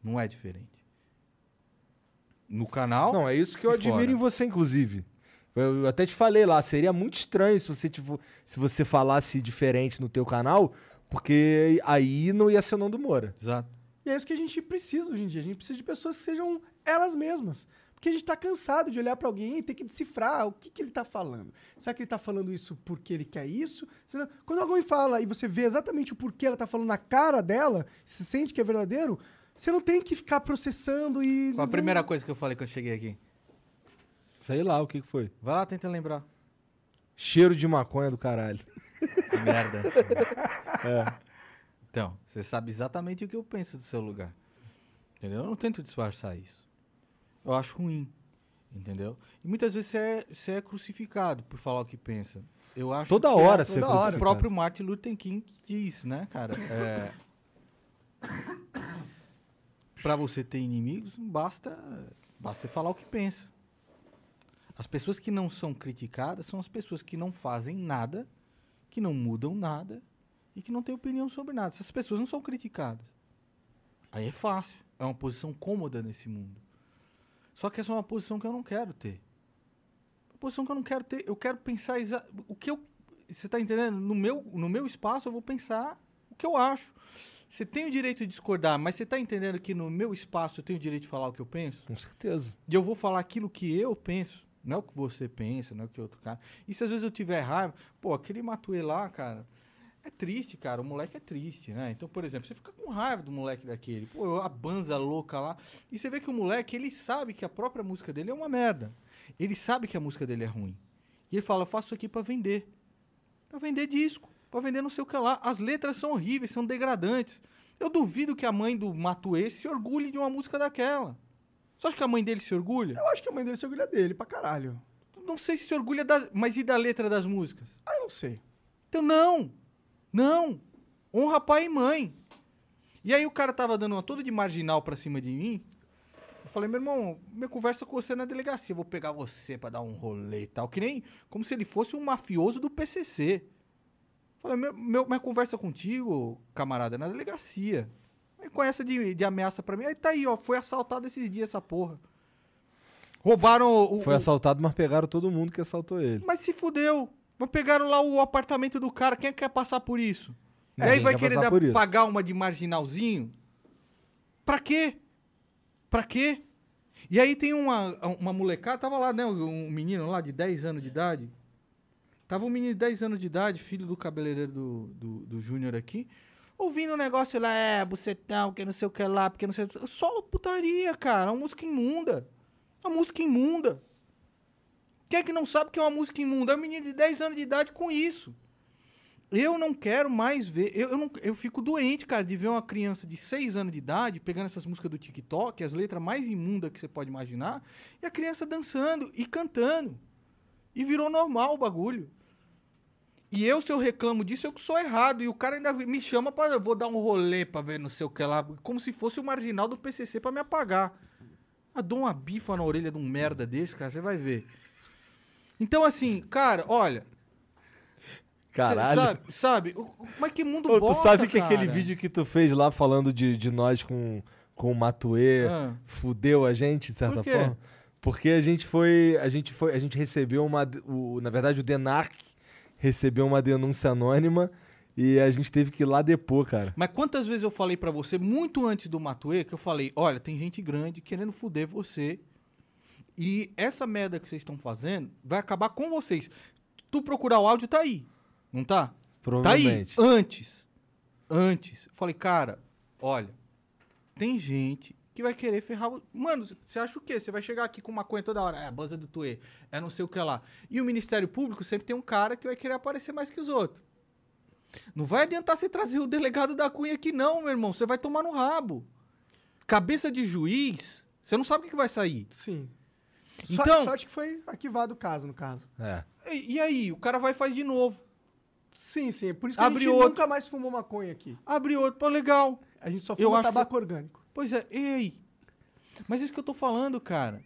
Não é diferente. No canal. Não, é isso que eu admiro fora. em você, inclusive. Eu até te falei lá, seria muito estranho se você, tipo, se você falasse diferente no teu canal, porque aí não ia ser o nome do Moura. Exato. E é isso que a gente precisa hoje em dia. A gente precisa de pessoas que sejam elas mesmas. Porque a gente tá cansado de olhar pra alguém e ter que decifrar o que, que ele tá falando. Será que ele tá falando isso porque ele quer isso? Quando alguém fala e você vê exatamente o porquê ela tá falando na cara dela, se sente que é verdadeiro, você não tem que ficar processando e. Qual a primeira coisa que eu falei quando eu cheguei aqui? Sei lá o que, que foi. Vai lá, tenta lembrar. Cheiro de maconha do caralho. Que merda. [LAUGHS] Então, você sabe exatamente o que eu penso do seu lugar. Entendeu? Eu não tento disfarçar isso. Eu acho ruim. Entendeu? E muitas vezes você é, você é crucificado por falar o que pensa. Eu acho Toda que hora é, você é toda hora. O próprio Martin Luther King diz, né, cara? É... [COUGHS] Pra você ter inimigos, basta, basta você falar o que pensa. As pessoas que não são criticadas são as pessoas que não fazem nada, que não mudam nada e que não têm opinião sobre nada. Essas pessoas não são criticadas. Aí é fácil. É uma posição cômoda nesse mundo. Só que essa é uma posição que eu não quero ter. Uma posição que eu não quero ter. Eu quero pensar exa- o que eu. Você está entendendo? No meu, no meu espaço eu vou pensar o que eu acho. Você tem o direito de discordar, mas você está entendendo que no meu espaço eu tenho o direito de falar o que eu penso? Com certeza. E eu vou falar aquilo que eu penso, não é o que você pensa, não é o que outro cara. E se às vezes eu tiver raiva, pô, aquele Matuê lá, cara, é triste, cara, o moleque é triste, né? Então, por exemplo, você fica com raiva do moleque daquele, pô, a banza louca lá, e você vê que o moleque, ele sabe que a própria música dele é uma merda. Ele sabe que a música dele é ruim. E ele fala, eu faço isso aqui pra vender. Pra vender disco, pra vender não sei o que lá. As letras são horríveis, são degradantes. Eu duvido que a mãe do Matuê se orgulhe de uma música daquela. Você acha que a mãe dele se orgulha? Eu acho que a mãe dele se orgulha dele pra caralho. Não sei se se orgulha da. Mas e da letra das músicas? Ah, eu não sei. Então, não! Não! Honra pai e mãe. E aí o cara tava dando uma toda de marginal pra cima de mim. Eu falei, meu irmão, minha conversa com você na delegacia. Eu vou pegar você pra dar um rolê e tal. Que nem como se ele fosse um mafioso do PCC. Eu falei, meu, meu- minha conversa contigo, camarada, é na delegacia. Aí com essa de, de ameaça pra mim. Aí tá aí, ó. Foi assaltado esses dias essa porra. Roubaram o. Foi o- assaltado, mas pegaram todo mundo que assaltou ele. Mas se fudeu. Mas pegaram lá o apartamento do cara. Quem é que quer passar por isso? E É, aí quem vai quer querer dar- pagar uma de marginalzinho? Pra quê? Pra quê? E aí tem uma, uma molecada, tava lá, né? Um menino lá de 10 anos de idade. Tava um menino de 10 anos de idade, filho do cabeleireiro do, do, do Júnior aqui, ouvindo um negócio lá, é, bucetão, que não sei o que lá, porque não sei o que. Só putaria, cara. Uma música imunda. Uma música imunda. Quem é que não sabe que é uma música imunda? É um menino de 10 anos de idade com isso. Eu não quero mais ver. Eu, eu, não- eu fico doente, cara, de ver uma criança de 6 anos de idade pegando essas músicas do TikTok, as letras mais imundas que você pode imaginar, e a criança dançando e cantando. E virou normal o bagulho. E eu, se eu reclamo disso, eu que sou errado. E o cara ainda me chama. Eu vou dar um rolê pra ver não sei o que lá. Como se fosse o marginal do PCC pra me apagar. Eu dou uma bifa na orelha de um merda desse, cara, você vai ver. Então, assim, cara, olha. Caralho. Sabe, sabe? Mas que mundo Ô, bosta, tu sabe que aquele cara. vídeo que tu fez lá falando de, de nós com, com o Matuê Ah. fudeu a gente, de certa Por forma? Porque a gente foi. A gente foi. A gente recebeu uma. O, na verdade, o Denarc recebeu uma denúncia anônima e a gente teve que ir lá depor, cara. Mas quantas vezes eu falei pra você, muito antes do Matuê, que eu falei, olha, tem gente grande querendo fuder você. E essa merda que vocês estão fazendo vai acabar com vocês. Tu procurar o áudio, tá aí. Não tá? Tá aí. Provavelmente. Antes. Antes. Eu falei, cara, olha, tem gente que vai querer ferrar. o- Mano, você acha o quê? Você vai chegar aqui com maconha toda hora. É a banza do Tuê. É não sei o que lá. E o Ministério Público sempre tem um cara que vai querer aparecer mais que os outros. Não vai adiantar você trazer o delegado da Cunha aqui, não, meu irmão. Você vai tomar no rabo. Cabeça de juiz, você não sabe o que vai sair. Sim. Então- Então... Sorte que foi arquivado o caso, no caso. É. E, e aí? O cara vai e faz de novo. Sim, sim. Por isso que Abre a gente outro. nunca mais fumou maconha aqui. Abre outro. Pô, legal. A gente só fuma tabaco orgânico. Pois é, e aí? Mas isso que eu tô falando, cara.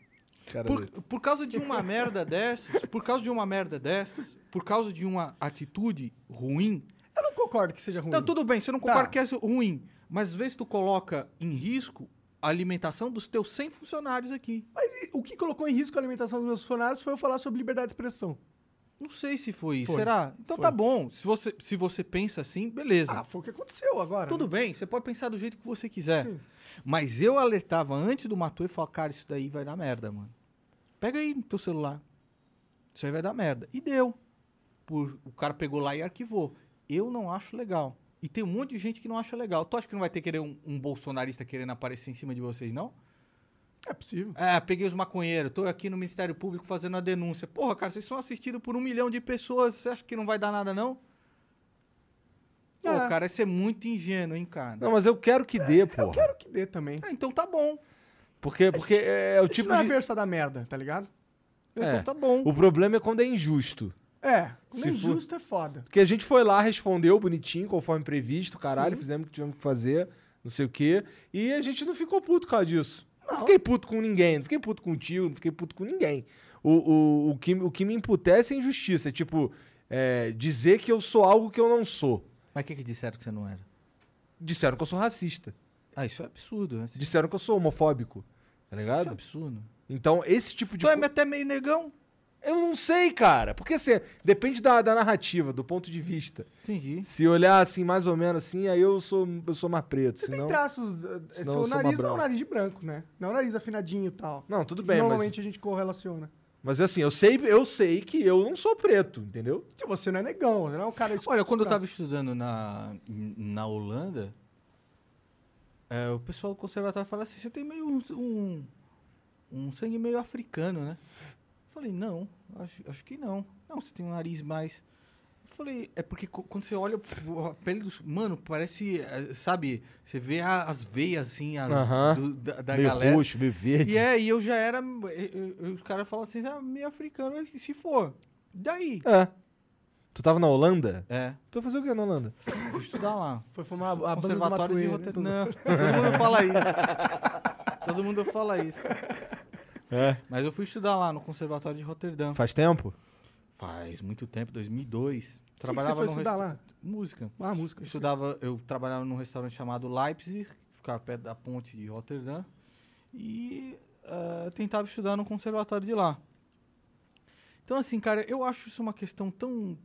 Por, por causa de uma merda dessas, por causa de uma merda dessas, por causa de uma atitude ruim. Eu não concordo que seja ruim. Não, tudo bem, você não Tá. concorda que é ruim, mas às vezes tu coloca em risco a alimentação dos teus 100 funcionários aqui. Mas e- o que colocou em risco a alimentação dos meus funcionários foi eu falar sobre liberdade de expressão. Não sei se foi, Foi. será? Então Foi. tá bom. Se você, se você pensa assim, beleza. Ah, foi o que aconteceu agora. Tudo né? bem, você pode pensar do jeito que você quiser. Sim. Mas eu alertava antes do Matu e falava, cara, isso daí vai dar merda, mano. Pega aí no teu celular. Isso aí vai dar merda. E deu. Por, o cara pegou lá e arquivou. Eu não acho legal. E tem um monte de gente que não acha legal. Tu acha que não vai ter querer um, um bolsonarista querendo aparecer em cima de vocês, não? É possível. É, peguei os maconheiros, tô aqui no Ministério Público fazendo a denúncia. Porra, cara, vocês são assistidos por um milhão de pessoas. Você acha que não vai dar nada, não? Pô, É. cara, esse é muito ingênuo, hein, cara? Não, mas eu quero que dê, pô. Eu quero que dê também. Ah, então tá bom. Porque, porque é o A gente tipo não é de... versa da merda, tá ligado? Então É. tá bom. O problema é quando é injusto. É, quando Se é for- injusto é foda. Porque a gente foi lá, respondeu bonitinho, conforme previsto, caralho, fizemos o que tivemos que fazer, não sei o quê. E a gente não ficou puto por causa disso. Não, fiquei puto com ninguém, não fiquei puto com o tio, não fiquei puto com ninguém. O, o, o, que, o que me imputece é injustiça. É tipo, é, dizer que eu sou algo que eu não sou. Mas o que, que disseram que você não era? Disseram que eu sou racista. Ah, isso é absurdo. Isso Disseram que eu sou homofóbico. Tá é ligado? absurdo. Então, esse tipo de. Tu é co- até meio negão. Eu não sei, cara. Porque assim, depende da, da narrativa, do ponto de vista. Entendi. Se olhar assim, mais ou menos assim, aí eu sou, eu sou mais preto. Você senão... tem traços. uh, senão eu Seu sou nariz não é um nariz de branco, né? Não é um nariz afinadinho e tal. Não, tudo bem, mas, Normalmente a gente correlaciona. mas assim, eu sei, eu sei que eu não sou preto, entendeu? Se você não é negão, você não é um cara. Olha, quando eu tava estudando na, na Holanda, é, o pessoal do conservatório fala assim, você tem meio um, um, um sangue meio africano, né? Eu falei, não, acho, acho que não. Não, você tem um nariz mais... Eu falei, é porque quando você olha a pele dos. Mano, parece. eh, Sabe? Você vê a- as veias assim, as, Aham. do- da, da meio galera. roxo, meio verde. E é, e eu já era. eu- eu- Os caras falam assim, ah, meio africano, mas se for. Daí? É. Tu tava na Holanda? É. Tu vai fazer o que na Holanda? Fui estudar lá. Foi fumar a banda do Conservatório de? Rotterdam. Não, todo mundo fala isso. todo mundo fala isso. É. Mas eu fui estudar lá no Conservatório de Rotterdam. Faz tempo? Faz muito tempo, 2002. que você Trabalhava foi no estudar lá? Música. Ah, música. Eu estudava, eu trabalhava num restaurante chamado Leipzig, que ficava perto da ponte de Rotterdam, e eh, tentava estudar no conservatório de lá. Então, assim, cara, eu acho isso uma questão tão.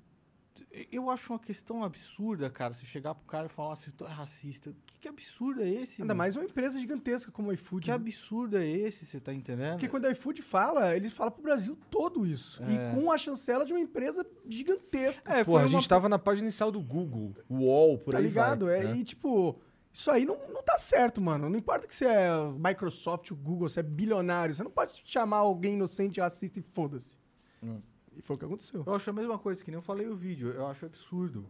Eu acho uma questão absurda, cara, se chegar pro cara e falar assim, tu é racista. Que, que absurdo é esse? Ainda mano? mais uma empresa gigantesca como o iFood. Que né? absurdo é esse, você tá entendendo? Porque quando o iFood fala, ele fala pro Brasil todo isso. É. E com a chancela de uma empresa gigantesca. É, Pô, a gente uma- tava na página inicial do Google, o UOL, por tá aí ligado? vai, é, né? E tipo, isso aí não, não tá certo, mano. Não importa que você é Microsoft, o Google, você é bilionário. Você não pode chamar alguém inocente, racista e foda-se. Hum. E foi o que aconteceu. Eu acho a mesma coisa, que nem eu falei no vídeo. Eu acho absurdo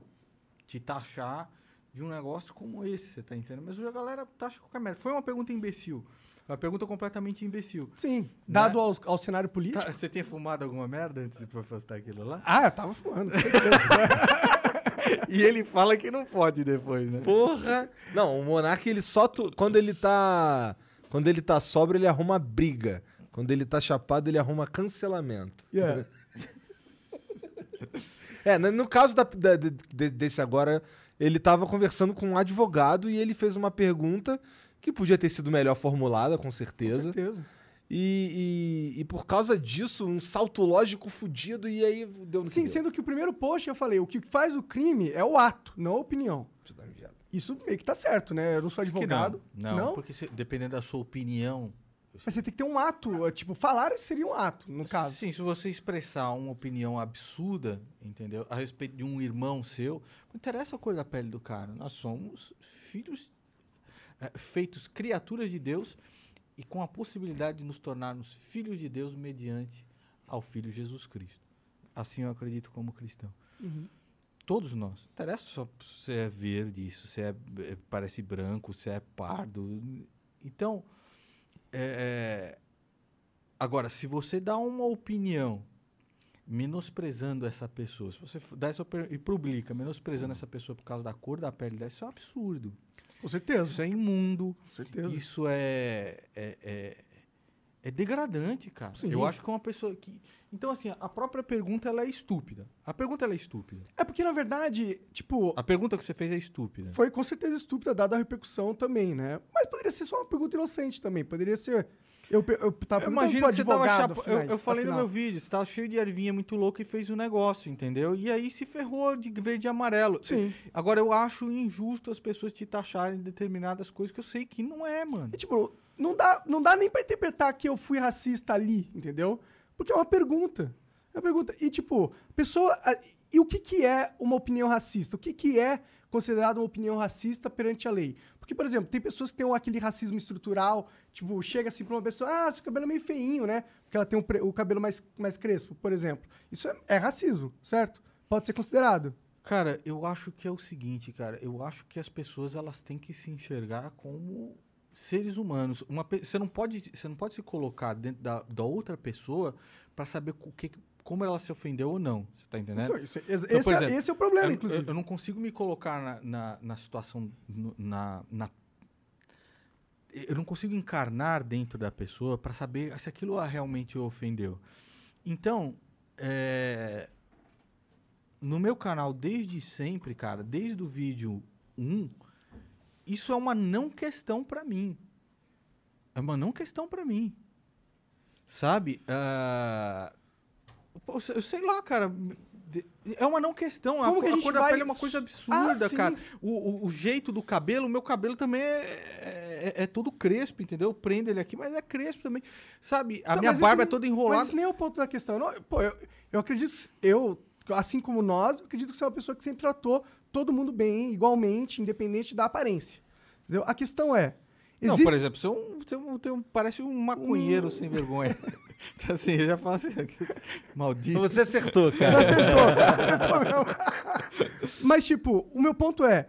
te taxar de um negócio como esse, você tá entendendo? Mas hoje a galera taxa qualquer merda. Foi uma pergunta imbecil. Uma pergunta completamente imbecil. Sim, dado ao, ao cenário político. Tá, você tinha fumado alguma merda antes de postar aquilo lá? Ah, eu tava fumando. [LAUGHS] e ele fala que não pode depois, né? Porra! Não, o Monark, ele só. tu- Quando ele tá. Quando ele tá sóbrio, ele arruma briga. Quando ele tá chapado, ele arruma cancelamento. Yeah. É, no, no caso da- da- de- de- desse agora, ele tava conversando com um advogado e ele fez uma pergunta que podia ter sido melhor formulada, com Com certeza. certeza. E, e, e por causa disso, um salto lógico fudido, e aí deu no que Sim, deu. sendo que o primeiro post eu falei, o que faz o crime é o ato, não a opinião. Isso meio que tá certo, né? Eu não sou Que advogado. Não, não, porque se- dependendo da sua opinião. Mas você tem que ter um ato. é, Tipo, falar seria um ato, no caso. Sim, se você expressar uma opinião absurda, entendeu? A respeito de um irmão seu, não interessa a cor da pele do cara. Nós somos filhos eh, feitos criaturas de Deus e com a possibilidade de nos tornarmos filhos de Deus mediante ao Filho Jesus Cristo. Assim eu acredito como cristão. Todos nós. Não interessa só se é verde, se é, eh, parece branco, se é pardo. Então, é, é, agora, se você dá uma opinião menosprezando essa pessoa, se você dá essa e publica menosprezando essa pessoa por causa da cor da pele dela, isso é um absurdo. Com certeza. Isso é imundo. Com certeza. Isso é, é, é, degradante, cara. Sim. Eu acho que é uma pessoa que. Então, assim, a própria pergunta ela é estúpida. A pergunta ela é estúpida. É porque, na verdade, tipo, A pergunta que você fez é estúpida. foi com certeza estúpida, dada a repercussão também, né? Mas poderia ser só uma pergunta inocente também. Poderia ser. Eu, eu tava Eu imagino que você tava chapa... eu, eu falei no afinal. meu vídeo, você tava cheio de ervinha muito louca e fez um negócio, entendeu? E aí se ferrou de verde e amarelo. Sim. Agora, eu acho injusto as pessoas te taxarem de determinadas coisas que eu sei que não é, mano. E, tipo, não dá, não dá nem pra interpretar que eu fui racista ali, entendeu? Porque é uma pergunta. É uma pergunta. E, tipo, pessoa. E o que, que é uma opinião racista? O que, que é considerado uma opinião racista perante a lei? Porque, por exemplo, tem pessoas que têm aquele racismo estrutural, tipo, chega assim pra uma pessoa, ah, seu cabelo é meio feinho, né? Porque ela tem um o cabelo mais, mais crespo, por exemplo. Isso é, é racismo, certo? Pode ser considerado. Cara, eu acho que é o seguinte, cara. Eu acho que as pessoas elas têm que se enxergar como seres humanos. Uma, você não pode, você não pode se colocar dentro da, da outra pessoa para saber o que, como ela se ofendeu ou não. Você tá entendendo? Isso- isso- esse, Então, é- exemplo, esse é o problema, eu, inclusive. eu- eu não consigo me colocar na, na, na situação. Na, na- eu não consigo encarnar dentro da pessoa para saber se aquilo realmente ofendeu. Então, é, no meu canal, desde sempre, cara, desde o vídeo 1, isso é uma não questão para mim. É uma não questão para mim. Sabe? Ah, pô, eu sei lá, cara. É uma não questão. Como a, que a a cor da vai pele é uma coisa absurda, Ah, cara. O, o- o jeito do cabelo, o meu cabelo também é, é, é todo crespo, entendeu? Eu prendo ele aqui, mas é crespo também. Sabe? A Sabe, minha mas barba é esse- toda Mas enrolada. isso nem é o ponto da questão. Não, pô, eu, eu acredito, eu, assim como nós, eu acredito que você é uma pessoa que sempre tratou todo mundo bem, igualmente, independente da aparência. Entendeu? A questão é. Não, por exemplo, você, é um, você é um- tem um- parece um maconheiro sem vergonha. [LAUGHS] [LAUGHS] Então, assim, eu já falo assim, [LAUGHS] maldito. Você acertou, cara. acertou, [LAUGHS] acertou mesmo. Mas, tipo, o meu ponto é: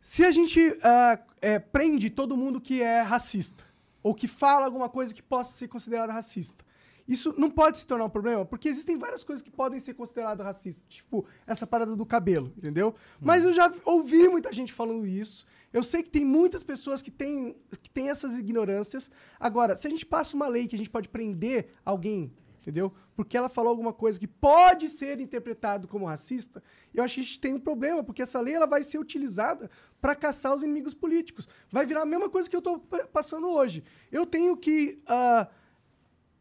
se a gente ah, é, prende todo mundo que é racista, ou que fala alguma coisa que possa ser considerada racista, isso não pode se tornar um problema, porque existem várias coisas que podem ser consideradas racistas, tipo essa parada do cabelo, entendeu? Mas eu já ouvi muita gente falando isso. Eu sei que tem muitas pessoas que têm, que têm essas ignorâncias. Agora, se a gente passa uma lei que a gente pode prender alguém, entendeu? Porque ela falou alguma coisa que pode ser interpretado como racista, eu acho que a gente tem um problema, porque essa lei ela vai ser utilizada para caçar os inimigos políticos. Vai virar a mesma coisa que eu estou passando hoje. Eu tenho que ah,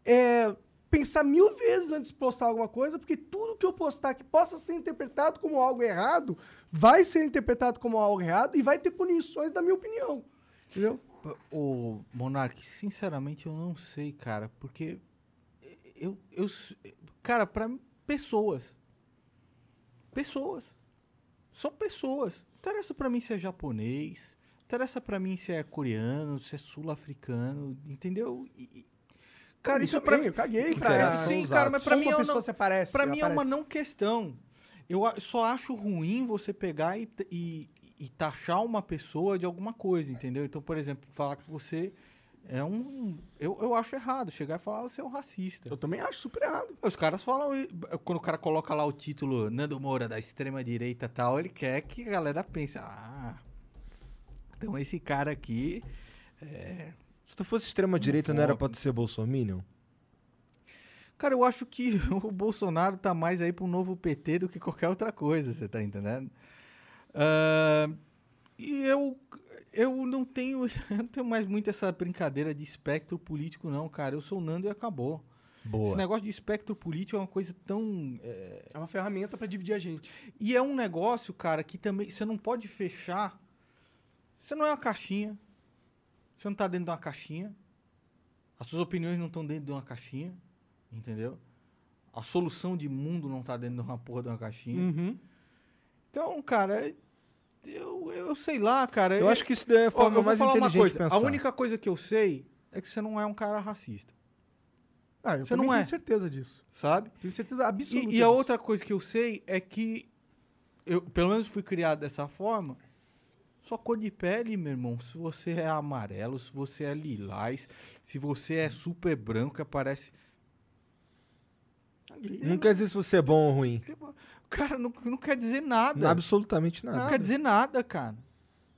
é, pensar mil vezes antes de postar alguma coisa, porque tudo que eu postar que possa ser interpretado como algo errado, vai ser interpretado como algo errado e vai ter punições, na minha opinião. Entendeu? O Monark, sinceramente, eu não sei, cara, porque eu, eu cara, para pessoas, pessoas, são pessoas. Interessa pra mim se é japonês, interessa pra mim se é coreano, se é sul-africano, entendeu? E- cara, Eu isso também, pra eu caguei pra interessa sim, cara, mas atos. pra mim uma é pessoa não, se aparece. Pra mim é uma não questão. Eu só acho ruim você pegar e, e, e taxar uma pessoa de alguma coisa, entendeu? Então, por exemplo, falar que você é um. Eu, eu acho errado. Chegar e falar você é um racista. Eu também acho super errado. Os caras falam. Quando o cara coloca lá o título Nando Moura da extrema-direita e tal, ele quer que a galera pense: ah, então esse cara aqui. Se tu fosse extrema-direita, não era pra tu ser bolsominion? Cara, eu acho que [LAUGHS] o Bolsonaro tá mais aí pro novo PT do que qualquer outra coisa, você tá entendendo? Ah, e eu, eu não tenho, [LAUGHS] eu não tenho mais muito essa brincadeira de espectro político, não, cara. Eu sou o Nando e acabou. Esse Boa. negócio de espectro político é uma coisa tão. é, É uma ferramenta pra dividir a gente. E é um negócio, cara, que também você não pode fechar. Você não é uma caixinha. Você não tá dentro de uma caixinha. As suas opiniões não estão dentro de uma caixinha. Entendeu? A solução de mundo não tá dentro de uma porra de uma caixinha. Uhum. Então, cara, eu, eu sei lá, cara. Eu acho que isso daí é a forma eu mais inteligente coisa. de pensar. A única coisa que eu sei é que você não é um cara racista, Ah, eu Você não tenho é. certeza disso. sabe? Tenho certeza absoluta. E, e a outra coisa que eu sei é que eu, pelo menos fui criado dessa forma. Sua cor de pele, meu irmão, se você é amarelo, se você é lilás, se você é super branco, que aparece. Não quer dizer se você é bom ou ruim. Cara, não, não quer dizer nada. Absolutamente nada. Não quer dizer nada, cara.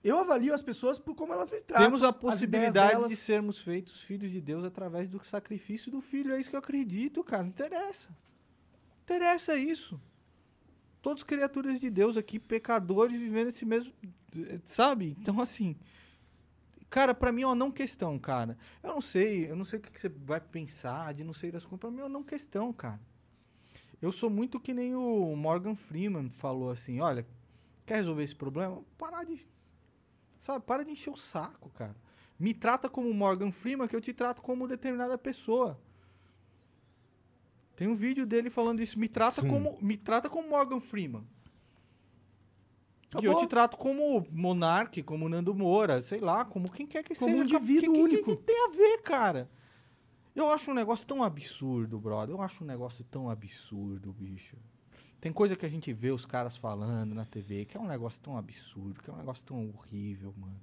Eu avalio as pessoas por como elas me tratam. Temos a possibilidade de sermos feitos filhos de Deus através do sacrifício do filho. É isso que eu acredito, cara. Não interessa. Não interessa isso. Todos criaturas de Deus aqui, pecadores, vivendo esse mesmo. Sabe? Então, assim. Cara, pra mim é uma não questão, cara. Eu não sei, eu não sei o que que você vai pensar de não sei das coisas. Pra mim é uma não questão, cara. Eu sou muito que nem o Morgan Freeman falou assim: olha, quer resolver esse problema? Parar de Sabe, para de encher o saco, cara. Me trata como Morgan Freeman, que eu te trato como determinada pessoa. Tem um vídeo dele falando isso. Me trata Sim. como me trata como Morgan Freeman. E Acabou. eu te trato como Monark, como Nando Moura, sei lá, como quem quer que Como seja. um indivíduo que, que- único. Que, que tem a ver, cara? Eu acho um negócio tão absurdo, brother. Eu acho um negócio tão absurdo, bicho. Tem coisa que a gente vê os caras falando na TV que é um negócio tão absurdo, que é um negócio tão horrível, mano.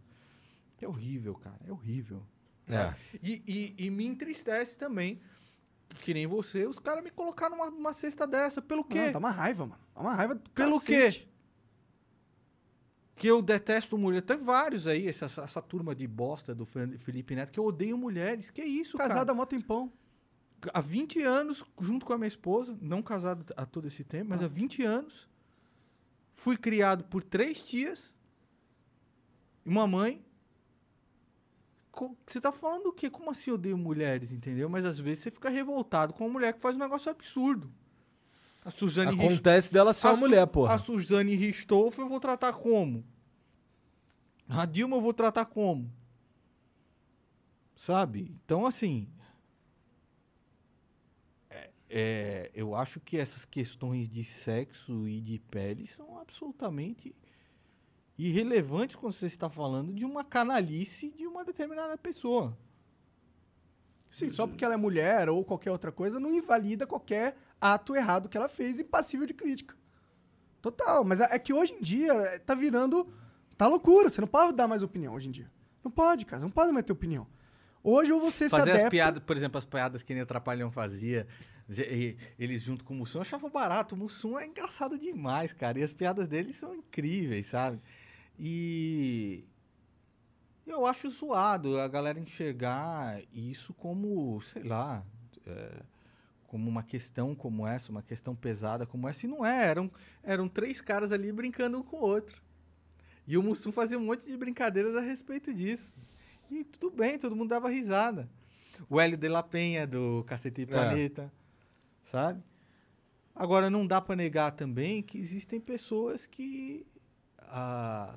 É horrível, cara. É horrível. É. E, e- e me entristece também, que nem você, os caras me colocaram numa, numa cesta dessa. Pelo quê? Não, tá uma raiva, mano. Tá uma raiva do Pelo cacete. quê? Que eu detesto mulher. Tem vários aí, essa, essa, turma de bosta do Felipe Neto, que eu odeio mulheres. Que isso, Casado cara? há mó tempão. Há 20 anos, junto com a minha esposa, não casado há todo esse tempo, mas há 20 anos, fui criado por três tias e uma mãe. Você tá falando o quê? Como assim eu odeio mulheres, entendeu? Mas às vezes você fica revoltado com uma mulher que faz um negócio absurdo. A Suzane Acontece dela ser a uma Su- mulher, porra. A Suzane Ristoff eu vou tratar como? A Dilma eu vou tratar como? Sabe? Então, assim. é- é, eu acho que essas questões de sexo e de pele são absolutamente irrelevantes quando você está falando de uma canalice de uma determinada pessoa. Sim, só porque ela é mulher ou qualquer outra coisa não invalida qualquer ato errado que ela fez e passível de crítica. Total, mas é é que hoje em dia é, tá virando. Tá loucura, você não pode dar mais opinião hoje em dia. Não pode, cara, você não pode mais ter opinião. Hoje ou você se Fazer adapta... as piadas, por exemplo, as piadas que nem Atrapalhão fazia, eles junto com o Mussum, eu achava barato. O Mussum é engraçado demais, cara. E as piadas dele são incríveis, sabe? E eu acho zoado a galera enxergar isso como, sei lá, é, como uma questão como essa, uma questão pesada como essa. E não é, eram, eram três caras ali brincando um com o outro. E o Mussum fazia um monte de brincadeiras a respeito disso. E tudo bem, todo mundo dava risada. O Hélio de la Penha, do Cacete e Planeta, sabe? Agora, não dá pra negar também que existem pessoas que ah,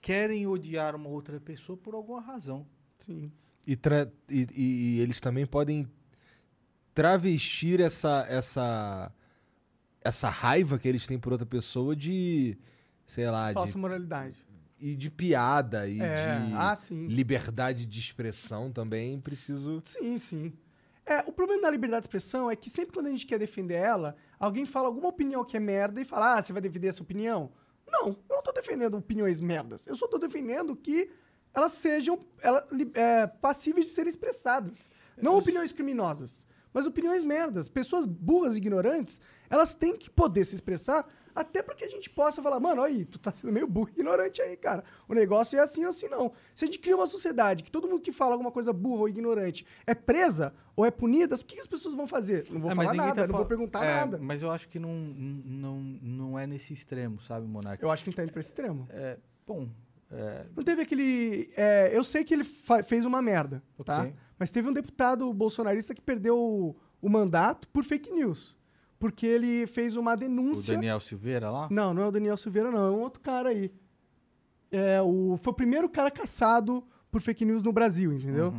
querem odiar uma outra pessoa por alguma razão. Sim. E, e- e- e eles também podem travestir essa, essa, essa raiva que eles têm por outra pessoa de, sei lá, Falsa de, moralidade. e de piada e É, de ah, sim. liberdade de expressão também. Preciso. Sim, sim. É, o problema da liberdade de expressão é que sempre quando a gente quer defender ela, alguém fala alguma opinião que é merda e fala, ah, você vai defender essa opinião? Não, eu não tô defendendo opiniões merdas. Eu só tô defendendo que elas sejam ela, é, passíveis de serem expressadas. Não opiniões criminosas, mas opiniões merdas. Pessoas burras e ignorantes, elas têm que poder se expressar até para que a gente possa falar, mano, aí, tu tá sendo meio burro e ignorante aí, cara. O negócio é assim ou assim, não. Se a gente cria uma sociedade que todo mundo que fala alguma coisa burra ou ignorante é presa ou é punida, o que, que as pessoas vão fazer? Não vão É, falar ninguém nada, tá não vou fal- perguntar É, nada. Mas eu acho que não, não, não é nesse extremo, sabe, Monark? Eu acho que gente tá indo pra esse extremo. É, bom, é, Não teve aquele. é, eu sei que ele fez uma merda, tá? Mas teve um deputado bolsonarista que perdeu o, o mandato por fake news. Porque ele fez uma o denúncia. Daniel Silveira lá? Não, não é o Daniel Silveira, não. É um outro cara aí. É, o, foi o primeiro cara caçado por fake news no Brasil, entendeu?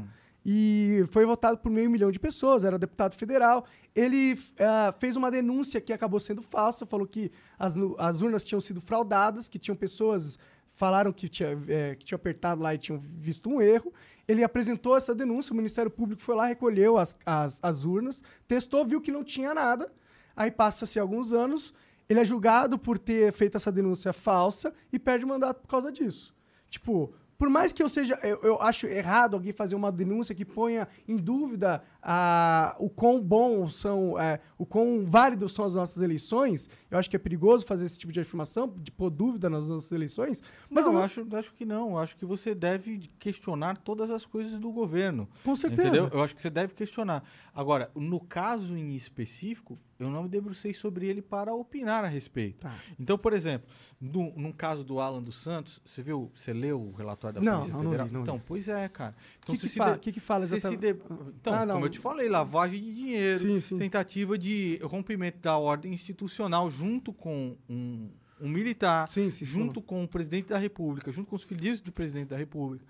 E foi votado por meio milhão de pessoas, era deputado federal. Ele eh, fez uma denúncia que acabou sendo falsa, falou que as, as urnas tinham sido fraudadas, que tinham pessoas falaram que tinha, eh, que tinha apertado lá e tinham visto um erro. Ele apresentou essa denúncia, o Ministério Público foi lá, recolheu as, as, as urnas, testou, viu que não tinha nada. Aí passa-se alguns anos, ele é julgado por ter feito essa denúncia falsa e perde o mandato por causa disso. Tipo, por mais que eu seja, eu, eu acho errado alguém fazer uma denúncia que ponha em dúvida a, o quão bom são, é, o quão válidos são as nossas eleições, eu acho que é perigoso fazer esse tipo de afirmação, de pôr dúvida nas nossas eleições, mas eu eu acho, acho que não. Eu acho que você deve questionar todas as coisas do governo. com certeza. Entendeu? Eu acho que você deve questionar. Agora, no caso em específico, eu não me debrucei sobre ele para opinar a respeito. Tá. Então, por exemplo, no, num caso do Alan dos Santos, você viu, você leu o relatório da Não, Polícia não, não Federal? li, não li. então, pois é, cara. Então, que você que se fa- de- que que fala exatamente? de- Então, Ah, não. como eu te falei, lavagem de dinheiro, Sim, sim. tentativa de rompimento da ordem institucional junto com um, um militar, sim, junto com o presidente da República, junto com os filhos do presidente da República.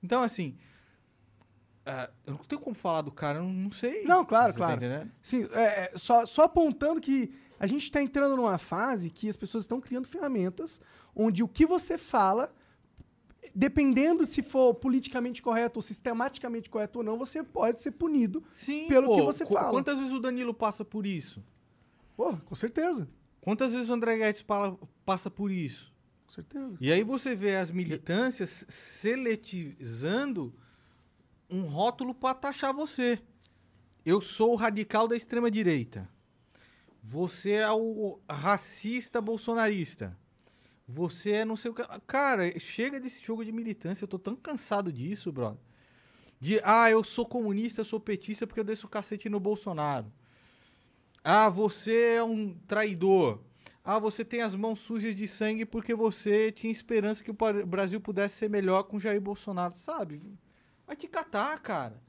Então, assim, ah, eu não tenho como falar do cara, eu não sei. Não, claro, Você claro. Tá entendendo? Sim, é, é, só, só apontando que a gente está entrando numa fase que as pessoas estão criando ferramentas onde o que você fala, dependendo se for politicamente correto ou sistematicamente correto ou não, você pode ser punido. Sim, Pelo pô, que você qu- fala. Quantas vezes o Danilo passa por isso? Pô, com certeza. Quantas vezes o André Guedes pala- passa por isso? Com certeza. E aí você vê as militâncias seletivizando um rótulo para taxar você. Eu sou o radical da extrema direita. Você é o racista bolsonarista. Você é não sei o que. Cara, chega desse jogo de militância. Eu tô tão cansado disso, brother. De, ah, eu sou comunista, eu sou petista porque eu desço o cacete no Bolsonaro. Ah, você é um traidor. Ah, você tem as mãos sujas de sangue porque você tinha esperança que o Brasil pudesse ser melhor com Jair Bolsonaro, sabe? Vai te catar, cara.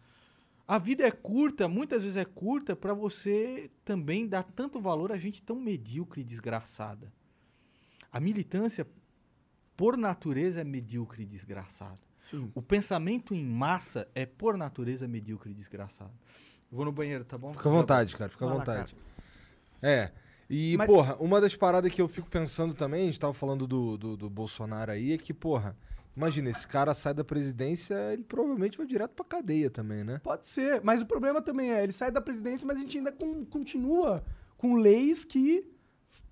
A vida é curta, muitas vezes é curta pra você também dar tanto valor a gente tão medíocre e desgraçada. A militância, por natureza, é medíocre e desgraçada. Sim. O pensamento em massa é, por natureza, medíocre e desgraçado. Eu vou no banheiro, tá bom? Fica à vontade, cara, fica à Vai lá, vontade. É. E, Mas- porra, uma das paradas que eu fico pensando também, a gente tava falando do, do, do Bolsonaro aí, é que, porra, Imagina, esse cara sai da presidência, ele provavelmente vai direto pra cadeia também, né? Pode ser, mas o problema também é, ele sai da presidência, mas a gente ainda com- continua com leis que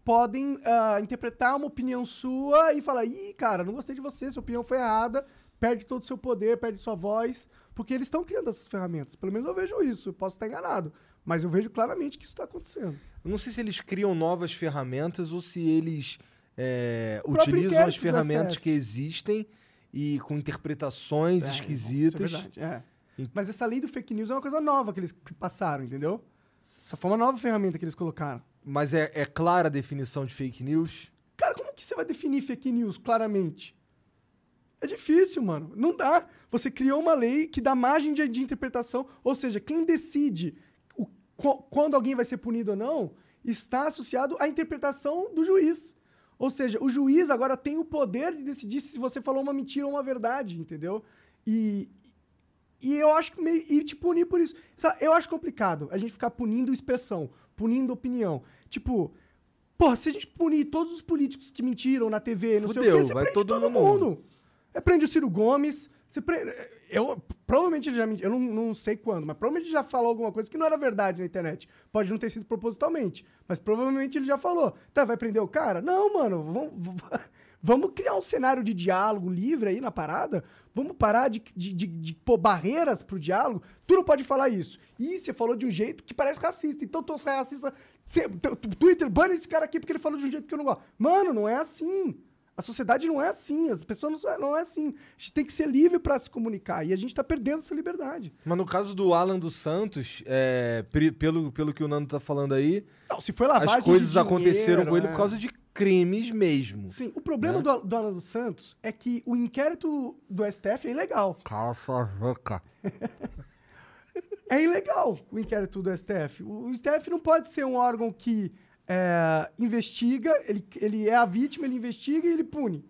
podem ah, interpretar uma opinião sua e falar, ih, cara, não gostei de você, sua opinião foi errada, perde todo o seu poder, perde sua voz, porque eles estão criando essas ferramentas. Pelo menos eu vejo isso, eu posso estar enganado, mas eu vejo claramente que isso está acontecendo. Eu não sei se eles criam novas ferramentas ou se eles é, utilizam as ferramentas que existem e com interpretações É, esquisitas. Isso é verdade, é. Mas essa lei do fake news é uma coisa nova que eles passaram, entendeu? Essa foi uma nova ferramenta que eles colocaram. Mas é, é clara a definição de fake news? Cara, como que você vai definir fake news claramente? É difícil, mano. Não dá. Você criou uma lei que dá margem de, de interpretação, ou seja, quem decide o- qu- quando alguém vai ser punido ou não está associado à interpretação do juiz. Ou seja, o juiz agora tem o poder de decidir se você falou uma mentira ou uma verdade, entendeu? E, e eu acho que meio. E te punir por isso. Sabe, eu acho complicado a gente ficar punindo expressão, punindo opinião. Tipo, porra, se a gente punir todos os políticos que mentiram na TV, não sei o Fudeu, quê, você vai prende todo todo, mundo. mundo. É, prende o Ciro Gomes, você prende. Eu, provavelmente ele já mentiu, eu não, não sei quando, mas provavelmente ele já falou alguma coisa que não era verdade na internet. Pode não ter sido propositalmente, mas provavelmente ele já falou. Tá, vai prender o cara? Não, mano, vamos, [LAUGHS] vamos criar um cenário de diálogo livre aí na parada. Vamos parar de, de, de, de pôr barreiras pro diálogo. Tu não pode falar isso. Ih, você falou de um jeito que parece racista. Então tu é racista. Twitter, bana esse cara aqui porque ele falou de um jeito que eu não gosto. Mano, não é assim. A sociedade não é assim. As pessoas não, são- não é assim. A gente tem que ser livre pra se comunicar. E a gente tá perdendo essa liberdade. Mas no caso do Alan dos Santos, é, pelo, pelo que o Nando tá falando aí, Não, se foi lavagem as coisas de aconteceram com ele dinheiro, por é. causa de crimes mesmo. Sim, o problema Né? do, do Alan dos Santos é que o inquérito do STF é ilegal. Cala sua boca. [LAUGHS] É ilegal o inquérito do STF. O o STF não pode ser um órgão que é, investiga, ele, ele é a vítima, ele investiga e ele pune.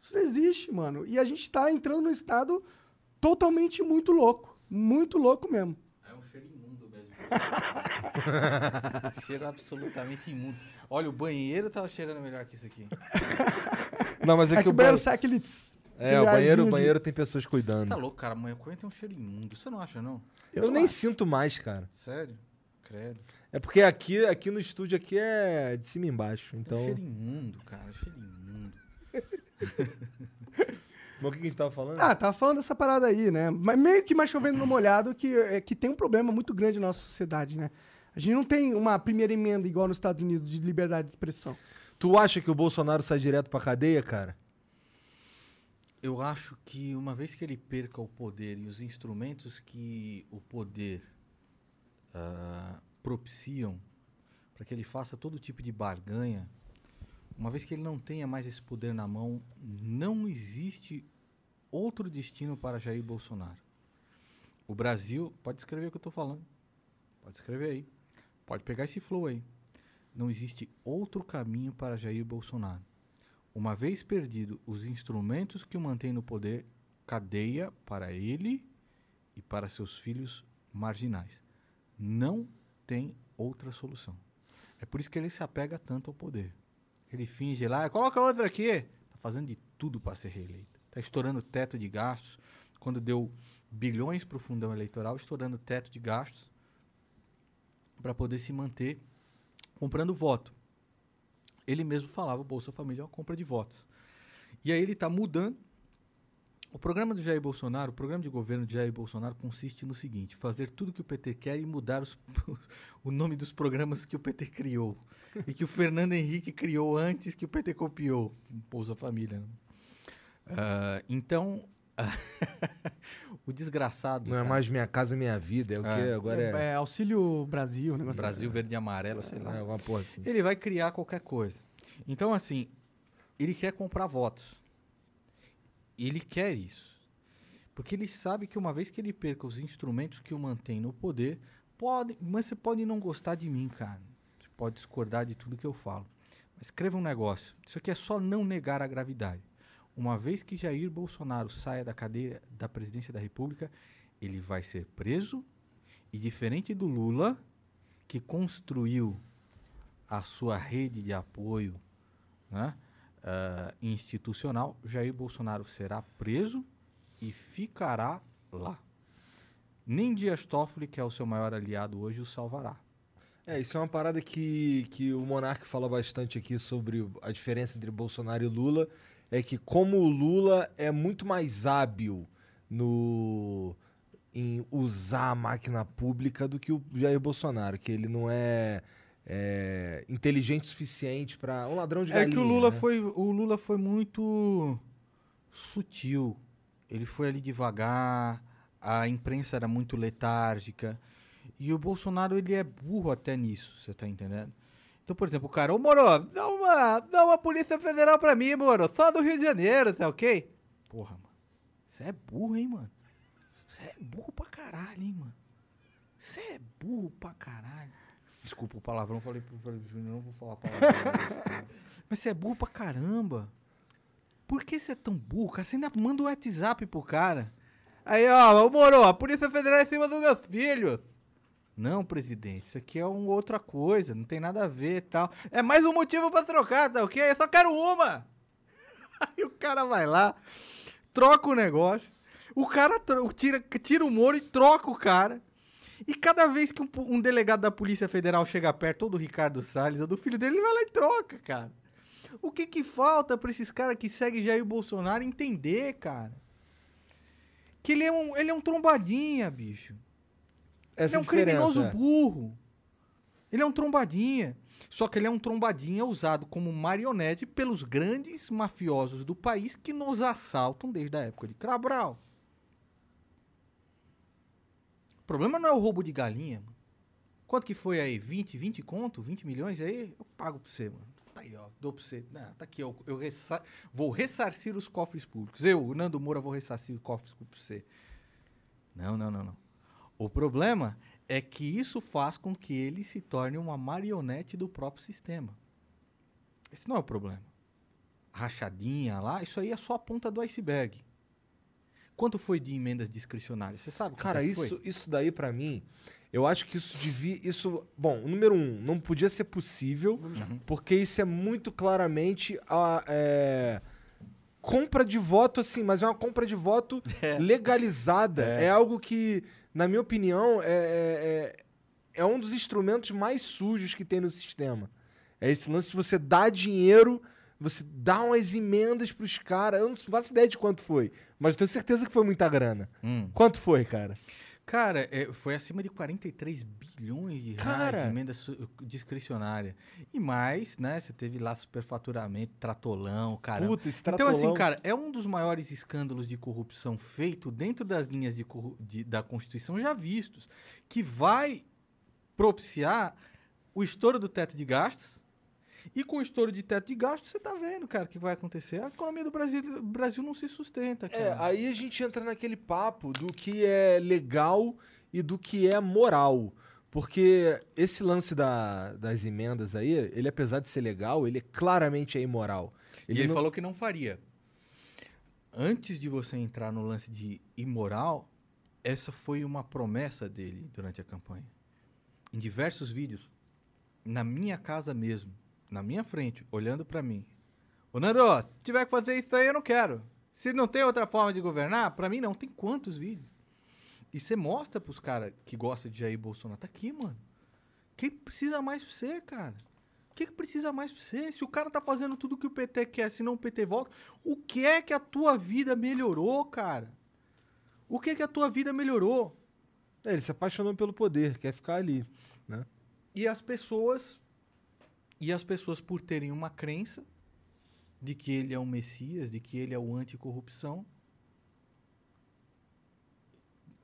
Isso não existe, mano. E a gente tá entrando num estado totalmente muito louco. Muito louco mesmo. É um cheiro imundo mesmo. [LAUGHS] cheiro absolutamente imundo. Olha, o banheiro tava cheirando melhor que isso aqui. [LAUGHS] Não, mas é, É, que, que o banheiro banheiro. sai aquele... tss, É, o banheiro, o de- banheiro tem pessoas cuidando. Tá louco, cara. Maconha tem um cheiro imundo. Você não acha, não? Eu, nem sinto mais, cara. Sério? Credo. É porque aqui, aqui no estúdio aqui é de cima e embaixo. Então... Então. cheiro imundo, cara. Cheiro imundo. [LAUGHS] Mas o que a gente tava falando? Ah, tava falando dessa parada aí, né? Mas meio que mais chovendo no molhado que, é, que tem um problema muito grande na nossa sociedade, né? A gente não tem uma primeira emenda igual nos Estados Unidos de liberdade de expressão. Tu acha que o Bolsonaro sai direto pra cadeia, cara? Eu acho que uma vez que ele perca o poder e os instrumentos que o poder ah, propiciam para que ele faça todo tipo de barganha, uma vez que ele não tenha mais esse poder na mão, não existe outro destino para Jair Bolsonaro. O Brasil, pode escrever o que eu estou falando, pode escrever aí, pode pegar esse flow aí. Não existe outro caminho para Jair Bolsonaro. Uma vez perdido os instrumentos que o mantêm no poder, cadeia para ele e para seus filhos marginais. Não tem outra solução. É por isso que ele se apega tanto ao poder. Ele finge lá, coloca outra aqui. Tá fazendo de tudo para ser reeleito. Tá estourando o teto de gastos. Quando deu bilhões para o fundão eleitoral, estourando o teto de gastos para poder se manter comprando voto. Ele mesmo falava, Bolsa Família é uma compra de votos. E aí ele está mudando. O programa do Jair Bolsonaro, o programa de governo de Jair Bolsonaro consiste no seguinte: fazer tudo que o PT quer e mudar os- [LAUGHS] o nome dos programas que o PT criou. e que o Fernando Henrique criou antes que o PT copiou. Bolsa Família. né? Ah, então, [LAUGHS] o desgraçado. Não é cara, mais minha casa, minha vida. É o É. quê? Agora é. É, Auxílio Brasil, negócio Brasil Verde e Amarelo, sei lá. É alguma porra assim. Ele vai criar qualquer coisa. Então, assim, ele quer comprar votos. Ele quer isso. Porque ele sabe que uma vez que ele perca os instrumentos que o mantém no poder, pode, mas você pode não gostar de mim, cara. Você pode discordar de tudo que eu falo. Mas escreva um negócio. Isso aqui é só não negar a gravidade. Uma vez que Jair Bolsonaro saia da cadeira da presidência da República, ele vai ser preso e diferente do Lula, que construiu a sua rede de apoio né, ah, institucional, Jair Bolsonaro será preso e ficará lá. Nem Dias Toffoli, que é o seu maior aliado hoje, o salvará. É, isso é uma parada que, que o Monark fala bastante aqui sobre a diferença entre Bolsonaro e Lula. É que como o Lula é muito mais hábil no em usar a máquina pública do que o Jair Bolsonaro, que ele não é, é, inteligente o suficiente para um ladrão de É galinha. que o Lula né? foi o Lula foi muito sutil. Ele foi ali devagar, a imprensa era muito letárgica. E o Bolsonaro ele é burro até nisso, você tá entendendo? Então, por exemplo, o cara, ô Moro, dá uma, dá uma polícia federal pra mim, Moro, só do Rio de Janeiro, tá ok? Porra, mano. Você é burro, hein, mano? Você é burro pra caralho, hein, mano? Você é burro pra caralho. Desculpa o palavrão, falei pro falei pro Júnior, não vou falar palavrão. [LAUGHS] Mas você é burro pra caramba. Por que você é tão burro, cara? Você ainda manda um WhatsApp pro cara. Aí, ó, Moro, a Polícia Federal é em cima dos meus filhos. Não, presidente, isso aqui é uma outra coisa, não tem nada a ver e tal. É mais um motivo pra trocar, tá ok? Eu só quero uma. [LAUGHS] Aí o cara vai lá, troca o negócio. O cara tira, tira o Moro e troca o cara. E cada vez que um, um delegado da Polícia Federal chega perto, ou do Ricardo Salles, ou do filho dele, ele vai lá e troca, cara. O que que falta pra esses caras que seguem Jair Bolsonaro entender, cara? Que ele é um, ele é um trombadinha, bicho. Essa ele é um criminoso é. burro. Ele é um trombadinha. Só que ele é um trombadinha usado como marionete pelos grandes mafiosos do país que nos assaltam desde a época de Cabral. O problema não é o roubo de galinha. Mano. Quanto que foi aí? 20, 20 conto? 20 milhões aí? Eu pago pra você, mano. Tá aí, ó. Dou pra você. Não, tá aqui, eu, eu ressa- vou ressarcir os cofres públicos. Eu, Nando Moura, vou ressarcir os cofres públicos pra você. Não, não, não, não. O problema é que isso faz com que ele se torne uma marionete do próprio sistema. Esse não é o problema. Rachadinha lá, isso aí é só a ponta do iceberg. Quanto foi de emendas discricionárias? Você sabe? Cara, é foi? isso, isso daí pra mim, eu acho que isso devia. Isso, bom, número um, não podia ser possível, porque isso é muito claramente a é, compra de voto, assim, mas é uma compra de voto [LAUGHS] legalizada. É. algo que, na minha opinião, é, é, é um dos instrumentos mais sujos que tem no sistema. É esse lance de você dar dinheiro, você dá umas emendas pros caras. Eu não faço ideia de quanto foi, mas eu tenho certeza que foi muita grana. Hum. Quanto foi, cara? Cara, é, foi acima de 43 bilhões de reais Cara! de emenda discricionária. E mais, né? Você teve lá superfaturamento, tratolão, cara. Puta, esse Então, assim, tratolão. cara, é um dos maiores escândalos de corrupção feito dentro das linhas de de- da Constituição já vistos, que vai propiciar o estouro do teto de gastos. E com o estouro de teto de gastos, você tá vendo, cara, o que vai acontecer. A economia do Brasil, Brasil não se sustenta, cara. É, aí a gente entra naquele papo do que é legal e do que é moral. Porque esse lance da- das emendas aí, ele apesar de ser legal, ele claramente é imoral. E ele não- falou que não faria. Antes de você entrar no lance de imoral, essa foi uma promessa dele durante a campanha. Em diversos vídeos, na minha casa mesmo, na minha frente, olhando pra mim. Ô Nando, se tiver que fazer isso aí, eu não quero. Se não tem outra forma de governar, pra mim não. Tem quantos vídeos? E você mostra pros caras que gostam de Jair Bolsonaro. Tá aqui, mano. Quem precisa mais pra você, cara? O que, que precisa mais pra você? Se o cara tá fazendo tudo que o PT quer, se não o PT volta, o que é que a tua vida melhorou, cara? O que é que a tua vida melhorou? É, ele se apaixonou pelo poder, quer ficar ali, né? E as pessoas. E as pessoas, por terem uma crença de que ele é o Messias, de que ele é o anticorrupção,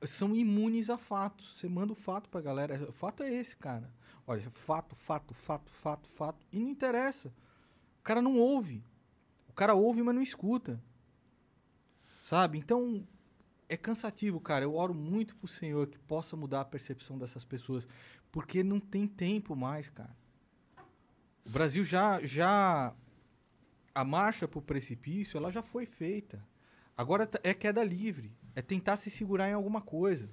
são imunes a fatos. Você manda o fato pra galera. O fato é esse, cara. Olha, fato, fato, fato, fato, fato. E não interessa. O cara não ouve. O cara ouve, mas não escuta. Sabe? Então, é cansativo, cara. Eu oro muito pro Senhor que possa mudar a percepção dessas pessoas. Porque não tem tempo mais, cara. O Brasil já. já a marcha pro precipício, ela já foi feita. Agora é queda livre. É tentar se segurar em alguma coisa.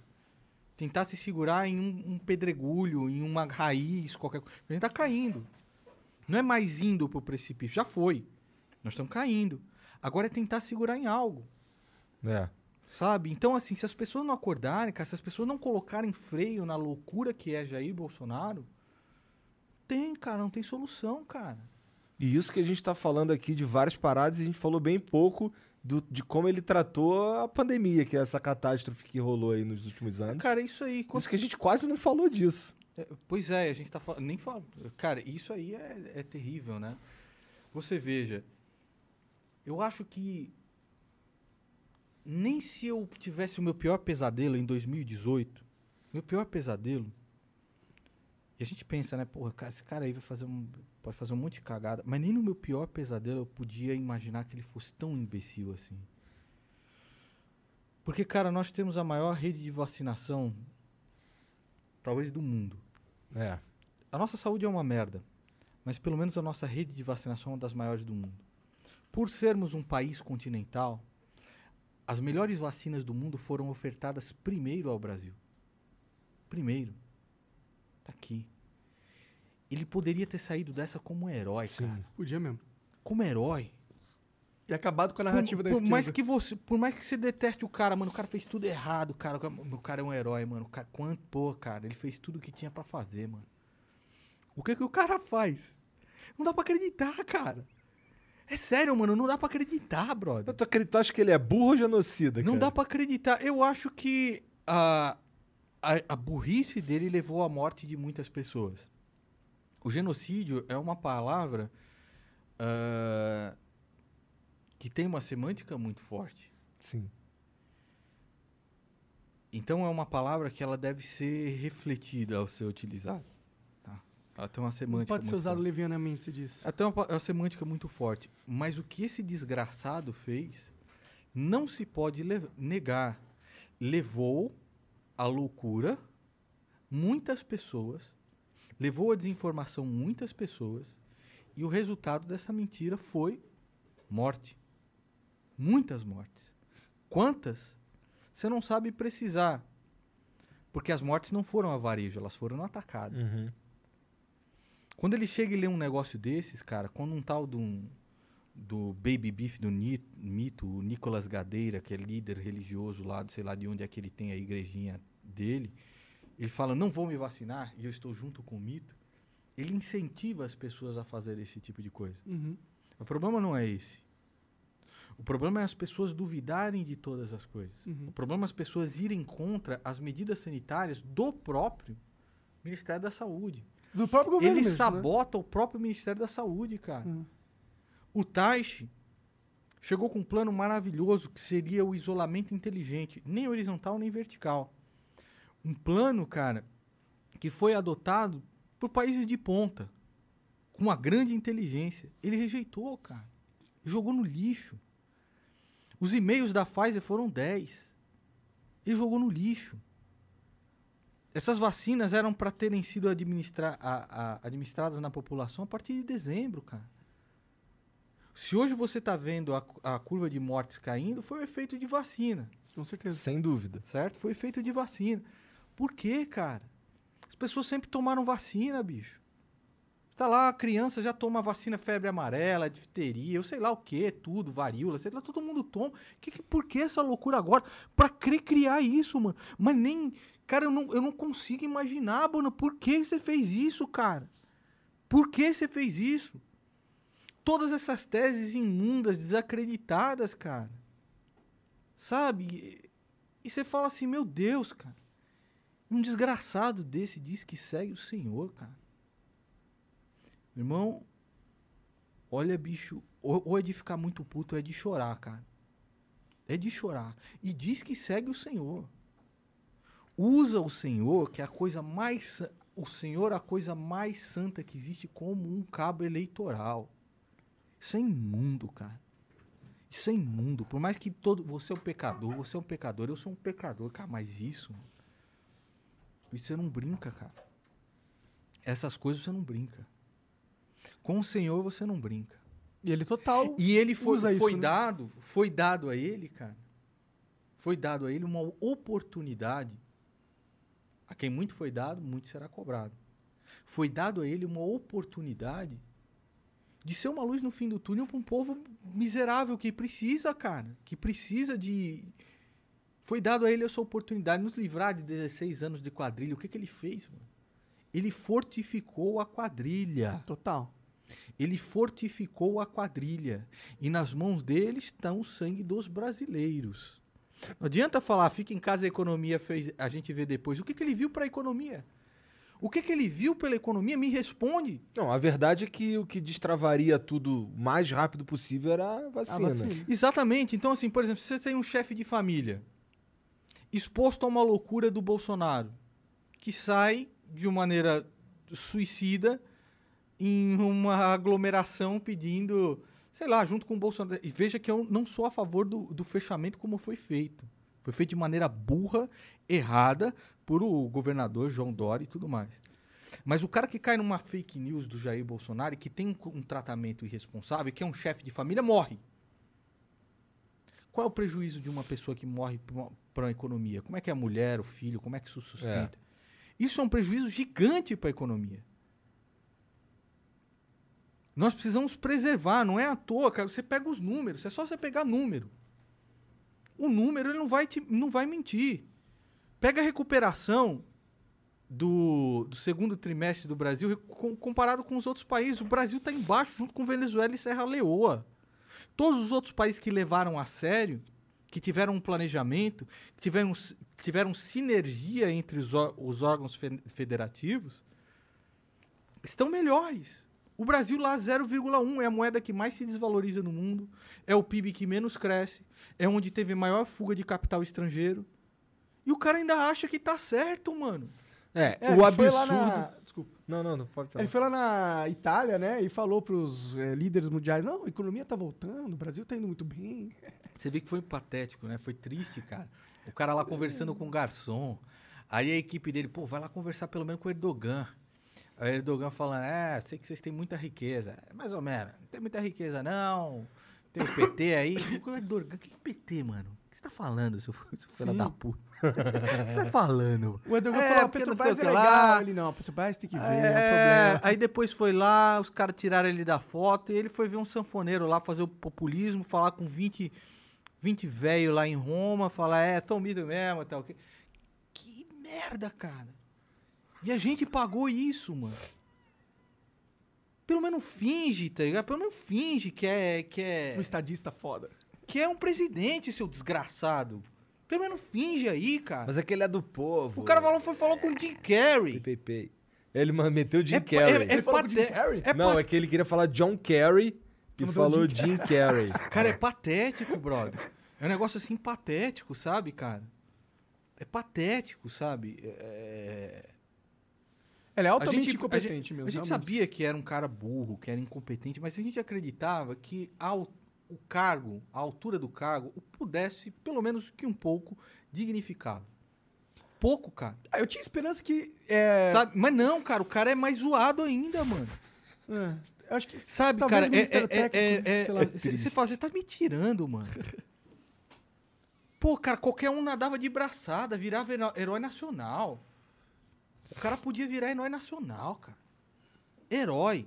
Tentar se segurar em um, um pedregulho, em uma raiz, qualquer coisa. A gente tá caindo. Não é mais indo pro precipício, já foi. Nós estamos caindo. Agora é tentar segurar em algo. É. Sabe? Então, assim, se as pessoas não acordarem, cara, se as pessoas não colocarem freio na loucura que é Jair Bolsonaro, tem, cara, não tem solução, cara. E isso que a gente tá falando aqui de várias paradas e a gente falou bem pouco do- de como ele tratou a pandemia, que é essa catástrofe que rolou aí nos últimos anos. Cara, isso aí. Por isso que a gente quase não falou disso. É, Pois é, a gente tá falando. Nem fala. Cara, isso aí é, é terrível, né? Você veja. Eu acho que. Nem se eu tivesse o meu pior pesadelo em 2018, meu pior pesadelo. E a gente pensa, né? Porra, cara, esse cara aí vai fazer um, pode fazer um monte de cagada. Mas nem no meu pior pesadelo eu podia imaginar que ele fosse tão imbecil assim. Porque, cara, nós temos a maior rede de vacinação, talvez do mundo. É. A nossa saúde é uma merda, mas pelo menos a nossa rede de vacinação é uma das maiores do mundo. Por sermos um país continental, as melhores vacinas do mundo foram ofertadas primeiro ao Brasil. Primeiro. Tá aqui. Ele poderia ter saído dessa como um herói, cara. Podia mesmo. Como herói. E acabado com a narrativa por, da por esquerda. mais que você, por mais que você deteste o cara, mano, o cara fez tudo errado, cara. O cara é um herói, mano. O cara, quanto, pô, cara, ele fez tudo o que tinha pra fazer, mano. O que que o cara faz? Não dá pra acreditar, cara. É sério, mano, não dá pra acreditar, brother. Tu, acredita, tu acha que ele é burro ou genocida? Não cara? dá pra acreditar. Eu acho que a, a, a burrice dele levou à morte de muitas pessoas. O genocídio é uma palavra ah, que tem uma semântica muito forte. Sim. Então é uma palavra que ela deve ser refletida ao ser utilizada. Tá? Ela tem uma Não semântica pode ser usado levianamente, você disse. Até uma, pa- uma semântica muito forte. Mas o que esse desgraçado fez não se pode le- negar. Levou à loucura muitas pessoas, levou à desinformação muitas pessoas, e o resultado dessa mentira foi morte. Muitas mortes. Quantas? Você não sabe precisar. Porque as mortes não foram a varejo, elas foram no atacado. Uhum. Quando ele chega e lê um negócio desses, cara, quando um tal do, do Baby Beef do mito, o Nicolas Gadeira, que é líder religioso lá, sei lá de onde é que ele tem a igrejinha dele, ele fala, não vou me vacinar e eu estou junto com o mito, ele incentiva as pessoas a fazer esse tipo de coisa. Uhum. O problema não é esse. O problema é as pessoas duvidarem de todas as coisas. Uhum. O problema é as pessoas irem contra as medidas sanitárias do próprio Ministério da Saúde. Do próprio governo Ele mesmo, né? sabota o próprio Ministério da Saúde, cara. Uhum. O Taishi chegou com um plano maravilhoso que seria o isolamento inteligente, nem horizontal nem vertical. Um plano, cara, que foi adotado por países de ponta, com uma grande inteligência. Ele rejeitou, cara. Jogou no lixo. Os e-mails da Pfizer foram 10. Ele jogou no lixo. Essas vacinas eram para terem sido administra a- a- administradas na população a partir de dezembro, cara. Se hoje você está vendo a, a curva de mortes caindo, foi o efeito de vacina, Com certeza. Sem dúvida. certo? Foi efeito de vacina. Por quê, cara? As pessoas sempre tomaram vacina, bicho. Tá lá, a criança já toma vacina febre amarela, difteria, eu sei lá o que, tudo, varíola, sei lá, todo mundo toma. Que, que, por que essa loucura agora? Pra crer criar isso, mano. Mas nem. Cara, eu não, eu não consigo imaginar, mano, por que você fez isso, cara? Por que você fez isso? Todas essas teses imundas, desacreditadas, cara. Sabe? E você fala assim, meu Deus, cara. Um desgraçado desse diz que segue o Senhor, cara. Irmão, olha, bicho, ou, ou é de ficar muito puto, ou é de chorar, cara. É de chorar. E diz que segue o Senhor. Usa o Senhor, que é a coisa mais. O Senhor é a coisa mais santa que existe, como um cabo eleitoral. Isso é imundo, cara. Isso é imundo. Por mais que todo. Você é um pecador, você é um pecador, eu sou um pecador, cara. Mas isso. mano, Isso você não brinca, cara. Essas coisas você não brinca. Com o Senhor você não brinca. E ele total. E ele foi, usa isso, foi né? dado, foi dado a ele, cara. Foi dado a ele uma oportunidade. A quem muito foi dado, muito será cobrado. Foi dado a ele uma oportunidade de ser uma luz no fim do túnel para um povo miserável que precisa, cara, que precisa de foi dado a ele essa oportunidade de nos livrar de 16 anos de quadrilha. O que que ele fez, mano? Ele fortificou a quadrilha. Total. Ele fortificou a quadrilha. E nas mãos dele está o sangue dos brasileiros. Não adianta falar, fica em casa a economia fez, a gente vê depois. O que, que ele viu para a economia? O que, que ele viu pela economia? Me responde. Não, a verdade é que o que destravaria tudo o mais rápido possível era a A vacina. vacina. Exatamente. Então, assim, por exemplo, se você tem um chefe de família exposto a uma loucura do Bolsonaro, que sai de uma maneira suicida em uma aglomeração pedindo, sei lá, junto com o Bolsonaro. E veja que eu não sou a favor do, do fechamento como foi feito. Foi feito de maneira burra, errada, por o governador João Dória e tudo mais. Mas o cara que cai numa fake news do Jair Bolsonaro e que tem um, um tratamento irresponsável, que é um chefe de família, morre. Qual é o prejuízo de uma pessoa que morre para a economia? Como é que é a mulher, o filho, como é que isso sustenta? Isso é um prejuízo gigante para a economia. Nós precisamos preservar, não é à toa, cara. Você pega os números, é só você pegar número. O número ele não vai, te, não vai mentir. Pega a recuperação do, do segundo trimestre do Brasil com- comparado com os outros países. O Brasil está embaixo, junto com Venezuela e Serra Leoa. Todos os outros países que levaram a sério, que tiveram um planejamento, que tiveram, tiveram sinergia entre os, os órgãos fe- federativos, estão melhores. O Brasil lá 0,1 é a moeda que mais se desvaloriza no mundo, é o PIB que menos cresce, é onde teve maior fuga de capital estrangeiro. E o cara ainda acha que tá certo, mano. É, É, o absurdo. na- Desculpa. Não, não, não pode falar. Ele foi lá na Itália, né? E falou pros eh, líderes mundiais: não, a economia tá voltando, o Brasil tá indo muito bem. [LAUGHS] Você vê que foi patético, né? Foi triste, cara. O cara lá conversando com o garçom. Aí a equipe dele, pô, vai lá conversar pelo menos com o Erdogan. Aí o Erdogan falando, é, sei que vocês têm muita riqueza. É, Mais ou menos. Não tem muita riqueza, não. Tem o PT aí. [COUGHS] O Erdogan, que PT, mano? O que você tá falando, seu, seu filho da puta? O que você tá falando? O Erdogan É, falou: a não Petrobras é o legal. lá. Ele não, a Petrobras tem que ver, é, É, problema. aí depois foi lá, os caras tiraram ele da foto e ele foi ver um sanfoneiro lá fazer o populismo, falar com 20, 20 velho lá em Roma, falar, é, tão mido mesmo e tal. Que, que merda, cara. E a gente pagou isso, mano. Pelo menos finge, tá ligado? Pelo menos finge que é, que é, Um estadista foda. que é um presidente, seu desgraçado. Pelo menos finge aí, cara. Mas aquele é do povo. o cara falou, foi falou com o Jim Carrey. Pei, pei, pei. Ele meteu Jim É- Carrey. é- é Ele falou com o Jim Carrey? é não, é que ele queria falar John Carey e falou Jim Jim Carrey. [LAUGHS] Cara, é patético, brother. É um negócio assim patético, sabe, cara? É patético, sabe? É... Ele é A altamente gente, a incompetente gente- mesmo. A gente sabia que era um cara burro, que era incompetente, mas a gente acreditava que ao- o cargo, a altura do cargo, pudesse, pelo menos que um pouco, dignificá-lo. Pouco, cara. Ah, eu tinha esperança que. É, Sabe? Mas não, cara, o cara é mais zoado ainda, mano. é, eu acho que. Sabe, cara, é- é- é- Técnico, é- lá. é- Você fala, você tá me tirando, mano. Pô, cara, qualquer um nadava de braçada, virava heró- herói nacional. O cara podia virar herói nacional, cara. Herói.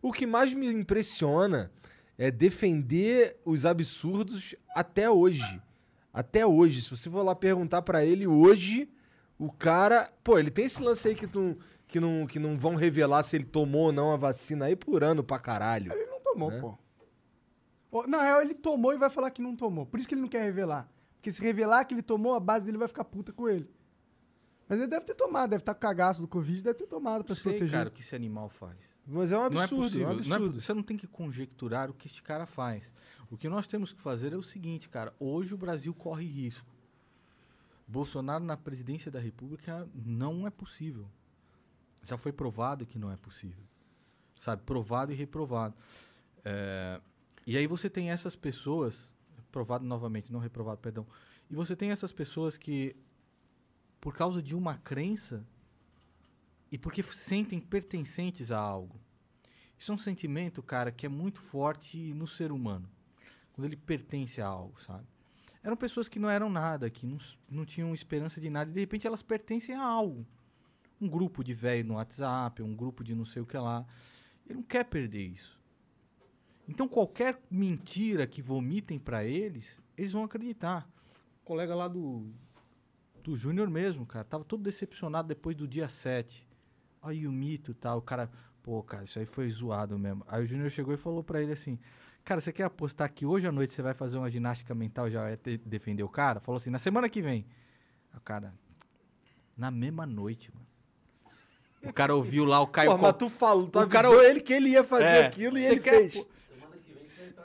O que mais me impressiona é defender os absurdos até hoje. Até hoje. Se você for lá perguntar pra ele hoje, o cara. Pô, ele tem esse lance aí que não, que, não, que não vão revelar se ele tomou ou não a vacina aí por ano pra caralho. Ele não tomou, É. pô. Na real, ele tomou e vai falar que não tomou. Por isso que ele não quer revelar. Porque se revelar que ele tomou, a base dele vai ficar puta com ele. Mas ele deve ter tomado, deve estar com cagaço do Covid, deve ter tomado pra se Sei, proteger. cara, o que esse animal faz. Mas é um Não é absurdo, possível. é um não é absurdo. você não tem que conjecturar o que este cara faz. O que nós temos que fazer é o seguinte, cara. Hoje o Brasil corre risco. Bolsonaro na presidência da República não é possível. Já foi provado que não é possível. Sabe? Provado e reprovado. É, E aí você tem essas pessoas. Provado novamente, não reprovado, perdão. E você tem essas pessoas que, por causa de uma crença e porque sentem pertencentes a algo. Isso é um sentimento, cara, que é muito forte no ser humano. Quando ele pertence a algo, sabe? Eram pessoas que não eram nada, que não, não tinham esperança de nada, e de repente elas pertencem a algo. Um grupo de velho no WhatsApp, um grupo de não sei o que lá. Ele não quer perder isso. Então, qualquer mentira que vomitem pra eles, eles vão acreditar. O colega lá do, do Júnior mesmo, cara, tava todo decepcionado depois do dia 7. Aí o mito e tal, o cara, pô, cara, isso aí foi zoado mesmo. Aí o Júnior chegou e falou pra ele assim: Cara, você quer apostar que hoje à noite você vai fazer uma ginástica mental e já vai defender o cara? Falou assim, na semana que vem. Aí O cara, na mesma noite, mano. O cara ouviu lá o Caio Pô, mas tu falou, tu O cara- ele que ele ia fazer É, aquilo e você ele quer fez.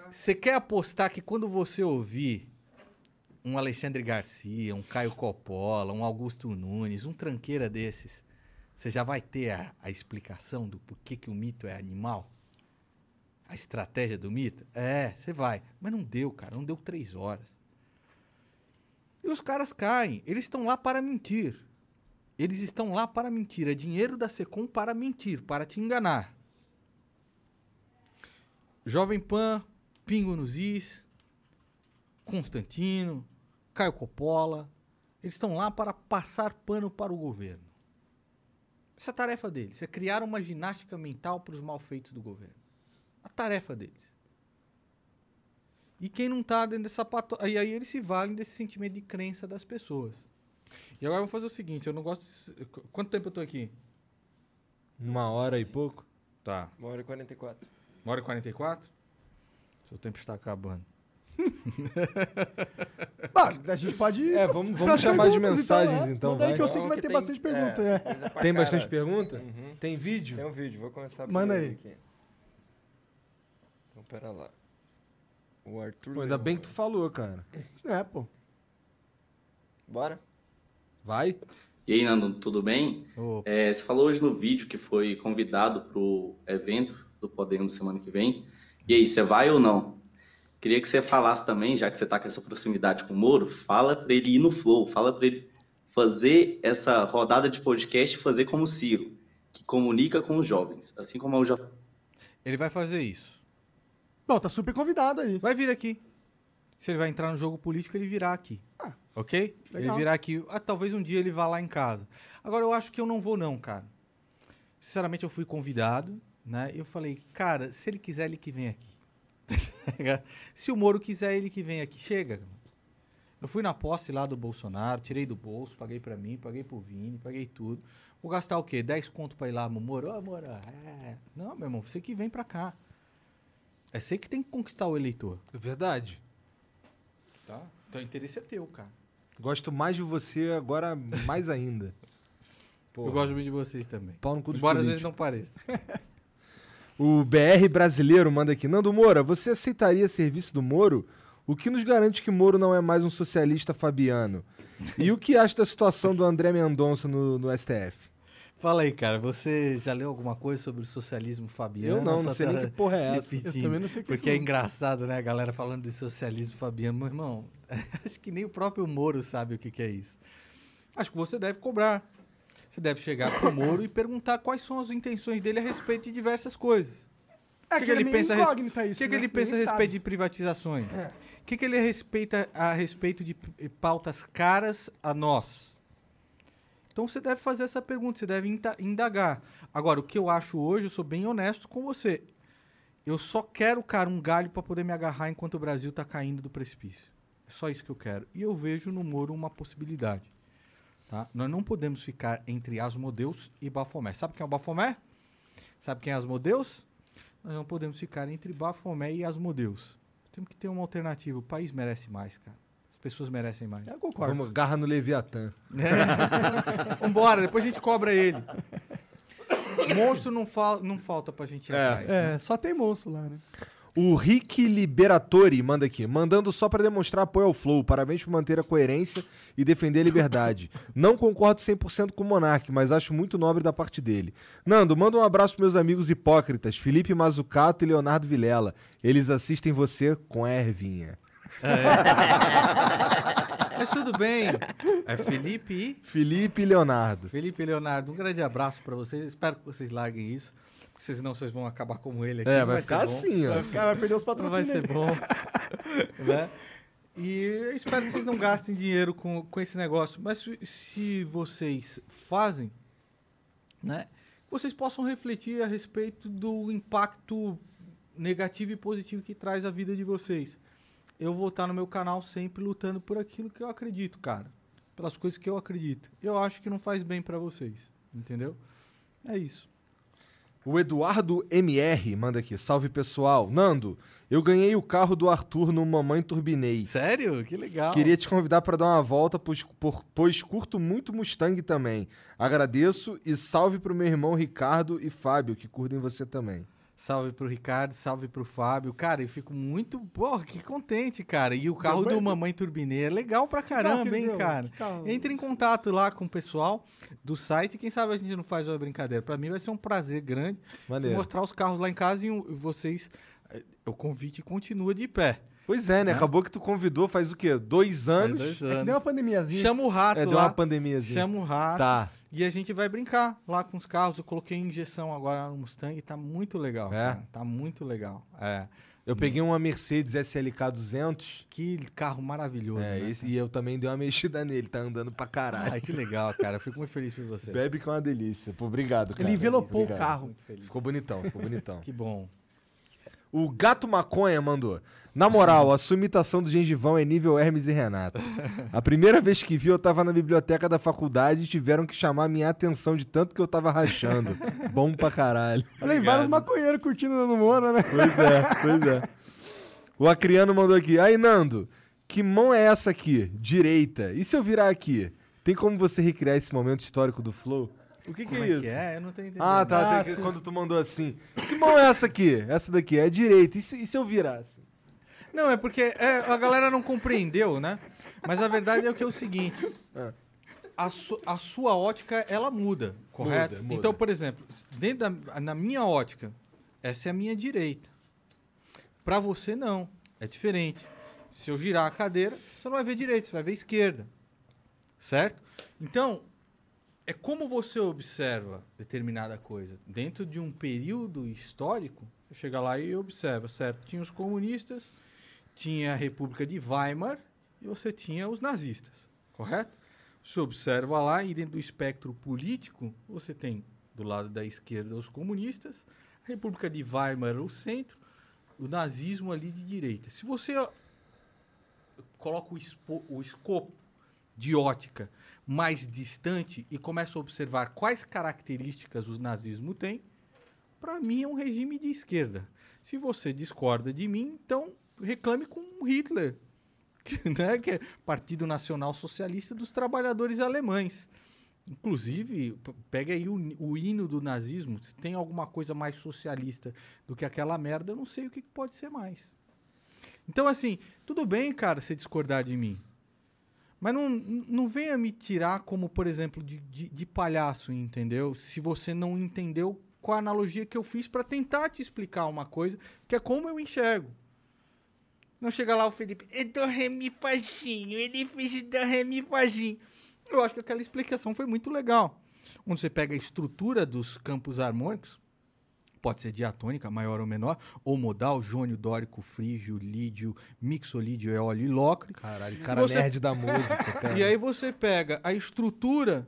Você quer apostar que quando você ouvir um Alexandre Garcia, um Caio Coppola, um Augusto Nunes, um tranqueira desses, você já vai ter a, a explicação do porquê que o mito é animal? A estratégia do mito? É, você vai. Mas não deu, cara. Não deu três horas. E os caras caem. Eles estão lá para mentir. Eles estão lá para mentir. É dinheiro da Secom para mentir, para te enganar. Jovem Pan, Pingo nos Is, Constantino, Caio Coppola. Eles estão lá para passar pano para o governo. Essa é a tarefa deles. É criar uma ginástica mental para os malfeitos do governo. A tarefa deles. E quem não tá dentro dessa pato... E aí eles se valem desse sentimento de crença das pessoas. E agora eu vou fazer o seguinte, eu não gosto... de- Qu- Quanto tempo eu tô aqui? Uma hora e pouco. Tá. Uma hora e 44. Uma hora e 44? Seu tempo está acabando. Bah, [LAUGHS] a gente pode. É, vamos, vamos chamar de perguntas, mensagens é. então. Manda aí vai. que eu sei que vai que ter tem- bastante pergunta. é, É. Tem bastante pergunta? Uhum. Tem vídeo? Tem um vídeo, vou começar Manda aí. aqui. Então, pera lá. O Arthur Pô, ainda bem que tu falou, cara. É, pô. Bora? Vai? E aí, Nando, tudo bem? Ô, É, você falou hoje no vídeo que foi convidado para o evento do Podemos semana que vem. E aí, você vai ou não? Queria que você falasse também, já que você está com essa proximidade com o Moro, fala para ele ir no flow, fala para ele fazer essa rodada de podcast e fazer como o Ciro, que comunica com os jovens, assim como eu já ele vai fazer isso. Bom, tá super convidado aí. Vai vir aqui. Se ele vai entrar no jogo político, ele virá aqui. Ah, ok? legal. Ele virá aqui. Ah, talvez um dia ele vá lá em casa. Agora, eu acho que eu não vou, não, cara. Sinceramente, eu fui convidado, né? E eu falei, cara, se ele quiser, ele que vem aqui. Se o Moro quiser, ele que vem aqui. Chega. Eu fui na posse lá do Bolsonaro, tirei do bolso, paguei pra mim, paguei pro Vini, paguei tudo. Vou gastar o quê? 10 conto pra ir lá, Moro? Ô, Moro, é. Não, meu irmão, você que vem pra cá. É você que tem que conquistar o eleitor. É verdade. Tá? Então o interesse é teu, cara. Gosto mais de você agora, mais ainda. [LAUGHS] Porra. Eu gosto muito de vocês também. Pau no cu Embora às vezes não pareça. [LAUGHS] O BR brasileiro manda aqui. Nando Moura, você aceitaria serviço do Moro? O que nos garante que Moro não é mais um socialista fabiano? E o que acha da situação do André Mendonça no, no STF? Fala aí, cara. Você já leu alguma coisa sobre o socialismo fabiano? Eu não, não sei nem tá que porra é essa. repetindo? Eu também não sei o que é Porque é isso, não. engraçado, né? A galera falando de socialismo fabiano. Meu irmão, [LAUGHS] acho que nem o próprio Moro sabe o que, que é isso. Acho que você deve cobrar. Você deve chegar pro Moro e perguntar quais são as intenções dele a respeito de diversas coisas. É que, que, ele é pensa isso, que, que né? ele pensa a respeito sabe. de privatizações? É. O que, que ele respeita a respeito de pautas caras a nós? Então você deve fazer essa pergunta, você deve indagar. Agora, o que eu acho hoje, eu sou bem honesto com você. Eu só quero, cara, um galho para poder me agarrar enquanto o Brasil tá caindo do precipício. É só isso que eu quero. E eu vejo no Moro uma possibilidade. Tá? Nós não podemos ficar entre Asmodeus e Bafomé. Sabe quem é o Bafomé? Sabe quem é Asmodeus? Nós não podemos ficar entre Bafomé e Asmodeus. Temos que ter uma alternativa. O país merece mais, cara. As pessoas merecem mais. Eu concordo. Vamos, garra no Leviatã. [LAUGHS] Vambora, depois a gente cobra ele. [COUGHS] Monstro não, fal não falta pra gente ir É. atrás. né? É, só tem monstro lá, né? O Rick Liberatori manda aqui, mandando só pra demonstrar apoio ao Flow. Parabéns por manter a coerência e defender a liberdade. [LAUGHS] Não concordo 100% com o Monark, mas acho muito nobre da parte dele. Nando, manda um abraço pros meus amigos hipócritas, Felipe Mazucato e Leonardo Vilela. Eles assistem você com a ervinha. [LAUGHS] Mas tudo bem. É Felipe e... Felipe e Leonardo. Felipe e Leonardo, um grande abraço pra vocês. Espero que vocês larguem isso. Senão vocês vão acabar como ele aqui. É, vai ser ficar assim, ó. Vai, ficar, vai perder os Não vai patrocínios. ser bom. [LAUGHS] né? E eu espero que vocês não gastem dinheiro com, com esse negócio. Mas se, se vocês fazem, né? vocês possam refletir a respeito do impacto negativo e positivo que traz a vida de vocês. Eu vou estar no meu canal sempre lutando por aquilo que eu acredito, cara. Pelas coisas que eu acredito. Eu acho que não faz bem pra vocês, entendeu? É isso. O Eduardo MR manda aqui. Salve pessoal. Nando, eu ganhei o carro do Arthur no Mamãe Turbinei. Sério? Que legal. Queria te convidar para dar uma volta, pois, por- pois curto muito Mustang também. Agradeço e salve pro meu irmão Ricardo e Fábio, que curtem você também. Salve pro Ricardo, salve pro Fábio. Cara, eu fico muito, porra, que contente, cara. E o carro do Mamãe Turbinê é legal pra caramba, hein, deu? cara. Entre em contato lá com o pessoal do site. Quem sabe a gente não faz uma brincadeira. Pra mim vai ser um prazer grande Maneiro. mostrar os carros lá em casa e vocês. eh, O convite continua de pé. Pois é, né? Né? Acabou que tu convidou faz o quê? Dois anos? dois É que deu uma pandemiazinha. Chama o rato É, deu lá. uma pandemiazinha. Chama o rato. Tá. E a gente vai brincar lá com os carros. Eu coloquei injeção agora no Mustang. Tá muito legal. É? cara. Tá muito legal. É. Eu peguei uma Mercedes SLK 200. Que carro maravilhoso. É, né, esse, e eu também dei uma [LAUGHS] mexida nele, tá andando pra caralho. Ai, que legal, cara. Eu fico muito feliz por você. Bebe que é uma delícia. Pô, obrigado, cara. Ele envelopou o carro. Ficou bonitão, ficou bonitão. [LAUGHS] Que bom. O Gato Maconha mandou. Na moral, a sua imitação do gengivão é nível Hermes e Renato. A primeira vez que vi, eu tava na biblioteca da faculdade e tiveram que chamar minha atenção de tanto que eu tava rachando. Bom pra caralho. Olha aí, vários maconheiros curtindo no Moura, né? Pois é, pois é. O Acriano mandou aqui. Aí, Nando, que mão é essa aqui? Direita. E se eu virar aqui? Tem como você recriar esse momento histórico do Flow? O que, que é é isso? que é? Eu não tô entendendo. Ah, tá. Ah, que- quando tu mandou assim. Que mão é essa aqui? Essa daqui é direita. E se, e se eu virar assim? Não, é porque é, a galera não compreendeu, né? Mas a verdade é que é o seguinte. É. A, su- a sua ótica, ela muda, correto? Muda, muda. Então, por exemplo, dentro da, na minha ótica, essa é a minha direita. Pra você, não. É diferente. Se eu girar a cadeira, você não vai ver direita, você vai ver esquerda. Certo? Então, é como você observa determinada coisa. Dentro de um período histórico, você chega lá e observa, certo? Tinha os comunistas, tinha a República de Weimar e você tinha os nazistas, correto? Você observa lá e dentro do espectro político, você tem do lado da esquerda os comunistas, a República de Weimar o centro, o nazismo ali de direita. Se você coloca o, espo- o escopo de ótica mais distante e começa a observar quais características o nazismo tem, para mim é um regime de esquerda. Se você discorda de mim, então reclame com Hitler, [LAUGHS] que, né, que é Partido Nacional Socialista dos Trabalhadores Alemães. Inclusive, pega aí o, o hino do nazismo, se tem alguma coisa mais socialista do que aquela merda, eu não sei o que que pode ser mais. Então, assim, tudo bem, cara, você discordar de mim. Mas não, não venha me tirar como, por exemplo, de, de, de palhaço, entendeu? Se você não entendeu qual a analogia que eu fiz para tentar te explicar uma coisa, que é como eu enxergo. Não chega lá o Felipe, é do ré mi faginho, ele fez do ré mi faginho. Eu acho que aquela explicação foi muito legal. Onde você pega a estrutura dos campos harmônicos, pode ser diatônica, maior ou menor, ou modal, jônio, dórico, frígio, lídio, mixolídio, eólio e locre. Caralho, cara Você- nerd da música, [LAUGHS] cara. E aí você pega a estrutura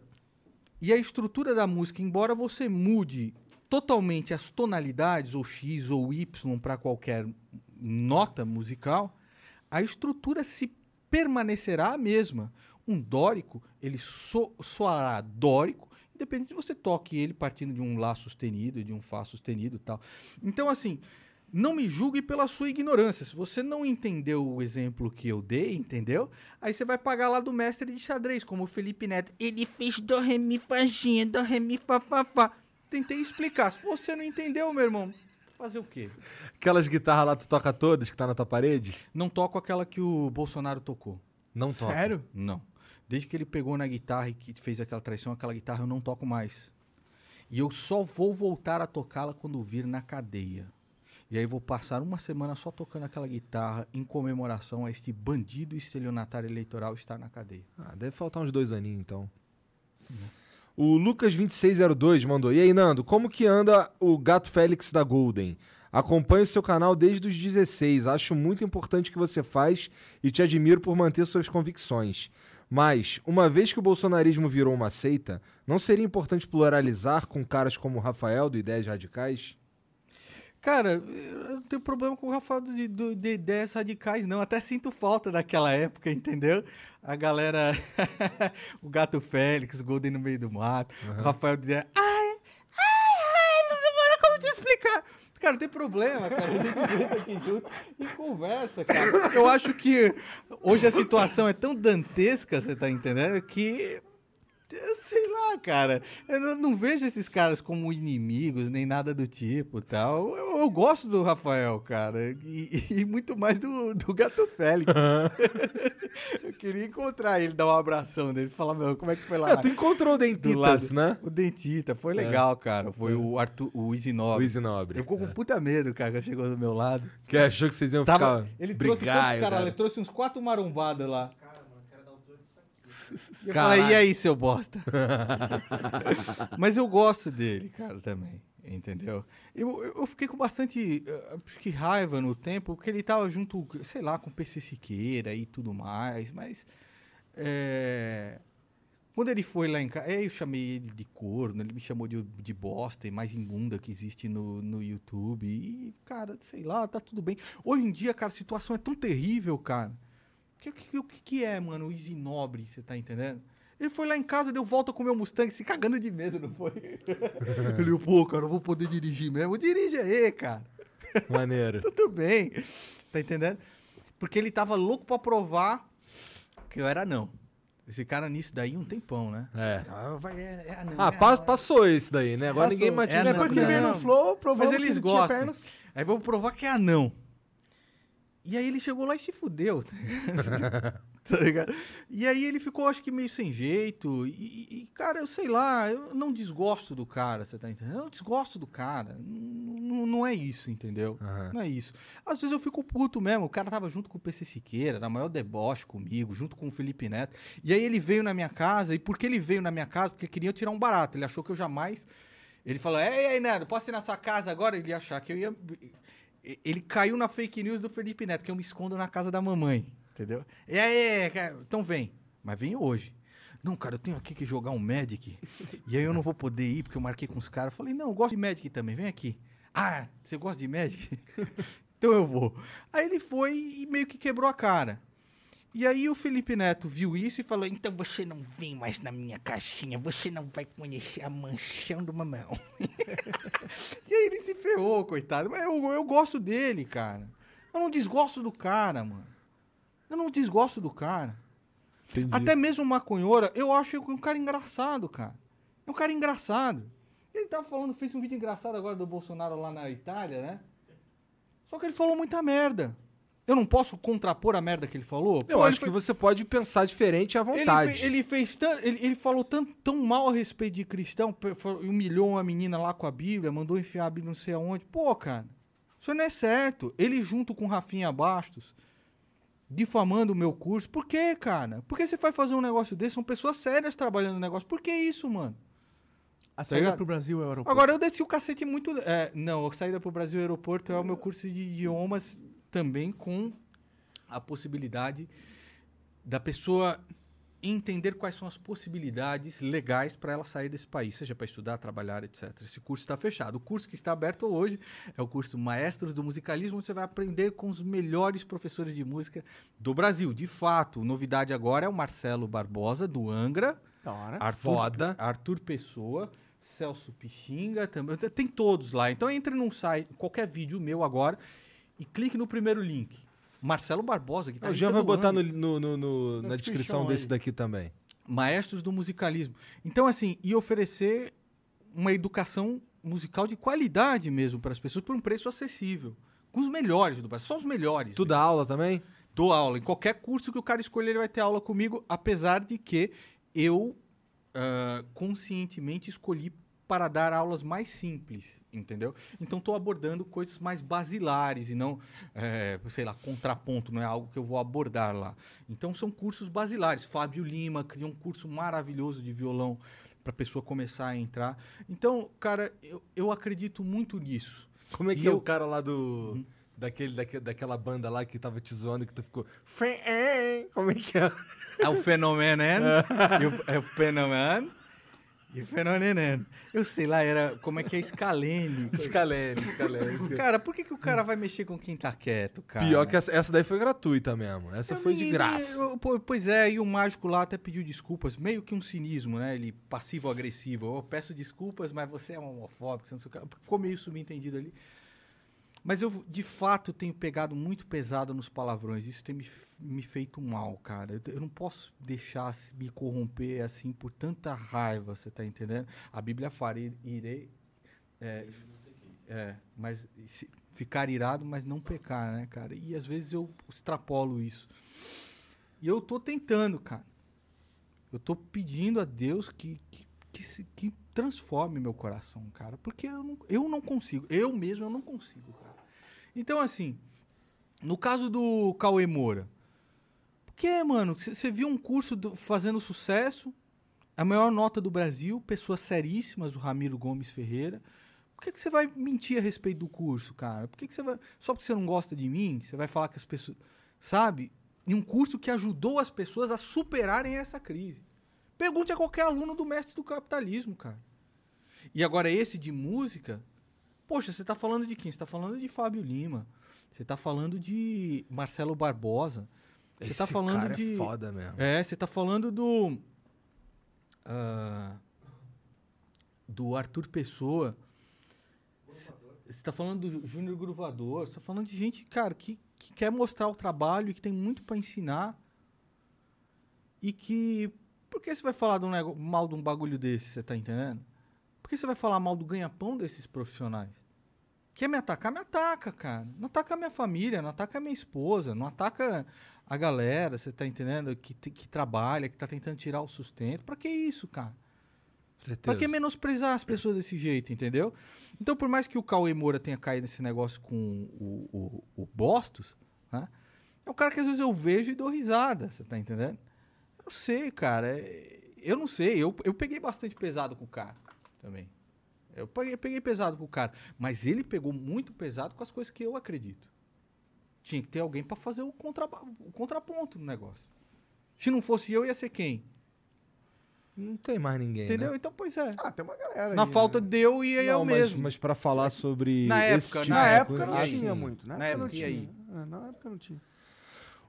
e a estrutura da música, embora você mude totalmente as tonalidades, ou X ou Y para qualquer nota musical, a estrutura se permanecerá a mesma. Um dórico, ele so- soará dórico, independente de você toque ele partindo de um Lá sustenido, de um Fá sustenido e tal. Então, assim, não me julgue pela sua ignorância. Se você não entendeu o exemplo que eu dei, entendeu? Aí você vai pagar lá do mestre de xadrez, como o Felipe Neto. Ele fez do ré mi faginha, do ré mi fa fa fa. Tentei explicar. Se você não entendeu, meu irmão, fazer o quê? Aquelas guitarras lá, tu toca todas que tá na tua parede? Não toco aquela que o Bolsonaro tocou. Não toca. Sério? Não. Desde que ele pegou na guitarra e que fez aquela traição, aquela guitarra eu não toco mais. E eu só vou voltar a tocá-la quando vir na cadeia. E aí vou passar uma semana só tocando aquela guitarra em comemoração a este bandido estelionatário eleitoral estar na cadeia. Ah, deve faltar uns dois aninhos, então. O Lucas2602 mandou. E aí, Nando, como que anda o Gato Félix da Golden? Acompanho seu canal desde os 16. Acho muito importante o que você faz e te admiro por manter suas convicções. Mas, uma vez que o bolsonarismo virou uma seita, não seria importante pluralizar com caras como o Rafael do Ideias Radicais? Cara, eu não tenho problema com o Rafael de, do- de ideias radicais, não. Até sinto falta daquela época, entendeu? A galera. [LAUGHS] o Gato Félix, o Golden no meio do mato. O Rafael dizia. Ai, ai, ai, não demora como te explicar. Cara, tem problema, cara. A gente [LAUGHS] senta aqui junto e conversa, cara. Eu acho que hoje a situação é tão dantesca, você tá entendendo? Que [LAUGHS] sei lá, cara. Eu não, não vejo esses caras como inimigos, nem nada do tipo tal. Eu, eu gosto do Rafael, cara. E, e muito mais do, do Gato Félix. [LAUGHS] eu queria encontrar ele, dar um abração dele, falar, meu, como é que foi lá? É, tu encontrou o Dentitas, né? O Dentita, foi legal, cara. Foi o Arthur, o Easy O Nobre. Easy Nobre. Eu ficou com puta medo, cara, que chegou do meu lado. Que achou que vocês iam Tava, ficar ele trouxe brigar. e caras? cara- Ele trouxe uns quatro marombadas lá. Eu falei, e aí, seu bosta? [LAUGHS] Mas eu gosto dele, cara, também. Entendeu? Eu, eu fiquei com bastante eh, acho que raiva no tempo, porque ele tava junto, sei lá, com o PC Siqueira e tudo mais, mas. eh, quando ele foi lá em casa, eu chamei ele de corno, ele me chamou de, de bosta e mais imbunda que existe no, no YouTube. E, cara, sei lá, tá tudo bem. Hoje em dia, cara, a situação é tão terrível, cara. O que, que, o que, que é, mano, o Easy Nobre, você tá entendendo? Ele foi lá em casa, deu volta com o meu Mustang, se cagando de medo, não foi? [LAUGHS] ele, pô, cara, eu vou poder dirigir mesmo. Dirige aí, cara. Maneiro. [LAUGHS] Tudo bem. Tá entendendo? Porque ele tava louco pra provar que eu era não. Esse cara nisso daí um tempão, né? É. Ah, vai, é, é anão, Ah, é passou esse daí, né? Agora Passou. ninguém mais É, tinha Depois não, que veio no Flow, provou Mas eles gostam. pernas. Aí vou provar que é anão. E aí ele chegou lá e se fudeu. [LAUGHS] tá ligado? E aí ele ficou, acho que, meio sem jeito. E, e, cara, eu sei lá, eu não desgosto do cara, você tá entendendo? Eu não desgosto do cara. N- Não é isso, entendeu? Aham. Não é isso. Às vezes eu fico puto mesmo. O cara tava junto com o PC Siqueira, na maior deboche comigo, junto com o Felipe Neto. E aí ele veio na minha casa. E por que ele veio na minha casa? Porque queria tirar um barato. Ele achou que eu jamais. Ele falou: Ei, ei, Neto, posso ir na sua casa agora? Ele ia achar que eu ia. Ele caiu na fake news do Felipe Neto, que eu me escondo na casa da mamãe. Entendeu? E aí, cara, então vem. Mas vem hoje. Não, cara, eu tenho aqui que jogar um Magic. [LAUGHS] e aí eu não vou poder ir, porque eu marquei com os caras. Falei, não, eu gosto de Magic também, vem aqui. Ah, você gosta de Magic? [LAUGHS] então eu vou. Aí ele foi e meio que quebrou a cara. E aí o Felipe Neto viu isso e falou, então você não vem mais na minha caixinha, você não vai conhecer a manchão do mamão. [LAUGHS] e aí ele se ferrou, coitado. Mas eu, eu gosto dele, cara. Eu não desgosto do cara, mano. Eu não desgosto do cara. Até mesmo o maconhora, eu acho um cara engraçado, cara. É um cara engraçado. Ele tava falando, fez um vídeo engraçado agora do Bolsonaro lá na Itália, né? Só que ele falou muita merda. Eu não posso contrapor a merda que ele falou? Eu Pô, acho ele que foi- você pode pensar diferente à ele, vontade. fe- ele fez tan- ele, ele falou tão, tão mal a respeito de cristão, humilhou uma menina lá com a Bíblia, mandou enfiar a Bíblia não sei aonde. Pô, cara, isso não é certo. Ele junto com Rafinha Bastos, difamando o meu curso. Por quê, cara? Por que você vai fazer um negócio desse? São pessoas sérias trabalhando no negócio. Por que isso, mano? A saída ligado? pro Brasil é o aeroporto. Agora eu desci o cacete muito. é, não, a saída pro Brasil Aeroporto é o meu curso de idiomas também com a possibilidade da pessoa entender quais são as possibilidades legais para ela sair desse país, seja para estudar, trabalhar, etc. Esse curso está fechado. O curso que está aberto hoje é o curso Maestros do Musicalismo, onde você vai aprender com os melhores professores de música do Brasil. De fato, novidade agora é o Marcelo Barbosa, do Angra. Da hora. Arthur, Foda. Arthur Pessoa, Celso Pixinga, também. Tem todos lá. Então entre num site, qualquer vídeo meu agora, e clique no primeiro link. Marcelo Barbosa, que tá o Jean vai botar no, no- no- no- na, Na descrição desse aí. daqui também. Maestros do Musicalismo. Então, assim, e oferecer uma educação musical de qualidade mesmo para as pessoas por um preço acessível. Com os melhores do Brasil, só os melhores. Tu dá aula também? Dou aula. Em qualquer curso que o cara escolher, ele vai ter aula comigo, apesar de que eu ah, conscientemente escolhi para dar aulas mais simples, entendeu? Então estou abordando coisas mais basilares e não, eh, sei lá, contraponto, não é algo que eu vou abordar lá. Então são cursos basilares. Fábio Lima criou um curso maravilhoso de violão para a pessoa começar a entrar. Então, cara, eu, eu acredito muito nisso. Como é que E é eu- o cara lá do. Daquele, daque- daquela banda lá que tava te zoando que tu ficou. "Fé, é", Como é que é? É o fenômeno. [LAUGHS] e o- É o fenômeno. E o fenômeno. Eu sei lá, era. Como é que é escalene? Escalene, escalene. Cara, por que, que o cara vai mexer com quem tá quieto, cara? Pior que essa, essa daí foi gratuita mesmo. Essa Eu foi nem- de graça. eu- pois é, e o mágico lá até pediu desculpas, meio que um cinismo, né? Ele passivo-agressivo. Eu peço desculpas, mas você é um homofóbico, você não sei o que. Ficou meio subentendido ali. Mas eu, de fato, tenho pegado muito pesado nos palavrões. Isso tem me, me feito mal, cara. Eu, eu não posso deixar me corromper assim por tanta raiva, você tá entendendo? A Bíblia fala, "Ir- irei. É, é, mas se- ficar irado, mas não pecar, né, cara? E às vezes eu extrapolo isso. E eu tô tentando, cara. Eu tô pedindo a Deus que, que, que, se- que transforme meu coração, cara. Porque eu não, eu não consigo. Eu mesmo eu não consigo, cara. Então, assim, no caso do Cauê Moura. Porque, mano, você viu um curso do- fazendo sucesso, a maior nota do Brasil, pessoas seríssimas, o Ramiro Gomes Ferreira. Por que você vai mentir a respeito do curso, cara? Por que você vai. Só porque você não gosta de mim, você vai falar que as pessoas. Sabe? Em um curso que ajudou as pessoas a superarem essa crise. Pergunte a qualquer aluno do mestre do capitalismo, cara. E agora esse de música. Poxa, você tá falando de quem? Você tá falando de Fábio Lima. Você tá falando de Marcelo Barbosa. Você Esse tá falando cara de. é foda mesmo. É, você tá falando do. ah, do Arthur Pessoa. Você tá falando do Júnior Gruvador. Você tá falando de gente, cara, que, que quer mostrar o trabalho e que tem muito pra ensinar. E que. Por que você vai falar de um nego- mal de um bagulho desse, você tá entendendo? Por que você vai falar mal do ganha-pão desses profissionais? Quer me atacar? Me ataca, cara. Não ataca a minha família, não ataca a minha esposa, não ataca a galera, você tá entendendo? Que, que trabalha, que tá tentando tirar o sustento. Pra que isso, cara? Pra Certeza. que menosprezar as pessoas desse jeito, entendeu? Então, por mais que o Cauê Moura tenha caído nesse negócio com o, o, o Bostos, né? É um cara que às vezes eu vejo e dou risada, você tá entendendo? Eu sei, cara. é- Eu não sei. Eu, eu peguei bastante pesado com o cara também. Eu peguei, peguei pesado com o cara. Mas ele pegou muito pesado com as coisas que eu acredito. Tinha que ter alguém pra fazer o, contra, o contraponto no negócio. Se não fosse eu, ia ser quem? Não tem mais ninguém. Entendeu? né? Então, pois é. Ah, tem uma galera Na aí, falta né? de eu, ia eu Não, mas, mesmo. mas pra falar sobre. Na esse época, tipo Na época não tinha muito, né? Na época, e aí? É, na época não tinha.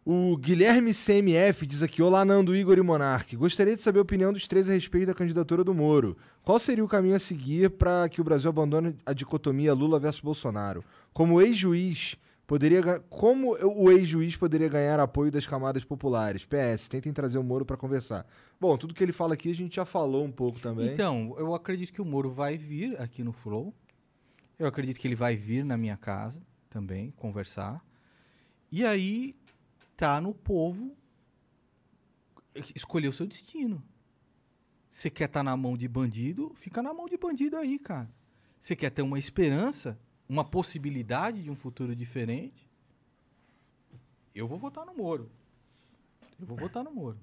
O Guilherme CMF diz aqui: Olá, Nando, Igor e Monark. Gostaria de saber a opinião dos três a respeito da candidatura do Moro. Qual seria o caminho a seguir para que o Brasil abandone a dicotomia Lula versus Bolsonaro? Como ex-juiz, poderia como o ex-juiz poderia ganhar apoio das camadas populares? PS, tentem trazer o Moro para conversar. Bom, tudo que ele fala aqui a gente já falou um pouco também. Então, eu acredito que o Moro vai vir aqui no Flow. Eu acredito que ele vai vir na minha casa também, conversar. E aí, tá no povo escolher o seu destino. Você quer estar na mão de bandido? Fica na mão de bandido aí, cara. Você quer ter uma esperança, uma possibilidade de um futuro diferente? Eu vou votar no Moro. Eu vou votar no Moro.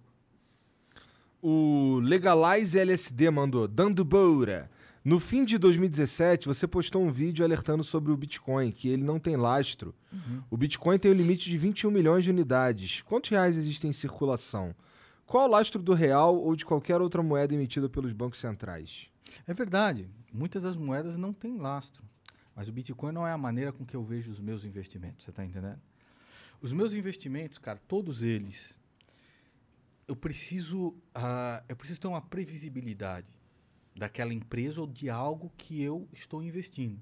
O Legalize LSD mandou, dando boura. No fim de 2017, você postou um vídeo alertando sobre o Bitcoin, que ele não tem lastro. O Bitcoin tem o limite de 21 milhões de unidades. Quantos reais existem em circulação? Qual o lastro do real ou de qualquer outra moeda emitida pelos bancos centrais? É verdade. Muitas das moedas não têm lastro. Mas o Bitcoin não é a maneira com que eu vejo os meus investimentos, você está entendendo? Os meus investimentos, cara, todos eles, eu preciso, ah, eu preciso ter uma previsibilidade daquela empresa ou de algo que eu estou investindo.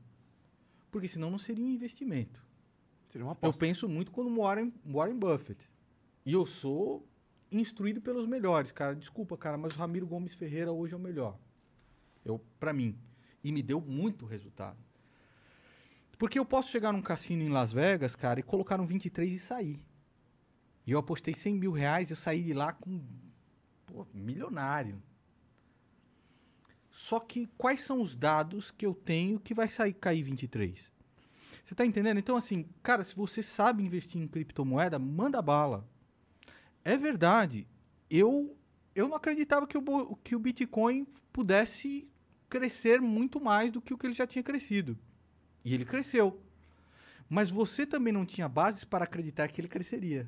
Porque senão não seria um investimento. Seria uma Eu aposta. penso muito como Warren, Warren Buffett. E eu sou instruído pelos melhores, cara. Desculpa, cara, mas o Ramiro Gomes Ferreira hoje é o melhor. Eu, para mim. E me deu muito resultado. Porque eu posso chegar num cassino em Las Vegas, cara, e colocar no 23 e sair. E eu apostei 100 mil reais, eu saí de lá com pô, milionário. Só que quais são os dados que eu tenho que vai sair cair 23? Você tá entendendo? Então, assim, cara, se você sabe investir em criptomoeda, manda bala. É verdade. Eu, eu não acreditava que o, que o Bitcoin pudesse crescer muito mais do que o que ele já tinha crescido. E ele cresceu. Mas você também não tinha bases para acreditar que ele cresceria.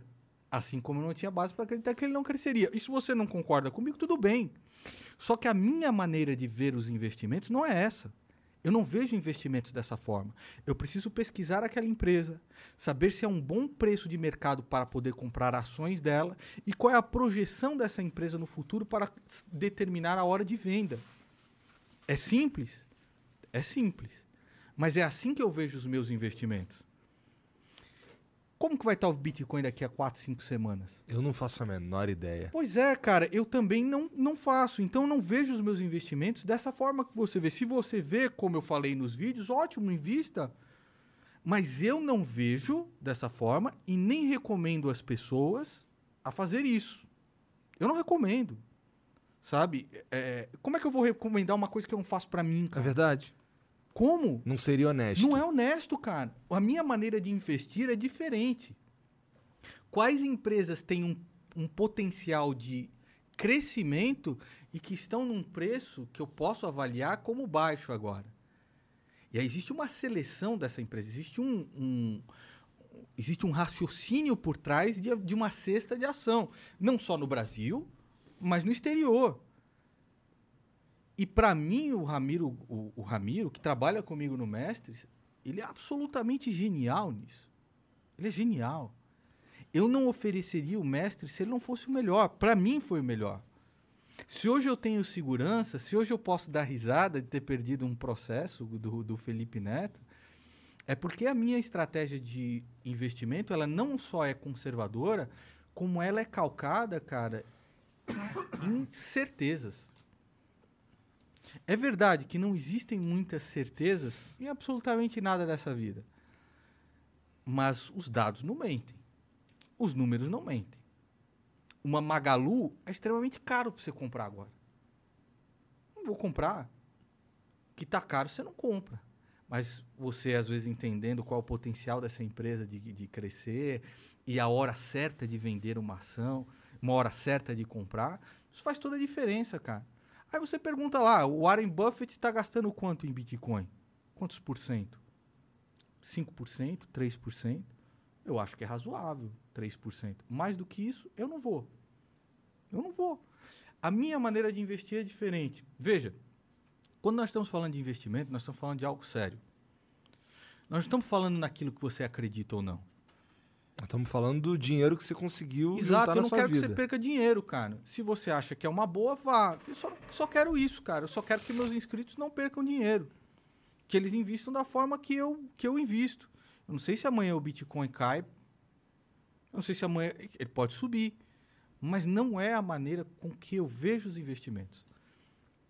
Assim como eu não tinha base para acreditar que ele não cresceria. E se você não concorda comigo, tudo bem. Só que a minha maneira de ver os investimentos não é essa. Eu não vejo investimentos dessa forma. Eu preciso pesquisar aquela empresa, saber se é um bom preço de mercado para poder comprar ações dela e qual é a projeção dessa empresa no futuro para determinar a hora de venda. É simples? É simples. Mas é assim que eu vejo os meus investimentos. Como que vai estar o Bitcoin daqui a 4, 5 semanas? Eu não faço a menor ideia. Pois é, cara, eu também não, não faço. Então eu não vejo os meus investimentos dessa forma que você vê. Se você vê, como eu falei nos vídeos, ótimo, invista. Mas eu não vejo dessa forma e nem recomendo as pessoas a fazer isso. Eu não recomendo. Sabe? É, como é que eu vou recomendar uma coisa que eu não faço pra mim, É cara? verdade? Como? Não seria honesto. Não é honesto, cara. A minha maneira de investir é diferente. Quais empresas têm um, um potencial de crescimento e que estão num preço que eu posso avaliar como baixo agora? E aí existe uma seleção dessa empresa, existe um, um- existe um raciocínio por trás de, de uma cesta de ação, não só no Brasil, mas no exterior. E para mim, o Ramiro, o, o Ramiro, que trabalha comigo no Mestres, ele é absolutamente genial nisso. Ele é genial. Eu não ofereceria o Mestre se ele não fosse o melhor. Para mim foi o melhor. Se hoje eu tenho segurança, se hoje eu posso dar risada de ter perdido um processo do, do Felipe Neto, é porque a minha estratégia de investimento, ela não só é conservadora, como ela é calcada, cara, em certezas. É verdade que não existem muitas certezas em absolutamente nada dessa vida. Mas os dados não mentem. Os números não mentem. Uma Magalu é extremamente caro para você comprar agora. Não vou comprar. Que tá caro, você não compra. Mas você, às vezes, entendendo qual é o potencial dessa empresa de, de crescer e a hora certa de vender uma ação, uma hora certa de comprar, isso faz toda a diferença, cara. Aí você pergunta lá, o Warren Buffett está gastando quanto em Bitcoin? Quantos por cento? 5%, 3%? Eu acho que é razoável, 3%. Mais do que isso, eu não vou. Eu não vou. A minha maneira de investir é diferente. Veja, quando nós estamos falando de investimento, nós estamos falando de algo sério. Nós estamos falando naquilo que você acredita ou não. Estamos falando do dinheiro que você conseguiu Exato, eu não quero vida. que você perca dinheiro, cara. Se você acha que é uma boa, vá. Eu só, só quero isso, cara. Eu só quero que meus inscritos não percam dinheiro. Que eles invistam da forma que eu, que eu invisto. Eu não sei se amanhã o Bitcoin cai. Eu não sei se amanhã. Ele pode subir. Mas não é a maneira com que eu vejo os investimentos.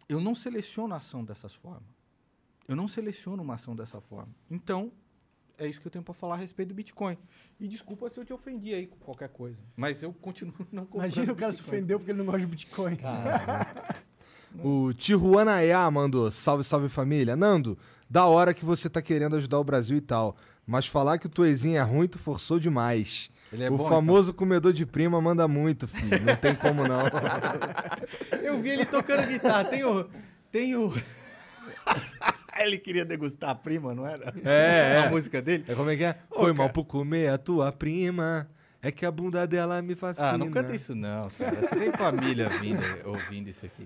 Eu não seleciono a ação dessas formas. Eu não seleciono uma ação dessa forma. Então, é isso que eu tenho para falar a respeito do Bitcoin. E desculpa se eu te ofendi aí com qualquer coisa. Mas eu continuo [LAUGHS] não comprando Imagina o cara se ofendeu porque ele não gosta de Bitcoin. O Tijuanaiá mandou, salve, salve família. Nando, da hora que você tá querendo ajudar o Brasil e tal, mas falar que o Tuezinho é ruim, tu forçou demais. Ele é o bom, famoso comedor de prima manda muito, filho. Não tem como não. [LAUGHS] Eu vi ele tocando guitarra. Tem o. Tem o. [LAUGHS] Ele queria degustar a prima, não era? É, [LAUGHS] A é. música dele. É como é que é? Foi mal por comer a tua prima. É que a bunda dela me fascina. Ah, não canta isso não, cara. Você tem família vindo, ouvindo isso aqui.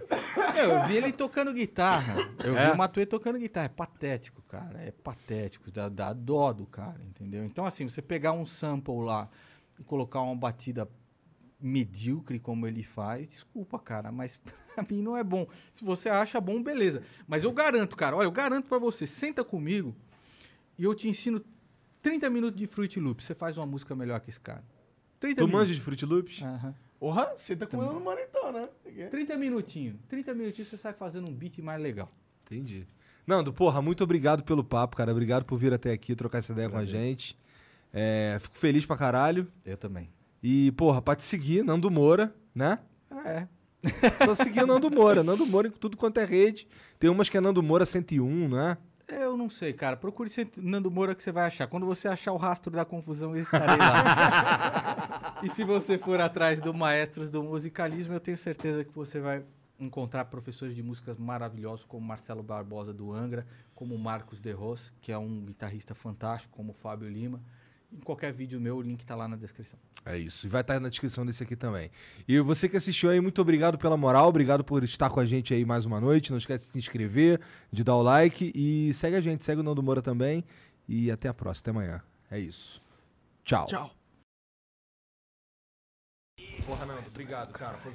Eu vi ele tocando guitarra. Eu É? vi o Matuê tocando guitarra. É patético, cara. É patético. Dá, dá dó do cara, entendeu? Então, assim, você pegar um sample lá e colocar uma batida medíocre como ele faz, desculpa, cara, mas pra mim não é bom. Se você acha bom, beleza. Mas eu garanto, cara, olha, eu garanto pra você, senta comigo e eu te ensino 30 minutos de Fruit Loop. Você faz uma música melhor que esse cara. 30 Tu minutos. manja de Fruit Loops? Aham. Porra, você tá comendo no monitor, né? 30 minutinhos. 30 minutinhos você sai fazendo um beat mais legal. Entendi. Nando, porra, muito obrigado pelo papo, cara. Obrigado por vir até aqui trocar essa ideia com a gente. É, fico feliz pra caralho. Eu também. E, porra, pra te seguir, Nando Moura, né? É. Só seguir o Nando Moura. Nando Moura em tudo quanto é rede. Tem umas que é Nando Moura 101, não é? Eu não sei, cara. Procure Nando Moura que você vai achar. Quando você achar o rastro da confusão, eu estarei lá. [LAUGHS] e se você for atrás do Maestros do Musicalismo, eu tenho certeza que você vai encontrar professores de músicas maravilhosos, como Marcelo Barbosa do Angra, como Marcos De Ros, que é um guitarrista fantástico, como o Fábio Lima. Em qualquer vídeo meu, o link tá lá na descrição. É isso. E vai estar na descrição desse aqui também. E você que assistiu aí, muito obrigado pela moral. Obrigado por estar com a gente aí mais uma noite. Não esquece de se inscrever, de dar o like. E segue a gente. Segue o Nando Moura também. E até a próxima. Até amanhã. É isso. Tchau. Tchau. Porra, Nando. Obrigado, cara. Foi